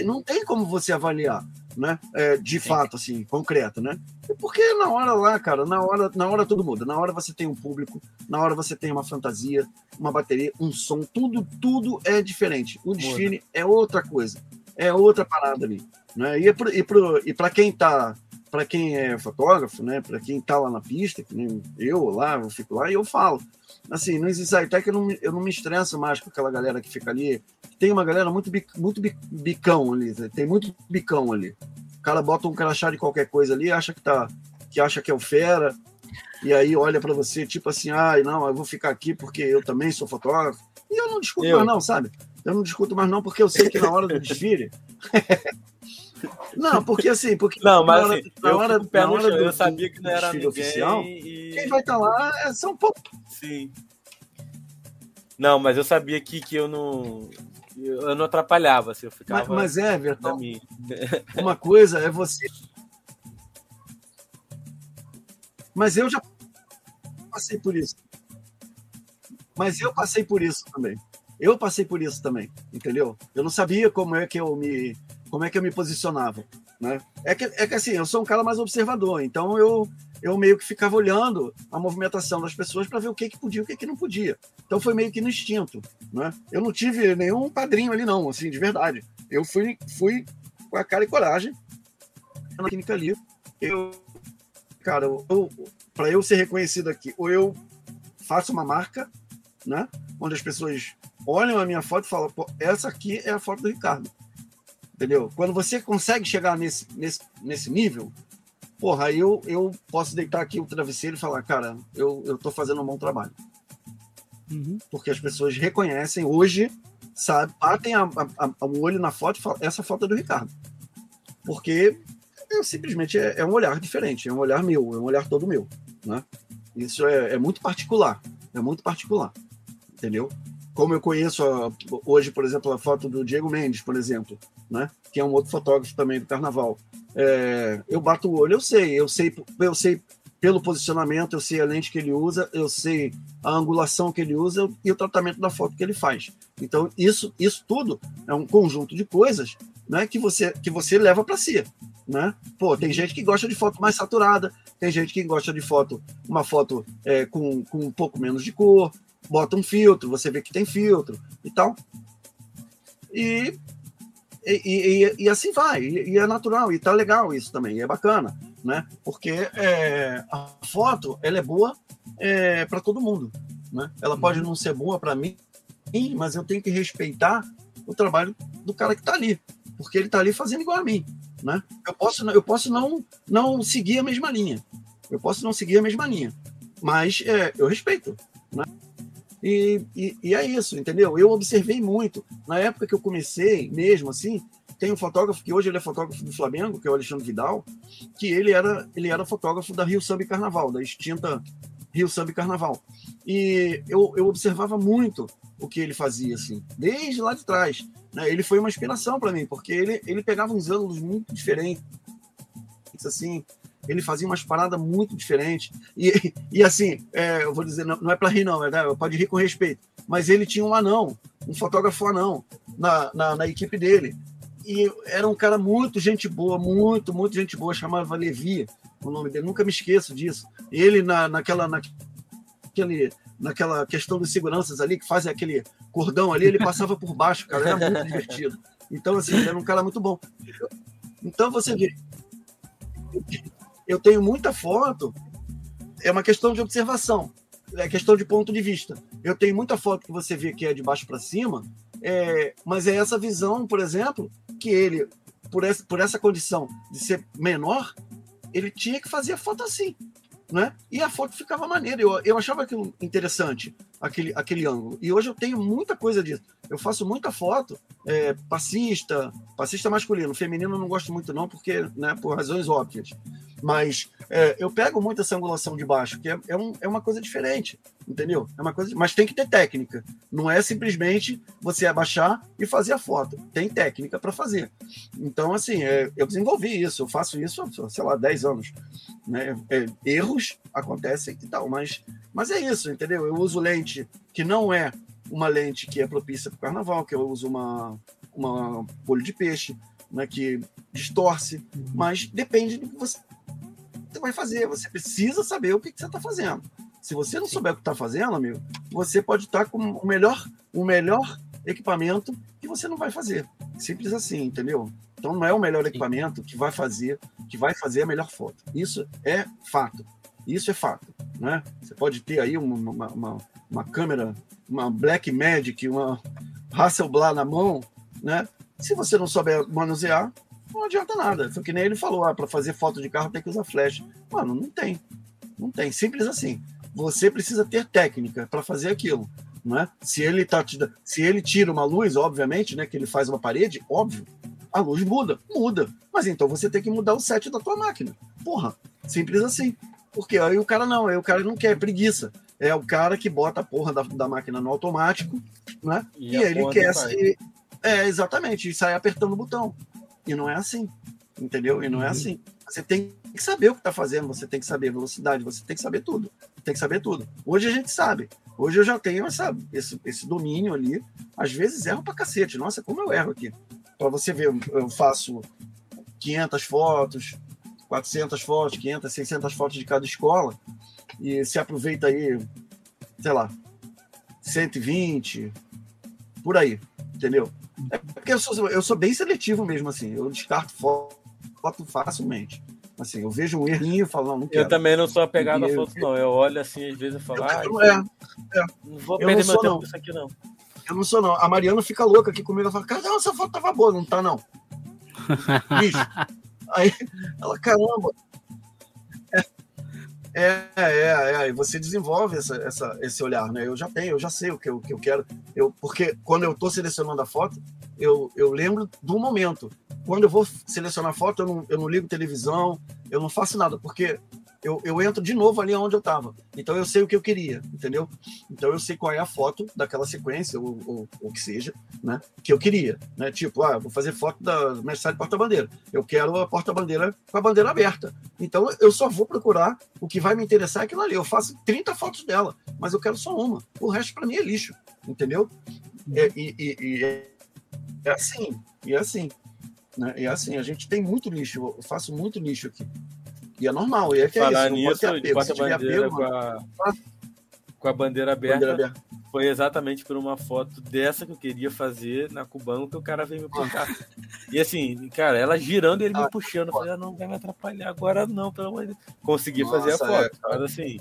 não tem como você avaliar né? É, de fato, assim, concreto, né? Porque na hora lá, cara, na hora, na hora tudo muda. Na hora você tem um público, na hora você tem uma fantasia, uma bateria, um som, tudo, tudo é diferente. O desfile é outra coisa, é outra parada ali, né? E, é pro, e, pro, e para quem tá, para quem é fotógrafo, né? Para quem tá lá na pista, que nem eu lá, eu fico lá e eu falo. Assim, no ensaio que eu não, eu não me estresso mais com aquela galera que fica ali tem uma galera muito, muito bicão ali, tem muito bicão ali. O cara bota um crachá de qualquer coisa ali, acha que tá, que acha que é o fera, e aí olha para você tipo assim, ai, ah, não, eu vou ficar aqui porque eu também sou fotógrafo. E eu não discuto eu. mais não, sabe? Eu não discuto mais não porque eu sei que na hora do desfile [laughs] Não, porque assim, porque não, mas na hora, assim, na hora, na hora do, eu sabia que não era ninguém oficial, e... quem vai estar tá lá é São Paulo. Sim. Não, mas eu sabia que, que eu não eu não atrapalhava, assim, eu ficava. Mas, mas é, Everton, [laughs] uma coisa é você. Mas eu já passei por isso. Mas eu passei por isso também. Eu passei por isso também, entendeu? Eu não sabia como é que eu me, como é que eu me posicionava, né? É que, é que assim, eu sou um cara mais observador, então eu eu meio que ficava olhando a movimentação das pessoas para ver o que, que podia e o que, que não podia. Então foi meio que no instinto. Né? Eu não tive nenhum padrinho ali, não, assim, de verdade. Eu fui, fui com a cara e coragem na clínica ali. Eu, cara, para eu ser reconhecido aqui, ou eu faço uma marca, né? Onde as pessoas olham a minha foto e falam, essa aqui é a foto do Ricardo. Entendeu? Quando você consegue chegar nesse, nesse, nesse nível, porra, aí eu, eu posso deitar aqui o travesseiro e falar, cara, eu, eu tô fazendo um bom trabalho. Uhum. Porque as pessoas reconhecem hoje, sabe, batem a, a, a, o olho na foto e falam, essa foto é do Ricardo. Porque eu, simplesmente é, é, um olhar diferente, é um olhar meu, é um olhar todo meu. Né? Isso é, é muito particular, é muito particular, entendeu? Como eu conheço a, hoje, por exemplo, a foto do Diego Mendes, por exemplo, né? que é um outro fotógrafo também do Carnaval é, eu bato o olho, eu sei, eu sei, eu sei pelo posicionamento, eu sei a lente que ele usa, eu sei a angulação que ele usa e o tratamento da foto que ele faz. Então, isso, isso tudo é um conjunto de coisas né, que, você, que você leva para si. Né? Pô, tem gente que gosta de foto mais saturada, tem gente que gosta de foto, uma foto é, com, com um pouco menos de cor, bota um filtro, você vê que tem filtro e tal. E e, e, e, assim vai, e, e, é natural, e tá legal isso também, é bacana, né? Porque é, a foto, ela é boa é, para todo mundo, né? Ela pode uhum. não ser boa para mim, mas eu tenho que respeitar o trabalho do cara que tá ali, porque ele tá ali fazendo igual a mim, né? Eu posso, eu posso não, não seguir a mesma linha, eu posso não seguir a mesma linha, mas é, eu respeito, né? E, e, e, é isso, entendeu? Eu observei muito. Na época que eu comecei, mesmo assim, tem um fotógrafo que hoje ele é fotógrafo do Flamengo, que é o Alexandre Vidal, que ele era, ele era fotógrafo da Rio Samba Carnaval, da extinta Rio Samba Carnaval. E eu, eu observava muito o que ele fazia, assim, desde lá de trás. Né? Ele foi uma inspiração para mim, porque ele, ele pegava uns ângulos muito diferentes, assim, ele fazia umas paradas muito diferentes. E, e assim, é, eu vou dizer, não, não é para rir, não, é, né? pode rir com respeito. Mas ele tinha um anão, um fotógrafo anão, na, na, na, equipe dele. E era um cara muito gente boa, muito, muito gente boa, chamava Levi, o nome dele, nunca me esqueço disso. Ele, na, naquela, naquele, naquela questão dos seguranças ali, que fazem aquele cordão ali, ele passava por baixo, cara, era muito [laughs] divertido. Então, assim, era um cara muito bom. Então, você vê, eu tenho muita foto, é uma questão de observação, é questão de ponto de vista. Eu tenho muita foto que você vê que é de baixo para cima, é, mas é essa visão, por exemplo, que ele, por essa, por essa condição de ser menor, ele tinha que fazer a foto assim. Né? E a foto ficava maneira. Eu, eu achava aquilo interessante, aquele, aquele ângulo. E hoje eu tenho muita coisa disso. Eu faço muita foto é, passista, passista masculino. Feminino eu não gosto muito, não, porque, né, por razões óbvias. Mas é, eu pego muito essa angulação de baixo, que é, é, um, é uma coisa diferente, entendeu? É uma coisa, mas tem que ter técnica. Não é simplesmente você abaixar e fazer a foto. Tem técnica para fazer. Então, assim, é, eu desenvolvi isso, eu faço isso, sei lá, 10 anos. Né? É, erros acontecem e tal, mas, mas é isso, entendeu? Eu uso lente que não é uma lente que é propícia para o carnaval, que eu uso uma, uma olho de peixe, né, que distorce, mas depende do que você vai fazer. Você precisa saber o que, que você está fazendo. Se você não souber o que está fazendo, amigo, você pode estar com o melhor, o melhor equipamento que você não vai fazer. Simples assim, entendeu? Então não é o melhor equipamento que vai fazer, que vai fazer a melhor foto. Isso é fato. Isso é fato, né? Você pode ter aí uma, uma, uma câmera, uma Black Magic, uma Hasselblad na mão, né? Se você não souber manusear, não adianta nada. Foi que nem ele falou, ah, para fazer foto de carro tem que usar flash. Mano, não tem. Não tem. Simples assim. Você precisa ter técnica para fazer aquilo. Né? Se ele tá se ele tira uma luz, obviamente, né, que ele faz uma parede, óbvio, a luz muda, muda. Mas então você tem que mudar o set da tua máquina. Porra, simples assim. Porque aí o cara não, aí o cara não quer, é preguiça. É o cara que bota a porra da, da máquina no automático, né? E, e ele quer se, é, exatamente, e sai apertando o botão. E não é assim, entendeu? E não é uhum. assim. Você tem que saber o que está fazendo, você tem que saber velocidade, você tem que saber tudo. Tem que saber tudo. Hoje a gente sabe. Hoje eu já tenho essa, esse, esse domínio ali. Às vezes erro pra cacete. Nossa, como eu erro aqui. Para você ver, eu faço 500 fotos, 400 fotos, 500, 600 fotos de cada escola. E se aproveita aí, sei lá, 120, por aí, entendeu? É porque eu sou, eu sou bem seletivo mesmo, assim. Eu descarto foto, foto facilmente. Assim, eu vejo um errinho e falo, não, não quero. Eu também não sou apegado a foto, não. Eu olho assim, às vezes, e falo, ah, é, é. não vou perder meu tempo com isso aqui, não. Eu não sou, não. A Mariana fica louca aqui comigo. Ela fala, cara, essa foto tava boa. Não tá, não. [laughs] Bicho. Aí ela, caramba, é, é, é, e você desenvolve essa, essa, esse olhar, né? Eu já tenho, eu já sei o que eu, que eu quero. Eu, porque quando eu estou selecionando a foto, eu, eu lembro do momento. Quando eu vou selecionar a foto, eu não, eu não ligo televisão, eu não faço nada, porque eu, eu entro de novo ali onde eu estava. Então eu sei o que eu queria, entendeu? Então eu sei qual é a foto daquela sequência, ou, ou que seja, né? Que eu queria, né? Tipo, ah, vou fazer foto da mensagem porta-bandeira. Eu quero a porta-bandeira com a bandeira aberta. Então eu só vou procurar o que vai me interessar é aquilo ali. Eu faço 30 fotos dela, mas eu quero só uma. O resto para mim é lixo, entendeu? É, e, e, e é, é assim, e é assim. Né? E é assim, a gente tem muito lixo, eu faço muito lixo aqui. E é normal, e é que Falar é isso, nisso, de porta-bandeira com, a, com a bandeira aberta, bandeira aberta, foi exatamente por uma foto dessa que eu queria fazer na Cubano que o cara veio me puxar. e assim, cara, ela girando e ele me ah, puxando. Eu falei, ah, não vai me atrapalhar agora não, pelo amor de Deus. Consegui Nossa, fazer a foto, é, mas assim...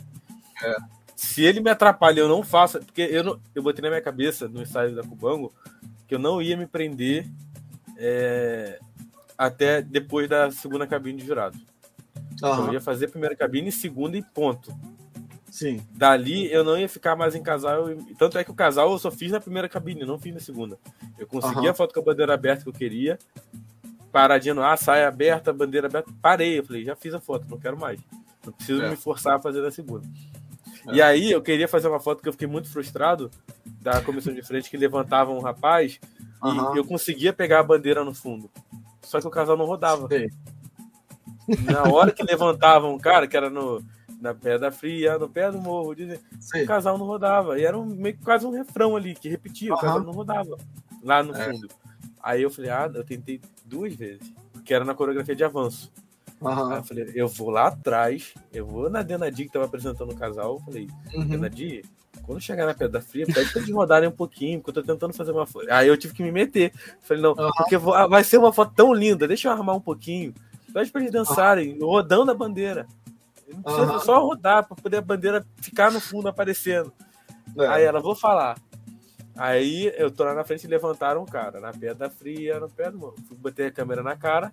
É. Se ele me atrapalha, eu não faço, porque eu, não, eu botei na minha cabeça no ensaio da Cubango que eu não ia me prender é, até depois da segunda cabine de jurado. Uhum. Eu ia fazer a primeira cabine, segunda e ponto. Sim. Dali eu não ia ficar mais em casal. Tanto é que o casal eu só fiz na primeira cabine, não fiz na segunda. Eu consegui uhum. a foto com a bandeira aberta que eu queria. paradinha no ar, saia aberta, bandeira aberta. Parei, eu falei, já fiz a foto, não quero mais. Não preciso é. me forçar a fazer da segunda. É. E aí eu queria fazer uma foto que eu fiquei muito frustrado da comissão de frente que levantava um rapaz uhum. e eu conseguia pegar a bandeira no fundo. Só que o casal não rodava. Sim. Na hora que levantavam um cara, que era no, na Pedra Fria, no pé do morro, dizem, o casal não rodava. E era um, meio que quase um refrão ali, que repetia, uhum. o casal não rodava lá no é. fundo. Aí eu falei, ah, eu tentei duas vezes, que era na coreografia de avanço. Uhum. Aí eu falei, eu vou lá atrás, eu vou na Denadi que tava apresentando o casal, eu falei, uhum. Denadi, quando chegar na Pedra Fria, pede pra eles rodarem um pouquinho, porque eu tô tentando fazer uma foto. Aí eu tive que me meter. Falei, não, uhum. porque vou, vai ser uma foto tão linda, deixa eu armar um pouquinho. Pede pra eles dançarem, rodando a bandeira. Não precisa uhum. só rodar para poder a bandeira ficar no fundo aparecendo. É. Aí ela, vou falar. Aí eu tô lá na frente e levantaram um cara, na pedra fria, no pé do mano. Botei a câmera na cara,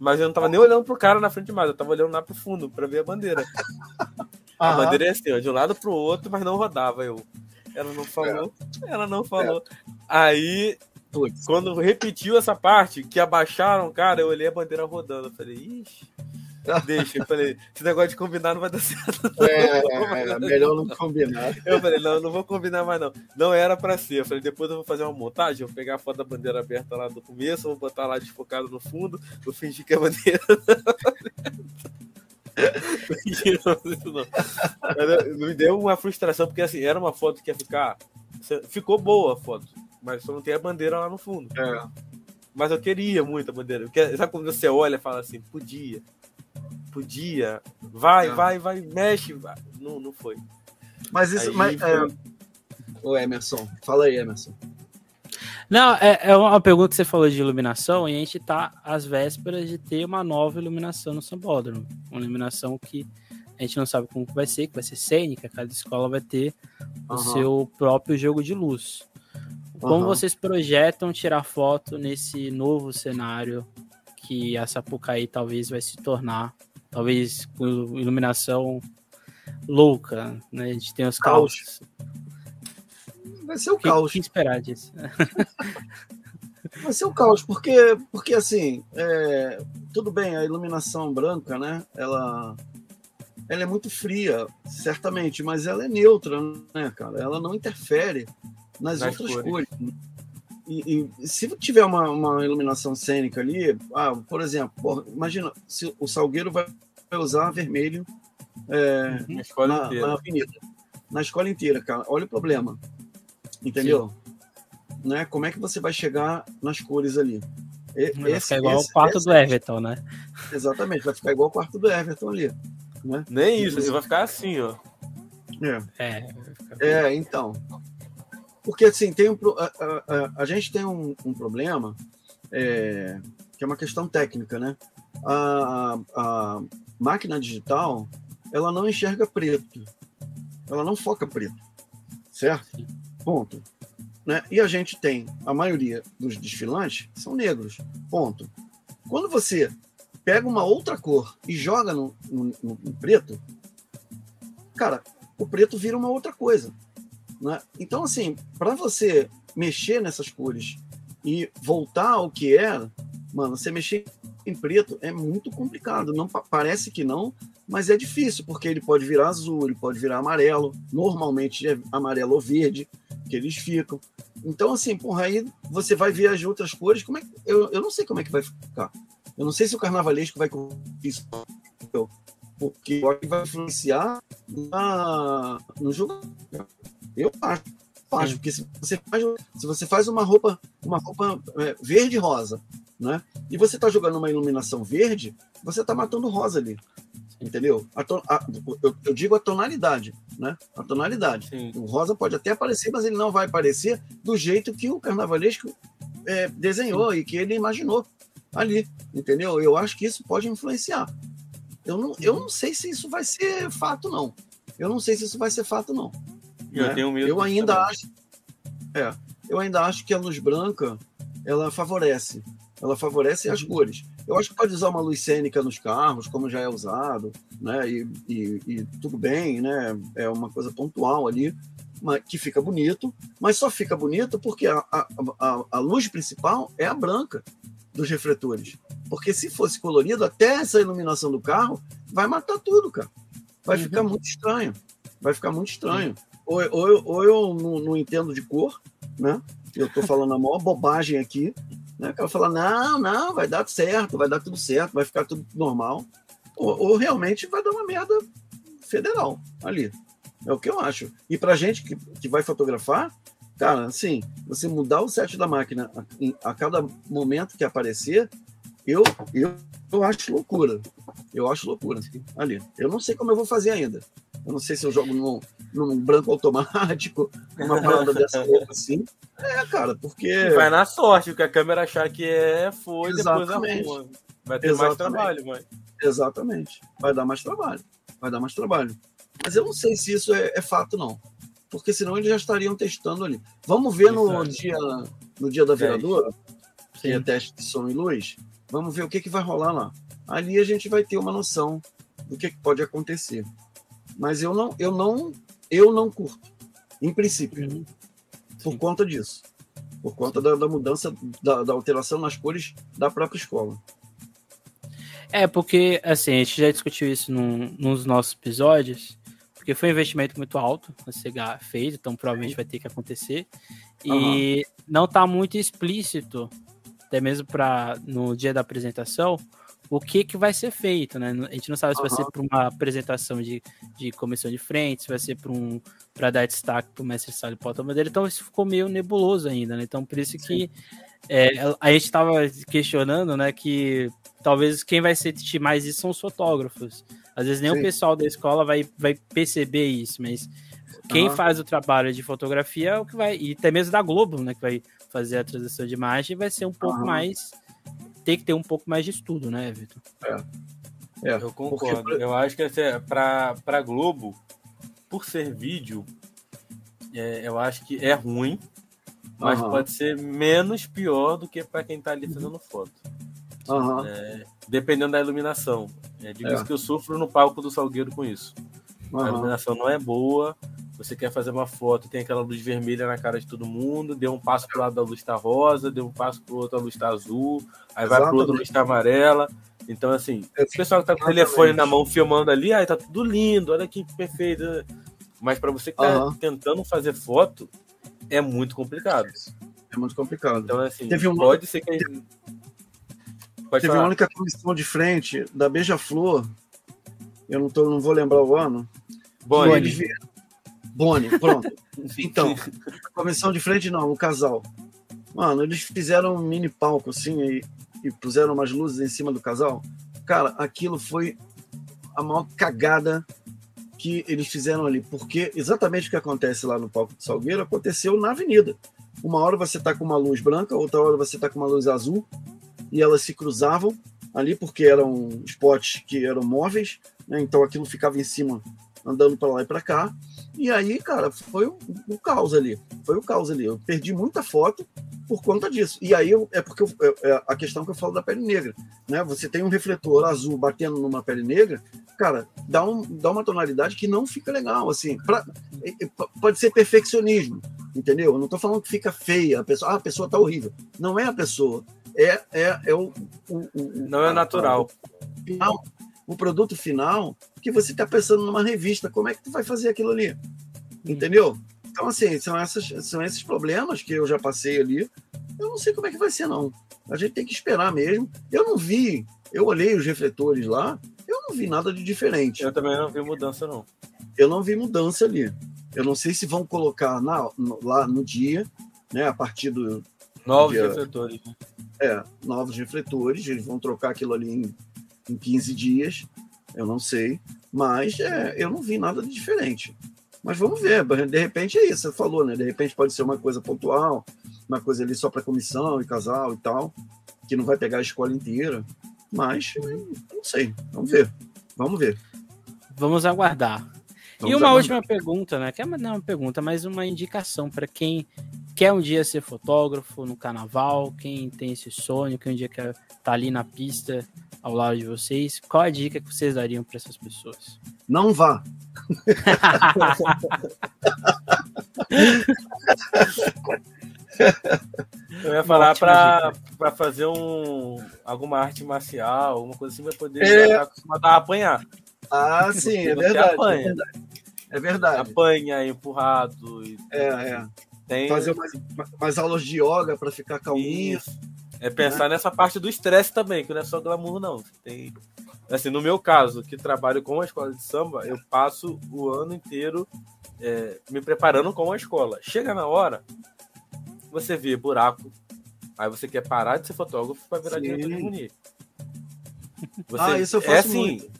mas eu não tava nem olhando pro cara na frente mais, eu tava olhando lá pro fundo para ver a bandeira. [laughs] A bandeira é assim, ó, de um lado pro outro, mas não rodava eu. Ela não falou, é. ela não falou. É. Aí, quando repetiu essa parte, que abaixaram, cara, eu olhei a bandeira rodando. Eu falei, ixi. Deixa, eu falei, esse negócio de combinar não vai dar certo. É, é, melhor não combinar. Eu falei, não, não vou combinar mais não. Não era pra ser. Eu falei, depois eu vou fazer uma montagem, eu vou pegar a foto da bandeira aberta lá do começo, vou botar lá desfocado no fundo, vou fingir que é a bandeira. não. me deu uma frustração, porque assim, era uma foto que ia ficar. Ficou boa a foto, mas só não tem a bandeira lá no fundo. É. Mas eu queria muito a bandeira. Porque, sabe quando você olha e fala assim, podia podia, vai, não. vai, vai, mexe, vai. Não, não foi. Mas isso, aí, mas, é... Ô Emerson, fala aí, Emerson. Não, é, é uma pergunta que você falou de iluminação e a gente tá às vésperas de ter uma nova iluminação no Sambódromo. Uma iluminação que a gente não sabe como vai ser, que vai ser cênica, cada escola vai ter uhum. o seu próprio jogo de luz. Como uhum. vocês projetam tirar foto nesse novo cenário que a Sapucaí talvez vai se tornar talvez com iluminação louca, né? A gente tem os caos. Vai ser o que, caos. que esperar disso? [laughs] Vai ser o caos, porque, porque assim, é, tudo bem, a iluminação branca, né? Ela, ela é muito fria, certamente, mas ela é neutra, né, cara? Ela não interfere nas, nas outras cores. cores. E, e, se tiver uma, uma iluminação cênica ali, ah, por exemplo, imagina se o Salgueiro vai usar vermelho é, na, na, na, avenida. Na escola inteira, cara. Olha o problema. Entendeu? Né? Como é que você vai chegar nas cores ali? E, vai esse, ficar igual esse, o quarto esse, do Everton, né? Exatamente, vai ficar igual o quarto do Everton ali. Né? Nem isso, ele vai ficar assim, ó. É, é, é então. Porque assim, tem um, a, a, a, gente tem um, um problema é, que é uma questão técnica, né? A, a, máquina digital, ela não enxerga preto. Ela não foca preto. Certo? Ponto. Né? E a gente tem, a maioria dos desfilantes são negros. Ponto. Quando você pega uma outra cor e joga no, no, no preto, cara, o preto vira uma outra coisa. Né? Então, assim, para você mexer nessas cores e voltar ao que era, mano, você mexer em preto é muito complicado. Não parece que não, mas é difícil porque ele pode virar azul, ele pode virar amarelo. Normalmente é amarelo ou verde que eles ficam. Então assim, porra, aí você vai ver as outras cores. Como é que, eu, eu não sei como é que vai ficar. Eu não sei se o carnavalesco vai isso porque vai influenciar na, no jogo. Eu acho porque se você faz, se você faz uma roupa, uma roupa é, verde rosa, né? E você está jogando uma iluminação verde, você está matando rosa ali. Entendeu? A a, eu, eu, digo a tonalidade, né? A tonalidade. Sim. O rosa pode até aparecer, mas ele não vai aparecer do jeito que o carnavalesco é, desenhou Sim. e que ele imaginou ali, entendeu? Eu acho que isso pode influenciar. Eu não, eu não sei se isso vai ser fato, não. Eu não sei se isso vai ser fato, não. Eu né? tenho medo. Eu ainda também. acho. É, eu ainda acho que a luz branca ela favorece. Ela favorece as uhum. cores. Eu acho que pode usar uma luz cênica nos carros, como já é usado, né? E, e, e tudo bem, né? É uma coisa pontual ali, mas, que fica bonito, mas só fica bonito porque a, a, a, a luz principal é a branca. dos refletores. Porque se fosse colorido, até essa iluminação do carro vai matar tudo, cara. Vai uhum. ficar muito estranho. Vai ficar muito estranho. Ou, ou, ou eu não, não, entendo de cor, né? Eu tô falando a maior bobagem aqui. Né? O fala, não, não, vai dar certo, vai dar tudo certo, vai ficar tudo normal. Ou, ou realmente vai dar uma merda federal ali. É o que eu acho. E pra gente que, que vai fotografar, cara, assim, você mudar o set da máquina a, a cada momento que aparecer, eu, eu, eu acho loucura. Eu acho loucura ali. Eu não sei como eu vou fazer ainda. Eu não sei se eu jogo num, num branco automático, uma parada dessa [laughs] assim. É, cara, porque. Vai na sorte, o que a câmera achar que é, foi, Exatamente. depois arruma. Vai ter Exatamente. mais trabalho, mãe. Exatamente. Vai dar mais trabalho. Vai dar mais trabalho. Mas eu não sei se isso é, é fato, não. Porque senão eles já estariam testando ali. Vamos ver no dia, no dia da viradora, que é teste de som e luz. Vamos ver o que, que vai rolar lá. Ali a gente vai ter uma noção do que, que pode acontecer. Mas eu não, eu não, eu não curto, em princípio, uhum. por conta disso, por conta da, da mudança, da, da, alteração nas cores da própria escola. É, porque, assim, a gente já discutiu isso num, nos nossos episódios, porque foi um investimento muito alto a Sega fez, então provavelmente vai ter que acontecer. E uhum. não está muito explícito, até mesmo para no dia da apresentação, o que, que vai ser feito, né? A gente não sabe se vai ser para uma apresentação de, de comissão de frente, se vai ser para um para dar destaque para o mestre Sala porta dele, então isso ficou meio nebuloso ainda, né? Então por isso que é, a gente estava questionando, né, que talvez quem vai sentir mais isso são os fotógrafos. Às vezes nem Sim. o pessoal da escola vai, vai perceber isso, mas quem uhum. faz o trabalho de fotografia é o que vai, e até mesmo da Globo, né, que vai fazer a transição de imagem, vai ser um pouco uhum. mais ter que ter um pouco mais de estudo, né, Vitor? É. é. Eu concordo. Porque... Eu acho que assim, para Globo, por ser vídeo, é, eu acho que é ruim, mas uhum. pode ser menos pior do que para quem está ali fazendo foto. Uhum. É, dependendo da iluminação. É, digo é. que eu sofro no palco do Salgueiro com isso. Uhum. A iluminação não é boa, você quer fazer uma foto, tem aquela luz vermelha na cara de todo mundo, deu um passo pro lado da luz tá rosa, deu um passo pro outro a luz tá azul, aí Exatamente. vai pro outro a luz tá amarela. Então, assim, o pessoal que tá com o telefone na mão filmando ali, aí tá tudo lindo, olha que perfeito. Mas para você que tá uhum. tentando fazer foto, é muito complicado. É muito complicado. Então, assim, Teve um... pode ser que. Pode Teve falar. uma única comissão de frente da Beija-Flor, eu não, tô, não vou lembrar o ano. Bom, eles vieram Boni, pronto. [laughs] Então, comissão de frente não, o casal. Mano, eles fizeram um mini palco assim e, e puseram umas luzes em cima do casal. Cara, aquilo foi a maior cagada que eles fizeram ali, porque exatamente o que acontece lá no palco de Salgueiro aconteceu na avenida. Uma hora você tá com uma luz branca, outra hora você tá com uma luz azul, e elas se cruzavam ali porque eram spots que eram móveis, né? então aquilo ficava em cima, andando para lá e para cá. E aí, cara, foi o, o caos ali. Foi o caos ali. Eu perdi muita foto por conta disso. E aí eu, é porque eu, é, a questão que eu falo da pele negra, né? Você tem um refletor azul batendo numa pele negra, cara, dá, um, dá uma tonalidade que não fica legal, assim. Pra, é, é, pode ser perfeccionismo, entendeu? Eu não estou falando que fica feia, a pessoa, ah, a pessoa tá horrível. Não é a pessoa, é, é, é o, o, o Não é natural. A, o produto final que você está pensando numa revista. Como é que tu vai fazer aquilo ali? Entendeu? Então, assim, são, essas, são esses problemas que eu já passei ali. Eu não sei como é que vai ser, não. A gente tem que esperar mesmo. Eu não vi, eu olhei os refletores lá, eu não vi nada de diferente. Eu também não vi mudança, não. Eu não vi mudança ali. Eu não sei se vão colocar na, no, lá no dia, né, a partir do. Novos dia, refletores. Né? É, novos refletores. Eles vão trocar aquilo ali em em 15 dias, eu não sei, mas é, eu não vi nada de diferente. Mas vamos ver, de repente é isso, você falou, né? De repente pode ser uma coisa pontual, uma coisa ali só para comissão e casal e tal, que não vai pegar a escola inteira, mas não sei, vamos ver, vamos ver. Vamos aguardar. Vamos e uma aguardar. última pergunta, né? Que é uma, não é uma pergunta, mas uma indicação para quem quer um dia ser fotógrafo no carnaval, quem tem esse sonho, que um dia quer estar tá ali na pista ao lado de vocês, qual a dica que vocês dariam para essas pessoas? Não vá. Eu ia falar para fazer um, alguma arte marcial, alguma coisa assim, para poder é... estar acostumado a apanhar. Ah, sim, é verdade, é verdade. É verdade. Apanha, empurrado. E... É, é. Tem... Fazer umas, umas aulas de yoga para ficar calminho. Isso. É pensar nessa parte do estresse também, que não é só glamour, não. Tem... Assim, no meu caso, que trabalho com a escola de samba, eu passo o ano inteiro é, me preparando com a escola. Chega na hora, você vê buraco, aí você quer parar de ser fotógrafo para virar Sim. diretor de harmonia. Você, ah, isso eu faço é assim, muito.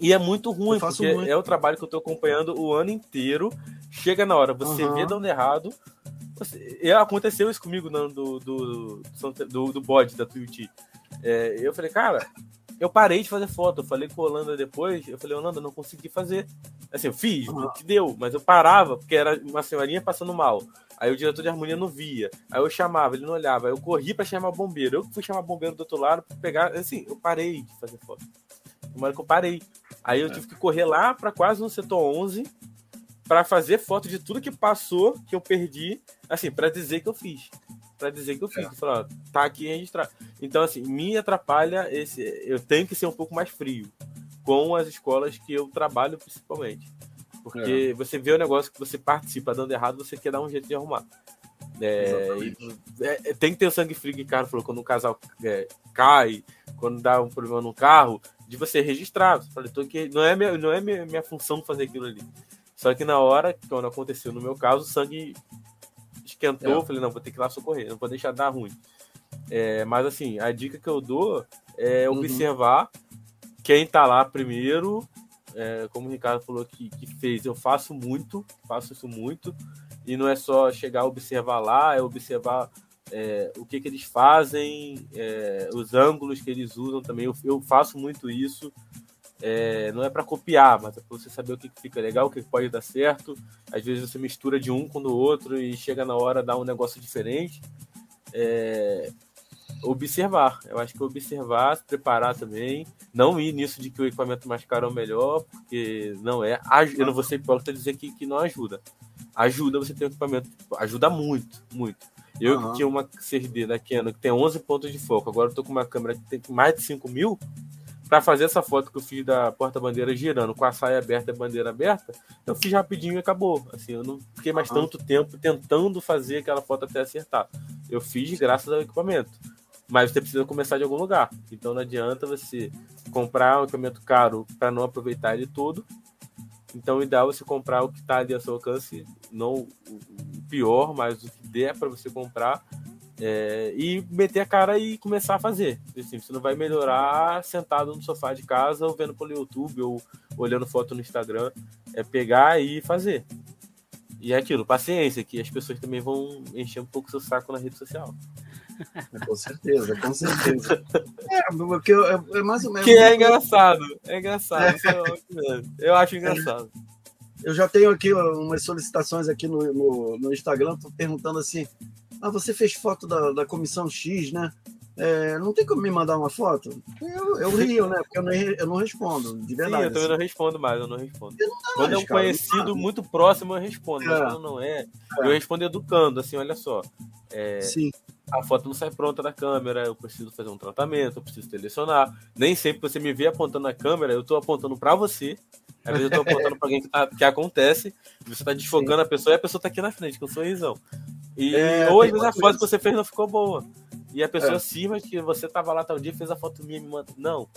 E é muito ruim, porque muito. é o trabalho que eu estou acompanhando o ano inteiro. Chega na hora, você uhum. vê dando errado. Você, aconteceu isso comigo no, do, do, do, do bode da Tuiuti. É, eu falei, cara, eu parei de fazer foto. Eu falei com a Holanda depois, eu falei, Holanda, não consegui fazer. Assim, eu fiz, uhum. o que deu, mas eu parava, porque era uma senhorinha passando mal. Aí o diretor de harmonia não via. Aí eu chamava, ele não olhava. Aí eu corri para chamar bombeiro. Eu fui chamar bombeiro do outro lado para pegar. Assim, eu parei de fazer foto. Uma hora que eu parei. Aí eu é. tive que correr lá para quase no setor 11 para fazer foto de tudo que passou, que eu perdi, assim, para dizer que eu fiz. Para dizer que eu fiz. É. Falar, tá aqui registrado. Então, assim, me atrapalha esse. Eu tenho que ser um pouco mais frio com as escolas que eu trabalho, principalmente. Porque é. você vê o negócio que você participa dando errado, você quer dar um jeito de arrumar. É, e, é, tem que ter o sangue frio que o cara falou, quando um casal é, cai, quando dá um problema no carro, de você registrar. Você fala, tô aqui, não é, minha, não é minha, minha função fazer aquilo ali. Só que na hora, quando aconteceu no meu caso, o sangue esquentou, é. falei, não, vou ter que ir lá socorrer, não vou deixar dar ruim. É, mas assim, a dica que eu dou é uhum. observar quem tá lá primeiro. É, como o Ricardo falou que, que fez, eu faço muito, faço isso muito. E não é só chegar a observar lá, é observar é, o que, que eles fazem, é, os ângulos que eles usam também. Eu, eu faço muito isso. É, não é para copiar, mas é para você saber o que, fica legal, o que, pode dar certo. Às vezes você mistura de um com o outro e chega na hora dá um negócio diferente. É, observar, eu acho que observar, se preparar também, não ir nisso de que o equipamento mais caro é o melhor, porque não é. Eu não vou ser hipócrita dizer que, que não ajuda. Ajuda você ter um equipamento, ajuda muito, muito. Eu uhum. que tinha uma CRD da Canon que tem 11 pontos de foco, agora eu tô com uma câmera que tem mais de 5 mil. Para fazer essa foto que eu fiz da porta-bandeira girando com a saia aberta e a bandeira aberta, eu fiz rapidinho e acabou. Assim, eu não fiquei mais uhum. tanto tempo tentando fazer aquela foto até acertar. Eu fiz graças ao equipamento. Mas você precisa começar de algum lugar. Então não adianta você comprar um equipamento caro para não aproveitar ele todo. Então o ideal é você comprar o que está ali ao seu alcance, não o pior, mas o que der para você comprar é, e meter a cara e começar a fazer. Assim, você não vai melhorar sentado no sofá de casa ou vendo pelo YouTube ou olhando foto no Instagram. É pegar e fazer. E é aquilo, paciência, que as pessoas também vão encher um pouco seu saco na rede social. [laughs] Com certeza, com certeza. [laughs] É, porque eu, é mais ou menos. Que é engraçado, é engraçado. É. Eu acho engraçado. Eu já tenho aqui umas solicitações aqui no, no, no Instagram, perguntando assim: ah, você fez foto da, da comissão X, né? É, não tem como me mandar uma foto? Eu, eu rio, né? Porque eu não, eu não respondo, de verdade. Sim, eu também não respondo mais, eu não respondo. Eu não quando é um cara, conhecido muito próximo, eu respondo. É. Mas quando não é, é, eu respondo educando, assim, olha só. É, Sim. A foto não sai pronta da câmera, eu preciso fazer um tratamento, eu preciso selecionar. Nem sempre você me vê apontando a câmera, eu estou apontando para você. Às vezes eu estou apontando para alguém que, tá, que acontece, você está desfocando Sim. a pessoa e a pessoa está aqui na frente, com um sorrisão. E é, ou às vezes a foto que você fez não ficou boa. E a pessoa é. que você tava lá tal dia, fez a foto minha e me manda. Não.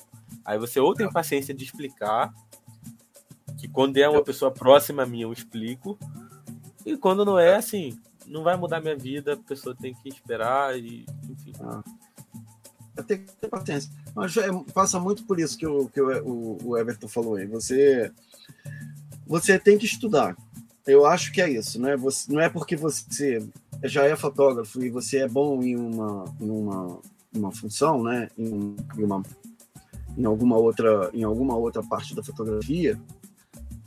Aí você ou tem paciência de explicar, que quando é uma pessoa próxima a mim, eu explico. E quando não é, assim, não vai mudar minha vida, a pessoa tem que esperar e, enfim. Ah. Eu tenho que ter paciência. Mas é, passa muito por isso que, o, que o, o Everton falou aí. Você, você tem que estudar. Eu acho que é isso, né? Você, não é porque você já é fotógrafo e você é bom em uma, em uma, uma função, né? Em, em, uma, em, alguma outra, em alguma outra parte da fotografia,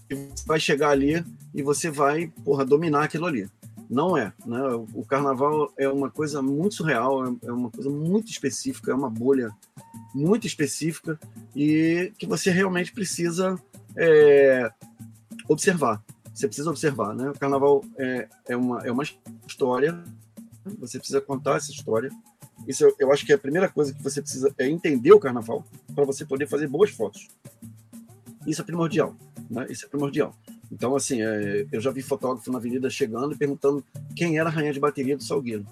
e você vai chegar ali e você vai, porra, dominar aquilo ali. Não é, né? O carnaval é uma coisa muito surreal, é uma coisa muito específica, é uma bolha muito específica e que você realmente precisa é, observar você precisa observar, né? O carnaval é, é, uma, é uma história, Você precisa contar essa história. Isso eu, eu acho que é a primeira coisa que você precisa é entender o carnaval para você poder fazer boas fotos. Isso é primordial, né? Isso é primordial. Então, assim, é, eu já vi fotógrafo na avenida chegando e perguntando quem era a rainha de bateria do Salgueiro,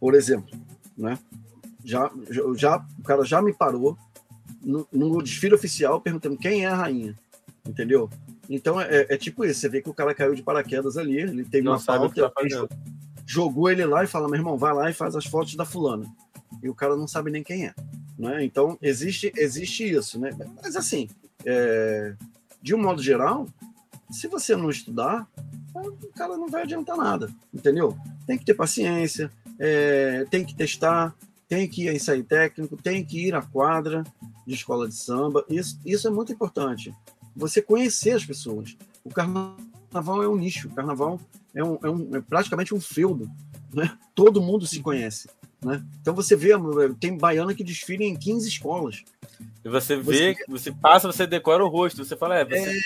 por exemplo, né? Já, já, o cara já me parou no, no desfile oficial perguntando quem é a rainha, entendeu? Então é, é, tipo isso, você vê que o cara caiu de paraquedas ali, ele tem uma falta, tá jogou ele lá e fala, meu irmão, vai lá e faz as fotos da fulana. E o cara não sabe nem quem é. Né? Então existe, existe isso, né? Mas assim, é, de um modo geral, se você não estudar, o cara não vai adiantar nada, entendeu? Tem que ter paciência, é, tem que testar, tem que ir a ensaio técnico, tem que ir à quadra de escola de samba. Isso, isso é muito importante. Você conhecer as pessoas. O carnaval é um nicho, o carnaval é, um, é, um, é praticamente um feudo. Né? Todo mundo se conhece. Né? Então você vê, tem baiana que desfila em 15 escolas. E você vê, você, você passa, você decora o rosto, você fala, é, você...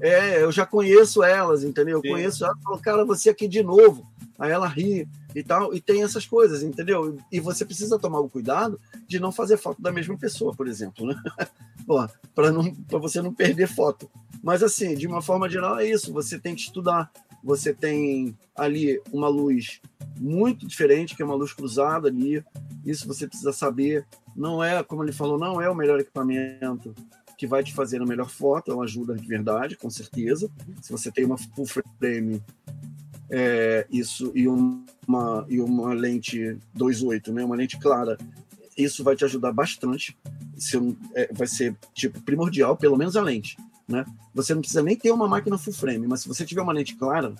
é, é, eu já conheço elas, entendeu? Eu Sim. conheço ela, falo, cara, você aqui de novo. Aí ela ri e tal, e tem essas coisas, entendeu? E você precisa tomar o cuidado de não fazer foto da mesma pessoa, por exemplo, né? [laughs] para você não perder foto. Mas assim, de uma forma geral é isso, você tem que estudar, você tem ali uma luz muito diferente, que é uma luz cruzada ali. Isso você precisa saber. Não é, como ele falou, não é o melhor equipamento que vai te fazer a melhor foto, é uma ajuda de verdade, com certeza. Se você tem uma full frame, é, isso e uma, e uma lente 2.8, né, uma lente clara, isso vai te ajudar bastante. Isso é, vai ser tipo primordial, pelo menos a lente. Né? Você não precisa nem ter uma máquina full frame, mas se você tiver uma lente clara,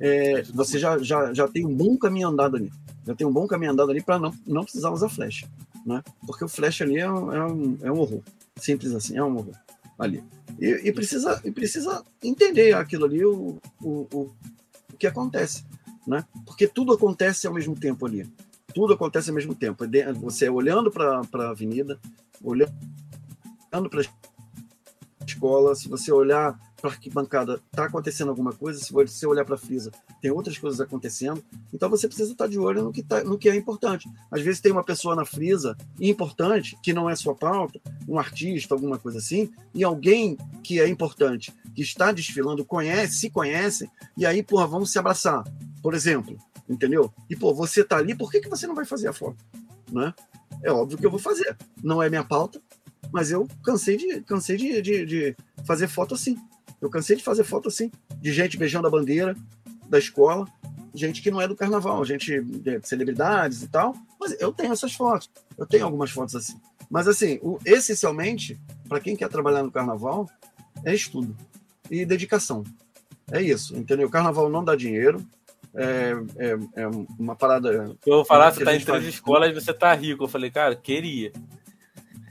é, você já, já, já tem um bom caminho andado ali. Já tem um bom caminho andado ali para não, não precisar usar flash. Né? Porque o flash ali é um, é, um, é um horror. Simples assim, é um horror ali. E, e, precisa, e precisa entender aquilo ali, o, o, o, o que acontece. Né? Porque tudo acontece ao mesmo tempo ali. Tudo acontece ao mesmo tempo. Você olhando para a avenida, olhando para escola, se você olhar para a arquibancada, está acontecendo alguma coisa, se você olhar para a frisa, tem outras coisas acontecendo, então você precisa estar tá de olho no que, tá, no que é importante. Às vezes tem uma pessoa na frisa importante, que não é sua pauta, um artista, alguma coisa assim, e alguém que é importante, que está desfilando, conhece, se conhece, e aí, porra, vamos se abraçar, por exemplo, entendeu? E, pô, você está ali, por que, que você não vai fazer a foto? Né? É óbvio que eu vou fazer. Não é minha pauta, mas eu cansei de, cansei de, de, de fazer foto assim. Eu cansei de fazer foto assim, de gente beijando a bandeira da escola, gente que não é do carnaval, gente de celebridades e tal, mas eu tenho essas fotos, eu tenho algumas fotos assim. Mas assim, o, essencialmente, para quem quer trabalhar no carnaval, é estudo e dedicação. É isso, entendeu? O carnaval não dá dinheiro, é, é, é uma parada. Eu vou falar, você tá em três escolas e você tá rico. Eu falei, cara, queria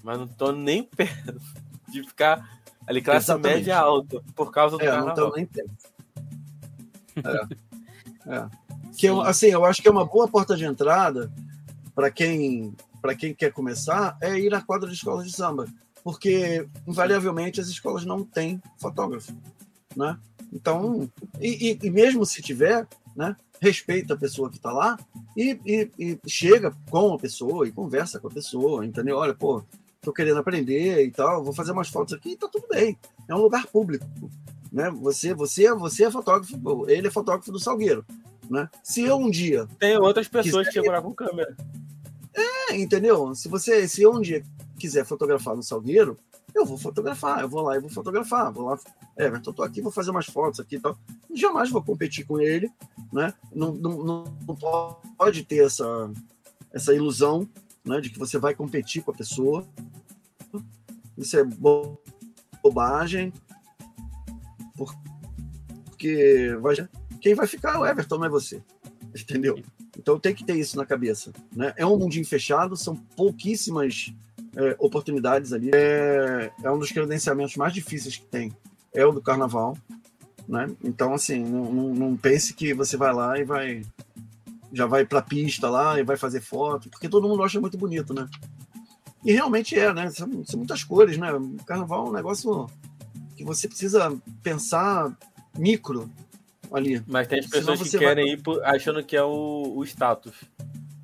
mas não tô nem [laughs] perto de ficar ali classe Exatamente. média alta por causa do é, carnaval. Não tô nem perto. É. é. Que eu, assim, eu acho que é uma boa porta de entrada para quem para quem quer começar é ir à quadra de escola de samba, porque invariavelmente as escolas não têm fotógrafo, né? Então, e, e, e mesmo se tiver, né, respeita a pessoa que está lá e, e, e, chega com a pessoa e conversa com a pessoa, entendeu? Olha, pô, estou querendo aprender e tal, vou fazer umas fotos aqui, tá tudo bem. É um lugar público, né? Você, você, você é fotógrafo, ele é fotógrafo do Salgueiro, né? Se eu um dia tem outras pessoas quiser... que gravam câmera. É, entendeu? Se você, se eu um dia quiser fotografar no Salgueiro, eu vou fotografar, eu vou lá e vou fotografar, vou lá, é, eu tô aqui, vou fazer umas fotos aqui e tal. Jamais vou competir com ele, né? Não, não, não pode ter essa, essa ilusão né, de que você vai competir com a pessoa. Isso é bobagem, porque vai, quem vai ficar é o Everton, não é você, entendeu? Então tem que ter isso na cabeça. Né? É um mundinho fechado, são pouquíssimas é, oportunidades ali. É, é um dos credenciamentos mais difíceis que tem, é o do carnaval. Né? Então, assim, não, não, não pense que você vai lá e vai já vai para a pista lá e vai fazer foto, porque todo mundo acha muito bonito, né? E realmente é, né? São, são muitas cores, né? O carnaval é um negócio que você precisa pensar micro. ali. Mas tem as pessoas que querem vai... ir por, achando que é o, o status.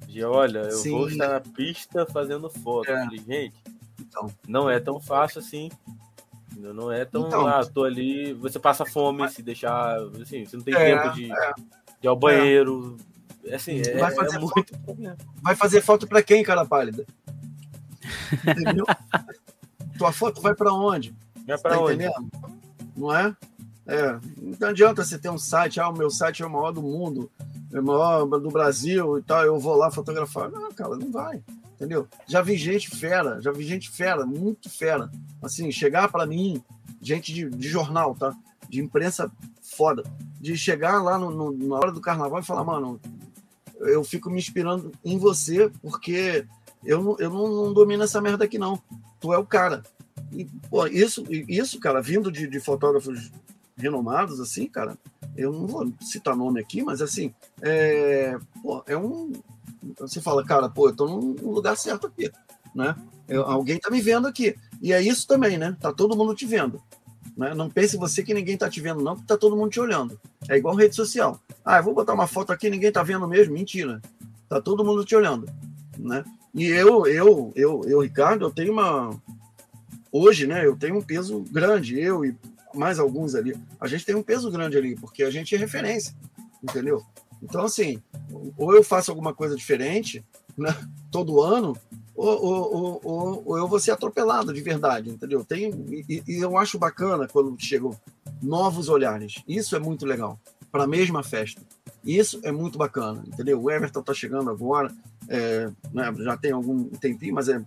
De olha, eu Sim. vou estar na pista fazendo foto. É. Gente, então. não é tão fácil assim. Não é tão. Então, ah, tô ali. Você passa fome se deixar. Assim, você não tem é, tempo de, é. de ir ao banheiro. É. Assim, é, vai fazer é muito. Foto, vai fazer foto para quem, cara pálida? Entendeu? [laughs] Tua foto vai para onde? Vai para tá onde? Entendendo? Não é? É, não adianta você ter um site, ah, o meu site é o maior do mundo, é o maior do Brasil e tal, eu vou lá fotografar. Não, cara, não vai, entendeu? Já vi gente fera, já vi gente fera, muito fera, assim, chegar para mim, gente de, de, jornal, tá? De imprensa foda, de chegar lá no, no, na hora do carnaval e falar, mano, eu fico me inspirando em você porque eu, não, eu não, não domino essa merda aqui, não. Tu é o cara. E, pô, isso, isso, cara, vindo de, de fotógrafos renomados, assim, cara, eu não vou citar nome aqui, mas assim, é, pô, é um. Você fala, cara, pô, eu tô no lugar certo aqui, né? Eu, alguém tá me vendo aqui. E é isso também, né? Tá todo mundo te vendo. Né? Não pense você que ninguém tá te vendo, não, porque tá todo mundo te olhando. É igual rede social. Ah, eu vou botar uma foto aqui, ninguém tá vendo mesmo. Mentira. Tá todo mundo te olhando. Né? E eu, eu, eu, eu, Ricardo, eu tenho uma. Hoje, né? Eu tenho um peso grande, eu e mais alguns ali, a gente tem um peso grande ali, porque a gente é referência, entendeu? Então, assim, ou eu faço alguma coisa diferente né, todo ano, ou, ou, ou, ou, eu vou ser atropelado de verdade, entendeu? Tem, e, e eu acho bacana quando chegam novos olhares. Isso é muito legal, para a mesma festa. Isso é muito bacana, entendeu? O Everton está chegando agora, é, né, já tem algum tempinho, mas é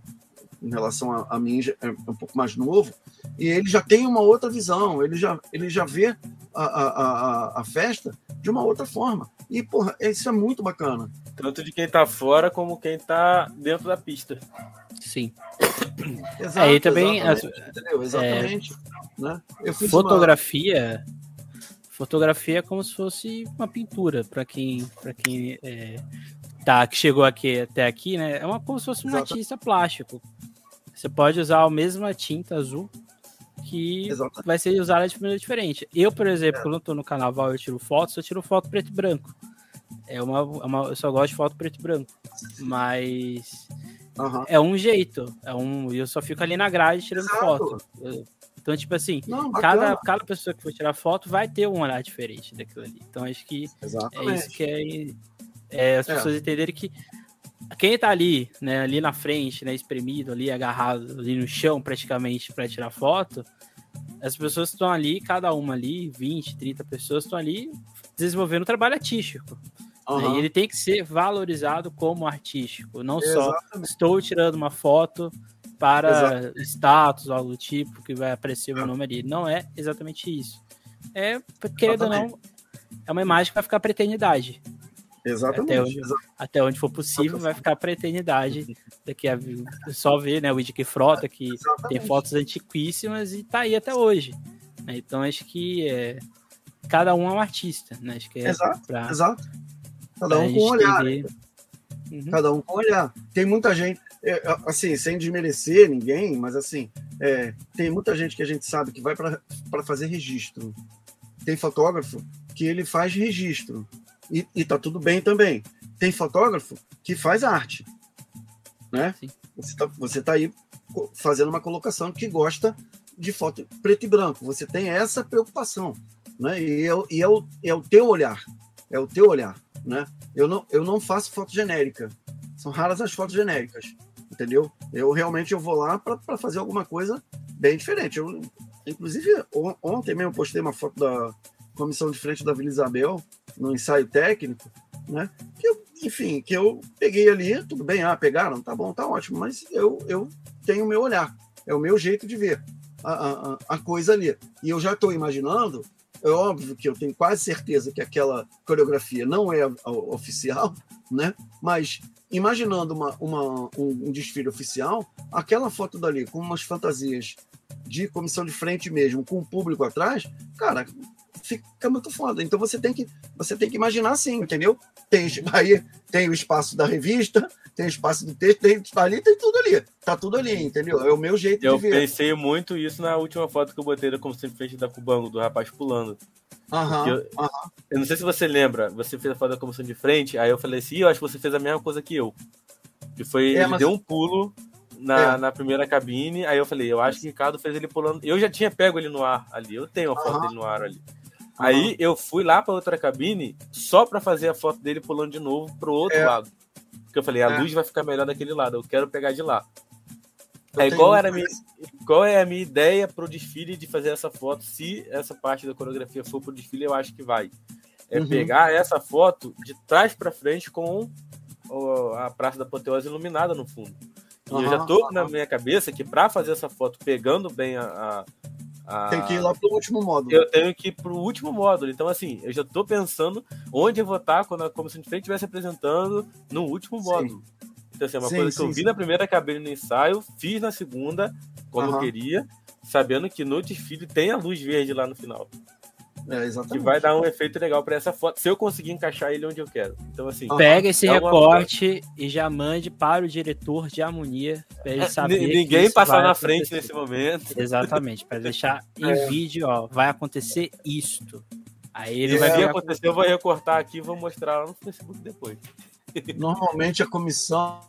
em relação a, a mim é um pouco mais novo, e ele já tem uma outra visão, ele já, ele já vê a, a, a, a festa de uma outra forma. E, porra, isso é muito bacana. Tanto de quem tá fora como quem tá dentro da pista. Sim. Exato, Aí também. Exatamente. As, exatamente é, né? fotografia. Uma... Fotografia é como se fosse uma pintura, para quem, pra quem é, tá, que chegou aqui até aqui, né? É uma, como se fosse um Exato. artista plástico. Você pode usar a mesma tinta azul que Exatamente. vai ser usada de maneira diferente. Eu, por exemplo, é. quando eu tô no carnaval eu tiro fotos, eu tiro foto preto e branco. É uma, é uma, eu só gosto de foto preto e branco. Mas uhum. é um jeito. É um, eu só fico ali na grade tirando Exato. foto. então, tipo assim, Não, cada, cada pessoa que for tirar foto vai ter um olhar diferente daquilo ali. Então, acho que Exatamente. é isso que é, é as é. pessoas entenderem que quem tá ali, né, ali na frente, né, espremido ali, agarrado ali no chão praticamente para tirar foto, as pessoas estão ali, cada uma ali, 20, 30 pessoas estão ali desenvolvendo um trabalho artístico. Uhum. Né, e ele tem que ser valorizado como artístico, não Exatamente. só estou tirando uma foto para Exatamente. status, algo do tipo, que vai aparecer o meu nome ali. Não é exatamente isso. É, querendo ou não, é uma imagem que vai ficar para eternidade. Exatamente. Até onde, até onde for possível, vai ficar para a eternidade. Daqui a só ver, né? O Wiki Frota, que Exatamente. tem fotos antiquíssimas e tá aí até hoje. Né? Então acho que é, cada um é um artista, né? Acho que é exato, pra, exato. Cada um com olhar. Né? Uhum. Cada um com olhar. Tem muita gente, é, assim, sem desmerecer ninguém, mas assim, é, tem muita gente que a gente sabe que vai para fazer registro. Tem fotógrafo que ele faz registro e, e tá tudo bem também. Tem fotógrafo que faz arte, né? Sim. Você tá, você tá aí fazendo uma colocação que gosta de foto preto e branco. Você tem essa preocupação, né? E, é, e é, o, é o teu olhar, é o teu olhar, né? Eu não, eu não faço foto genérica. São raras as fotos genéricas, entendeu? Eu realmente eu vou lá para fazer alguma coisa bem diferente. Eu, inclusive, ontem mesmo postei uma foto da comissão de frente da Vila Isabel, no ensaio técnico, né? Que eu, enfim, que eu peguei ali, tudo bem, ah, pegaram, tá bom, tá ótimo, mas eu, eu tenho o meu olhar, é o meu jeito de ver a, a, a coisa ali. E eu já estou imaginando, é óbvio que eu tenho quase certeza que aquela coreografia não é oficial, né? Mas imaginando uma, uma, um, um desfile oficial, aquela foto dali com umas fantasias de comissão de frente mesmo, com o público atrás, cara, fica muito foda. Então você tem que, você tem que imaginar assim, entendeu? Tem, aí tem o espaço da revista, tem o espaço do texto, tem, ali tem tudo ali. Tá tudo ali, entendeu? É o meu jeito eu de ver. Eu pensei muito isso na última foto que eu botei da como sempre frente da Cubango, do rapaz pulando. Uhum, eu, eu, não sei se você lembra, você fez a foto da comissão de frente, aí eu falei assim, eu acho que você fez a mesma coisa que eu. Que foi, é, ele mas... deu um pulo na, é. na primeira cabine, aí eu falei, eu acho que o Ricardo fez ele pulando. Eu já tinha pego ele no ar ali, eu tenho a foto uhum. dele no ar ali. Aí eu fui lá para outra cabine só para fazer a foto dele pulando de novo pro outro é. lado. Porque eu falei, a é. luz vai ficar melhor daquele lado, eu quero pegar de lá. Aí, qual, era minha, qual é a minha ideia pro desfile de fazer essa foto? Se essa parte da coreografia for pro desfile, eu acho que vai. É uhum. pegar essa foto de trás para frente com a Praça da Apoteose iluminada no fundo. E uhum, eu já tô uhum. na minha cabeça que para fazer essa foto pegando bem a, a, Tem que ir lá pro último módulo. Eu tenho que ir pro último módulo. Então, assim, eu já tô pensando onde eu vou estar quando a comissão de frente estiver se apresentando no último módulo. Sim. Então, assim, é uma sim, coisa que sim, eu vi na primeira cabine no ensaio, fiz na segunda, como uhum. eu queria, sabendo que no desfile tem a luz verde lá no final. É, exatamente. Que vai dar um efeito legal para essa foto, se eu conseguir encaixar ele onde eu quero. Então, assim. Pega esse é recorte e já mande para o diretor de harmonia para ele saber. Ninguém passar na frente nesse momento. Exatamente, para deixar em é. vídeo, ó, vai acontecer isto. Aí ele é, vai ver acontecer, eu vou recortar aqui e vou mostrar lá no Facebook depois. [laughs] Normalmente a comissão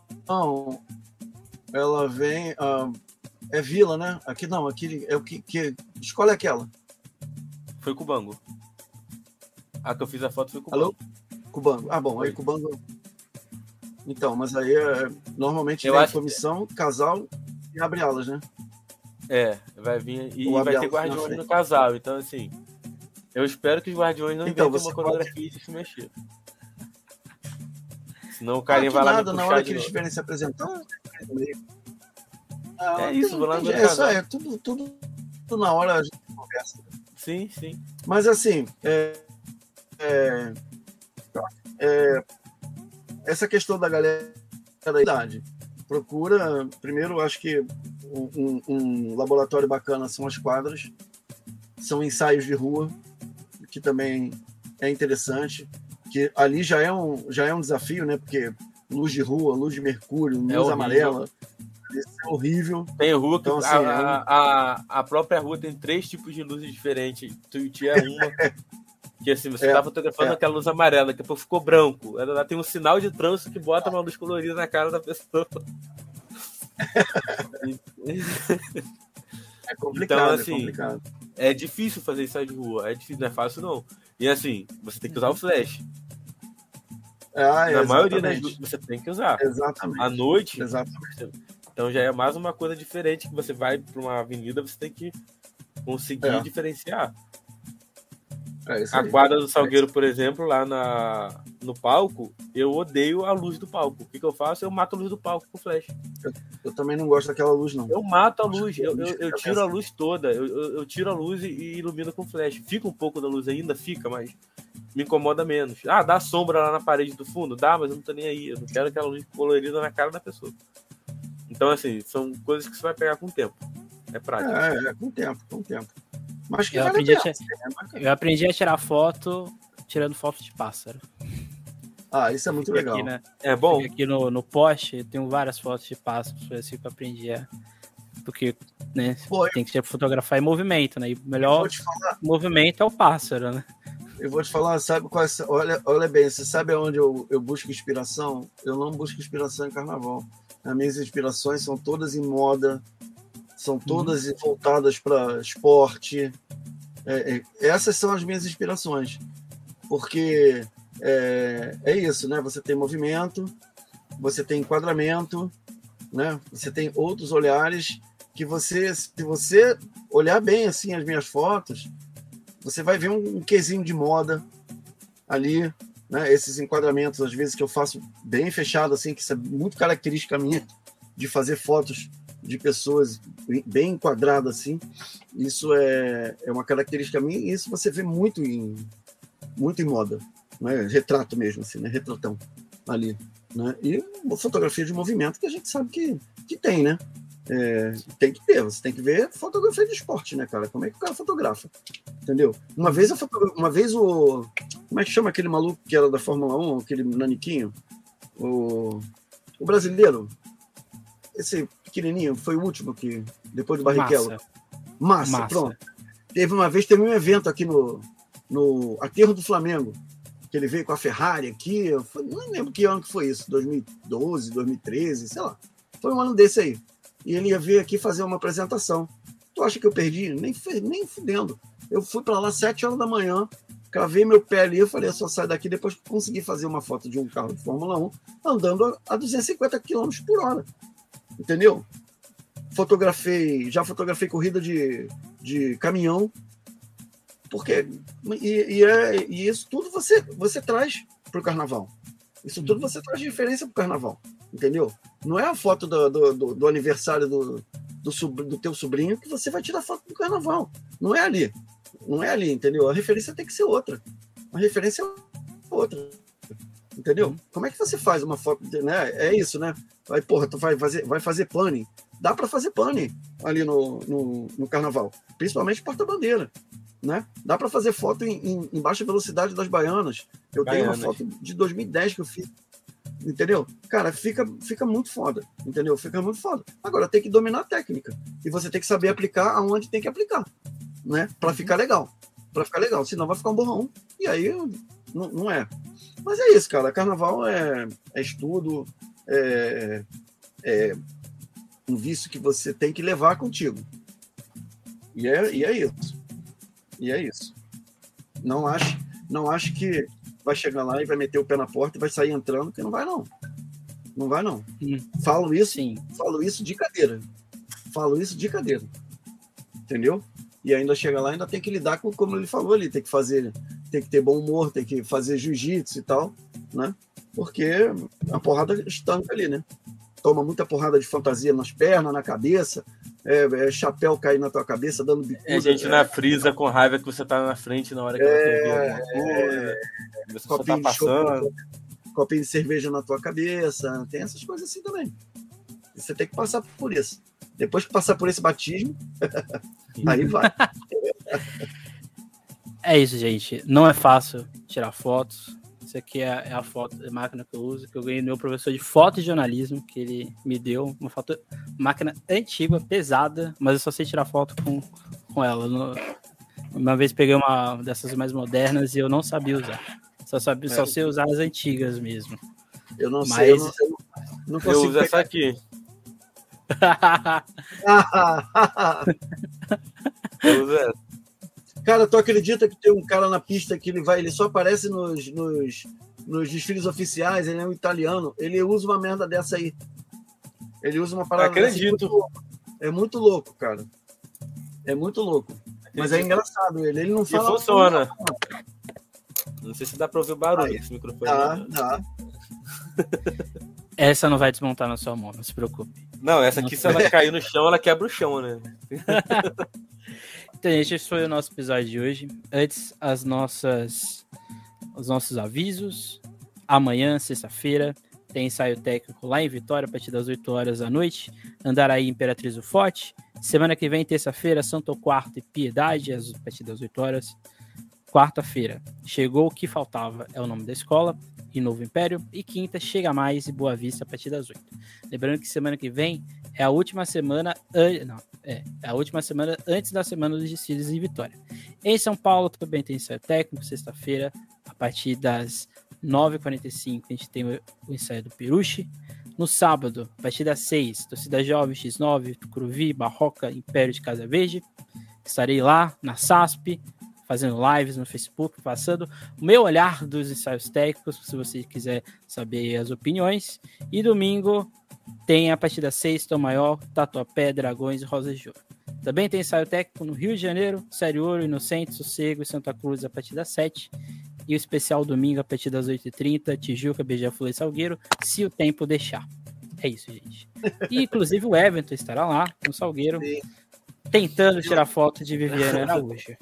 ela vem. Uh, é vila, né? Aqui não, aqui é o que, que. Escolhe aquela. Foi Cubango. A que eu fiz a foto foi Cubango. Alô? Cubango. Ah, bom, aí Cubango. Então, mas aí é, normalmente eu vem comissão, que... casal e abre alas, né? É, vai vir e vai ter guardiões no casal. Então, assim, eu espero que os guardiões não então, inventem uma coreografia pode... de se mexer. Senão o carinha ah, vai lá nada, na hora que eles estiverem se apresentando. Ah, é isso, vou lá no É, isso é, tudo, tudo, tudo na hora a gente conversa. Sim, sim. Mas assim, é, é, é, essa questão da galera da idade, procura, primeiro, acho que um, um, laboratório bacana são as quadras, são ensaios de rua, que também é interessante, que ali já é um, já é um desafio, né? Porque luz de rua, luz de mercúrio, é luz amarela, é horrível. Tem rua que então, assim, a, é a, a, própria rua tem três tipos de luzes diferentes. Tu tinha uma. [laughs] que assim, você é, tá fotografando é. aquela luz amarela, que depois ficou branco. Ela tem um sinal de trânsito que bota uma luz colorida na cara da pessoa. [laughs] é complicado, então, é assim, é complicado. É difícil fazer isso aí de rua. É difícil, não é fácil, não. E assim, você tem que usar o flash. Ah, Na maioria das luzes você tem que usar. Exatamente. À noite, exatamente. Então já é mais uma coisa diferente que você vai para uma avenida, você tem que conseguir é. diferenciar. É a quadra do Salgueiro, por exemplo, lá na, no palco, eu odeio a luz do palco. O que, que eu faço? Eu mato a luz do palco com flash. Eu, eu, também não gosto daquela luz, não. Eu mato a luz, eu, eu, eu tiro a luz toda, eu, eu, tiro a luz e, e ilumino com flash. Fica um pouco da luz ainda, fica, mas me incomoda menos. Ah, dá sombra lá na parede do fundo? Dá, mas eu não tô nem aí. Eu não quero aquela luz colorida na cara da pessoa. Então, assim, são coisas que você vai pegar com o tempo. É prático. É, é com o tempo, com o tempo. Mas que eu, aprendi a tirar, eu aprendi a tirar foto tirando foto de pássaro. Ah, isso é muito legal. Aqui, né? É bom. Aqui no, no poste, eu tenho várias fotos de pássaros, foi assim que eu aprendi a. Porque, né, Pô, tem que fotografar em movimento, né? E o melhor movimento é o pássaro, né? Eu vou te falar, sabe qual é, olha, olha bem, você sabe aonde eu, eu busco inspiração? Eu não busco inspiração em carnaval. As minhas inspirações são todas em moda, são todas uhum. voltadas para esporte. É, é, essas são as minhas inspirações, porque é, é, isso, né? Você tem movimento, você tem enquadramento, né? Você tem outros olhares que você, se você olhar bem assim as minhas fotos, você vai ver um, um quesinho de moda ali, né? Esses enquadramentos, às vezes, que eu faço bem fechado, assim, que isso é muito característica minha, de fazer fotos de pessoas bem enquadradas, assim. Isso é, é uma característica minha e isso você vê muito em, muito em moda, né? Retrato mesmo, assim, né? Retratão ali, né? E fotografia de movimento que a gente sabe que, que tem, né? É, tem que ter, você tem que ver fotografia de esporte, né, cara? Como é que o cara fotografa? Entendeu? Uma vez, eu, uma vez o. Como é que chama aquele maluco que era da Fórmula 1, aquele naniquinho? O, o brasileiro. Esse pequenininho, foi o último que. Depois do Barrichello. Massa. Massa, Massa. pronto. Teve uma vez, teve um evento aqui no, no Aterro do Flamengo, que ele veio com a Ferrari aqui. Foi, não lembro que ano que foi isso, 2012, 2013, sei lá. Foi um ano desse aí. E ele ia vir aqui fazer uma apresentação. Tu acha que eu perdi? Nem, nem fudendo. Eu fui para lá sete horas da manhã, cravei meu pé ali, eu falei, eu só saio daqui depois que consegui fazer uma foto de um carro de Fórmula 1 andando a 250 km por hora. Entendeu? Fotografei, já fotografei corrida de, de caminhão, porque e, e, é, e isso tudo você, você traz para o carnaval. Isso tudo você traz de referência para o carnaval, entendeu? Não é a foto do, do, do, aniversário do, do, do teu sobrinho que você vai tirar foto do carnaval. Não é ali. Não é ali, entendeu? A referência tem que ser outra. A referência é outra. Entendeu? Uhum. Como é que você faz uma foto? Né? É isso, né? Vai, porra, tu vai fazer, vai fazer pane. Dá para fazer pane ali no, no, no carnaval. Principalmente porta-bandeira. Né? Dá para fazer foto em, em, em, baixa velocidade das baianas. Eu baianas. tenho uma foto de 2010 que eu fiz. Entendeu? Cara, fica, fica muito foda. Entendeu? Fica muito foda. Agora tem que dominar a técnica. E você tem que saber aplicar aonde tem que aplicar né? Para uhum. ficar legal. Para ficar legal. Senão vai ficar um borrão. E aí não, não é. Mas é isso, cara. Carnaval é, é estudo, é, é um vício que você tem que levar contigo. E é, e é isso. E é isso. Não acho, não acho que vai chegar lá e vai meter o pé na porta e vai sair entrando, que não vai, não. Não vai, não. Hum. Falo isso, Sim. falo isso de cadeira. Falo isso de cadeira. Entendeu? e ainda chega lá ainda tem que lidar com como ele falou ali, tem que fazer, tem que ter bom humor, tem que fazer jiu-jitsu e tal, né? Porque a porrada estanca ali, né? Toma muita porrada de fantasia nas pernas, na cabeça, é, é chapéu cair na tua cabeça, dando bicuda. É gente é, na frisa com raiva que você tá na frente na hora que é, é, você copinho tá passando. De copinho de cerveja na tua cabeça, tem essas coisas assim também. Você tem que passar por isso. Depois que passar por esse batismo, [laughs] aí vai. [laughs] É isso, gente. Não é fácil tirar fotos. Isso aqui é, a foto, a máquina que eu uso, que eu ganhei do meu professor de foto e jornalismo, que ele me deu uma foto, máquina antiga, pesada, mas eu só sei tirar foto com, com ela. No, uma vez peguei uma dessas mais modernas e eu não sabia usar. Só sabia, só é. sei usar as antigas mesmo. Eu não mas, sei, eu não, eu não consigo. [laughs] [laughs] Eu uso pegar... essa aqui. Cara, tu acredita que tem um cara na pista que ele vai, ele só aparece nos, nos, nos desfiles oficiais, ele é um italiano, ele usa uma merda dessa aí. Ele usa uma parada Acredito. Muito é muito louco, cara. É muito louco. Acredito. Mas é engraçado ele, ele não fala. E funciona. Não sei se dá pra ouvir o barulho desse microfone. Dá, dá. [laughs] Essa não vai desmontar na sua mão, não se preocupe. Não, essa aqui, se ela cair no chão, ela quebra o chão, né? [laughs] então, gente, esse foi o nosso episódio de hoje. Antes, as nossas, os nossos avisos. Amanhã, sexta-feira, tem ensaio técnico lá em Vitória, a partir das 8 horas da noite. Andaraí Imperatriz do Forte. Semana que vem, terça-feira, Santo Quarto e Piedade, a partir das 8 horas. Quarta-feira, chegou o que faltava, é o nome da escola e Novo Império. E quinta, Chega Mais e Boa Vista a partir das 8. Lembrando que semana que vem é a última semana. Não, é, é a última semana antes da semana dos desfiles em Vitória. Em São Paulo também tem ensaio técnico, sexta-feira, a partir das 9h45, a gente tem o, ensaio do Peruche. No sábado, a partir das 6, Torcida Jovem, X9, Tucuruvi, Barroca, Império de Casa Verde. Estarei lá na SASP, fazendo lives no Facebook, passando o meu olhar dos ensaios técnicos, se você quiser saber as opiniões. E domingo tem a partir das 6, Tom Maior, Tatuapé, Dragões e Rosas de Ouro. Também tem ensaio técnico no Rio de Janeiro, Sério Ouro, Inocente, Sossego e Santa Cruz a partir das 7. E o especial domingo a partir das 8h30, Tijuca, Beija-Flor e Salgueiro, se o tempo deixar. É isso, gente. E, inclusive o Everton estará lá no Salgueiro, tentando tirar foto de [laughs] Viviane Araújo.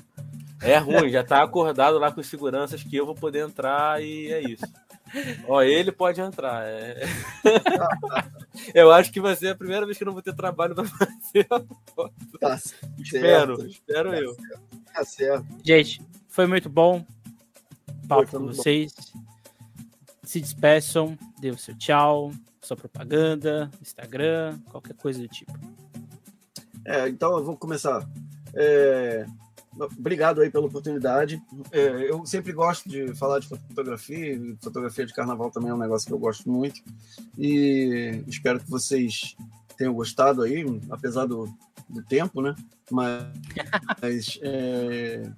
É ruim, já tá acordado lá com os seguranças que eu vou poder entrar e é isso. Ó, ele pode entrar. É... eu acho que vai ser a primeira vez que eu não vou ter trabalho para fazer a foto. Tá, espero, certo. espero tá eu. Tá certo. Gente, foi muito bom. Papo com vocês. Bom. Se despeçam, dê o seu tchau, sua propaganda, Instagram, qualquer coisa do tipo. É, então eu vou começar. É, obrigado aí pela oportunidade. É, eu sempre gosto de falar de fotografia, fotografia de carnaval também é um negócio que eu gosto muito. E espero que vocês tenham gostado aí, apesar do, do tempo, né? Mas, [laughs] é,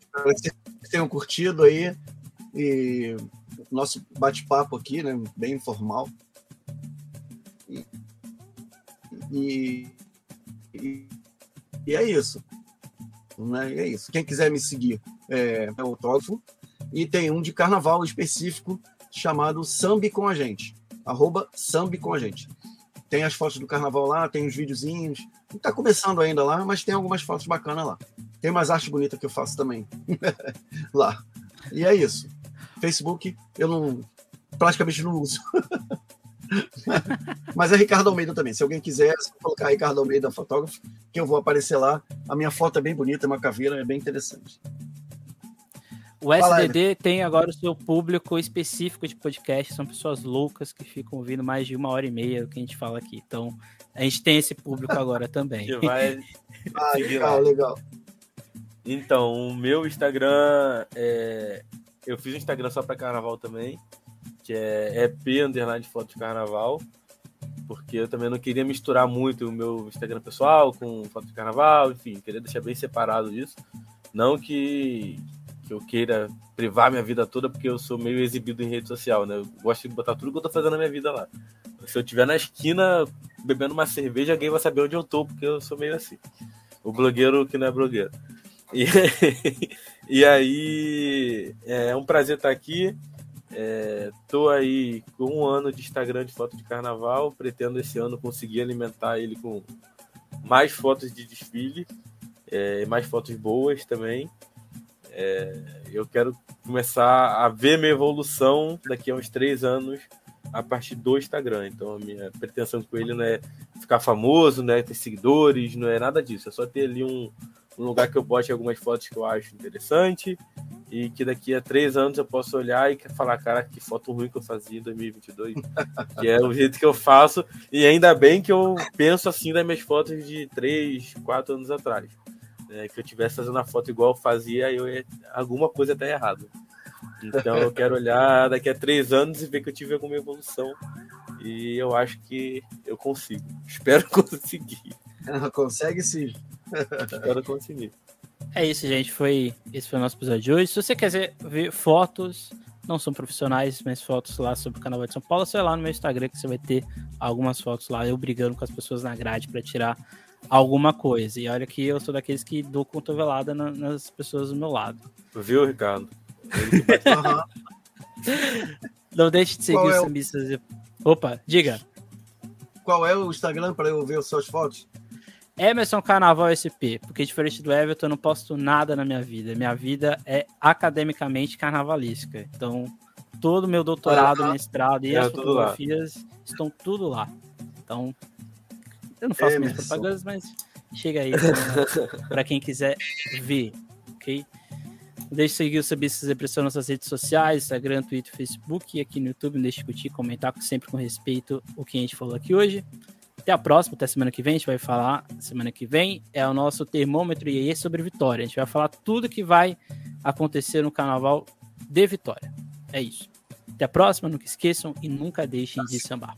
espero que vocês tenham curtido aí e nosso bate-papo aqui, né? Bem informal. E, e, e é isso. Né? E é isso. Quem quiser me seguir é, é o autógrafo. E tem um de carnaval específico chamado Sambi com a gente. Arroba Sambi com a gente. Tem as fotos do carnaval lá, tem os videozinhos. Está começando ainda lá, mas tem algumas fotos bacanas lá. Tem mais arte bonita que eu faço também [laughs] lá. E é isso. Facebook eu não praticamente não uso. [laughs] Mas é Ricardo Almeida também. Se alguém quiser, se colocar Ricardo Almeida fotógrafo, que eu vou aparecer lá. A minha foto é bem bonita, é uma caveira, é bem interessante. O SDD tem agora o seu público específico de podcast, são pessoas loucas que ficam ouvindo mais de uma hora e meia do que a gente fala aqui. Então, a gente tem esse público agora [laughs] também. Que vai ah, legal, legal. Então, o meu Instagram é. Eu fiz um Instagram só para carnaval também, que é EP underline foto de carnaval, porque eu também não queria misturar muito o meu Instagram pessoal com foto de carnaval, enfim, queria deixar bem separado disso. Não que, que eu queira privar minha vida toda, porque eu sou meio exibido em rede social, né? Eu gosto de botar tudo que eu tô fazendo na minha vida lá. Se eu estiver na esquina bebendo uma cerveja, alguém vai saber onde eu tô, porque eu sou meio assim. O blogueiro que não é blogueiro. E, [laughs] e aí, é um prazer estar aqui. É, tô aí com um ano de Instagram de foto de carnaval. Pretendo esse ano conseguir alimentar ele com mais fotos de desfile, é, mais fotos boas também. É, eu quero começar a ver minha evolução daqui a uns três anos a partir do Instagram. Então a minha pretensão com ele não é ficar famoso, não é ter seguidores, não é nada disso. É só ter ali um, um lugar que eu bote algumas fotos que eu acho interessante e que daqui a três anos eu posso olhar e falar, cara, que foto ruim que eu fazia em 2022, que é o jeito que eu faço, e ainda bem que eu penso assim das minhas fotos de três, quatro anos atrás, né? que eu tivesse fazendo a foto igual eu fazia, eu ia, alguma coisa tá errada. Então eu quero olhar daqui a três anos e ver que eu tive alguma evolução, e eu acho que eu consigo, espero [laughs] conseguir. [laughs] Consegue sim. espero conseguir. É isso, gente. Foi esse foi o nosso episódio de hoje. Se você quiser ver fotos, não são profissionais, mas fotos lá sobre o Carnaval de São Paulo, você vai lá no meu Instagram que você vai ter algumas fotos lá, eu brigando com as pessoas na grade para tirar alguma coisa. E olha que eu sou daqueles que dou cotovelada na, nas pessoas do meu lado. Viu, Ricardo? [laughs] não deixe de seguir Qual os é. O... Opa, diga. Qual é o Instagram para eu ver as suas fotos? Emerson Carnaval SP, porque diferente do Everton, eu não posto nada na minha vida. Minha vida é academicamente carnavalística. Então, todo o meu doutorado, ah, mestrado e é, as fotografias lá. estão tudo lá. Então, eu não faço Emerson. minhas propagandas, mas chega aí [laughs] para quem quiser ver, ok? Deixe de seguir o Subistas Depressão nas nossas redes sociais, Instagram, Twitter, Facebook e aqui no YouTube. Não deixe de curtir, comentar sempre com respeito o que a gente falou aqui hoje. Até a próxima, até semana que vem. A gente vai falar semana que vem. É o nosso termômetro IE sobre Vitória. A gente vai falar tudo que vai acontecer no carnaval de Vitória. É isso. Até a próxima, nunca esqueçam e nunca deixem de sambar.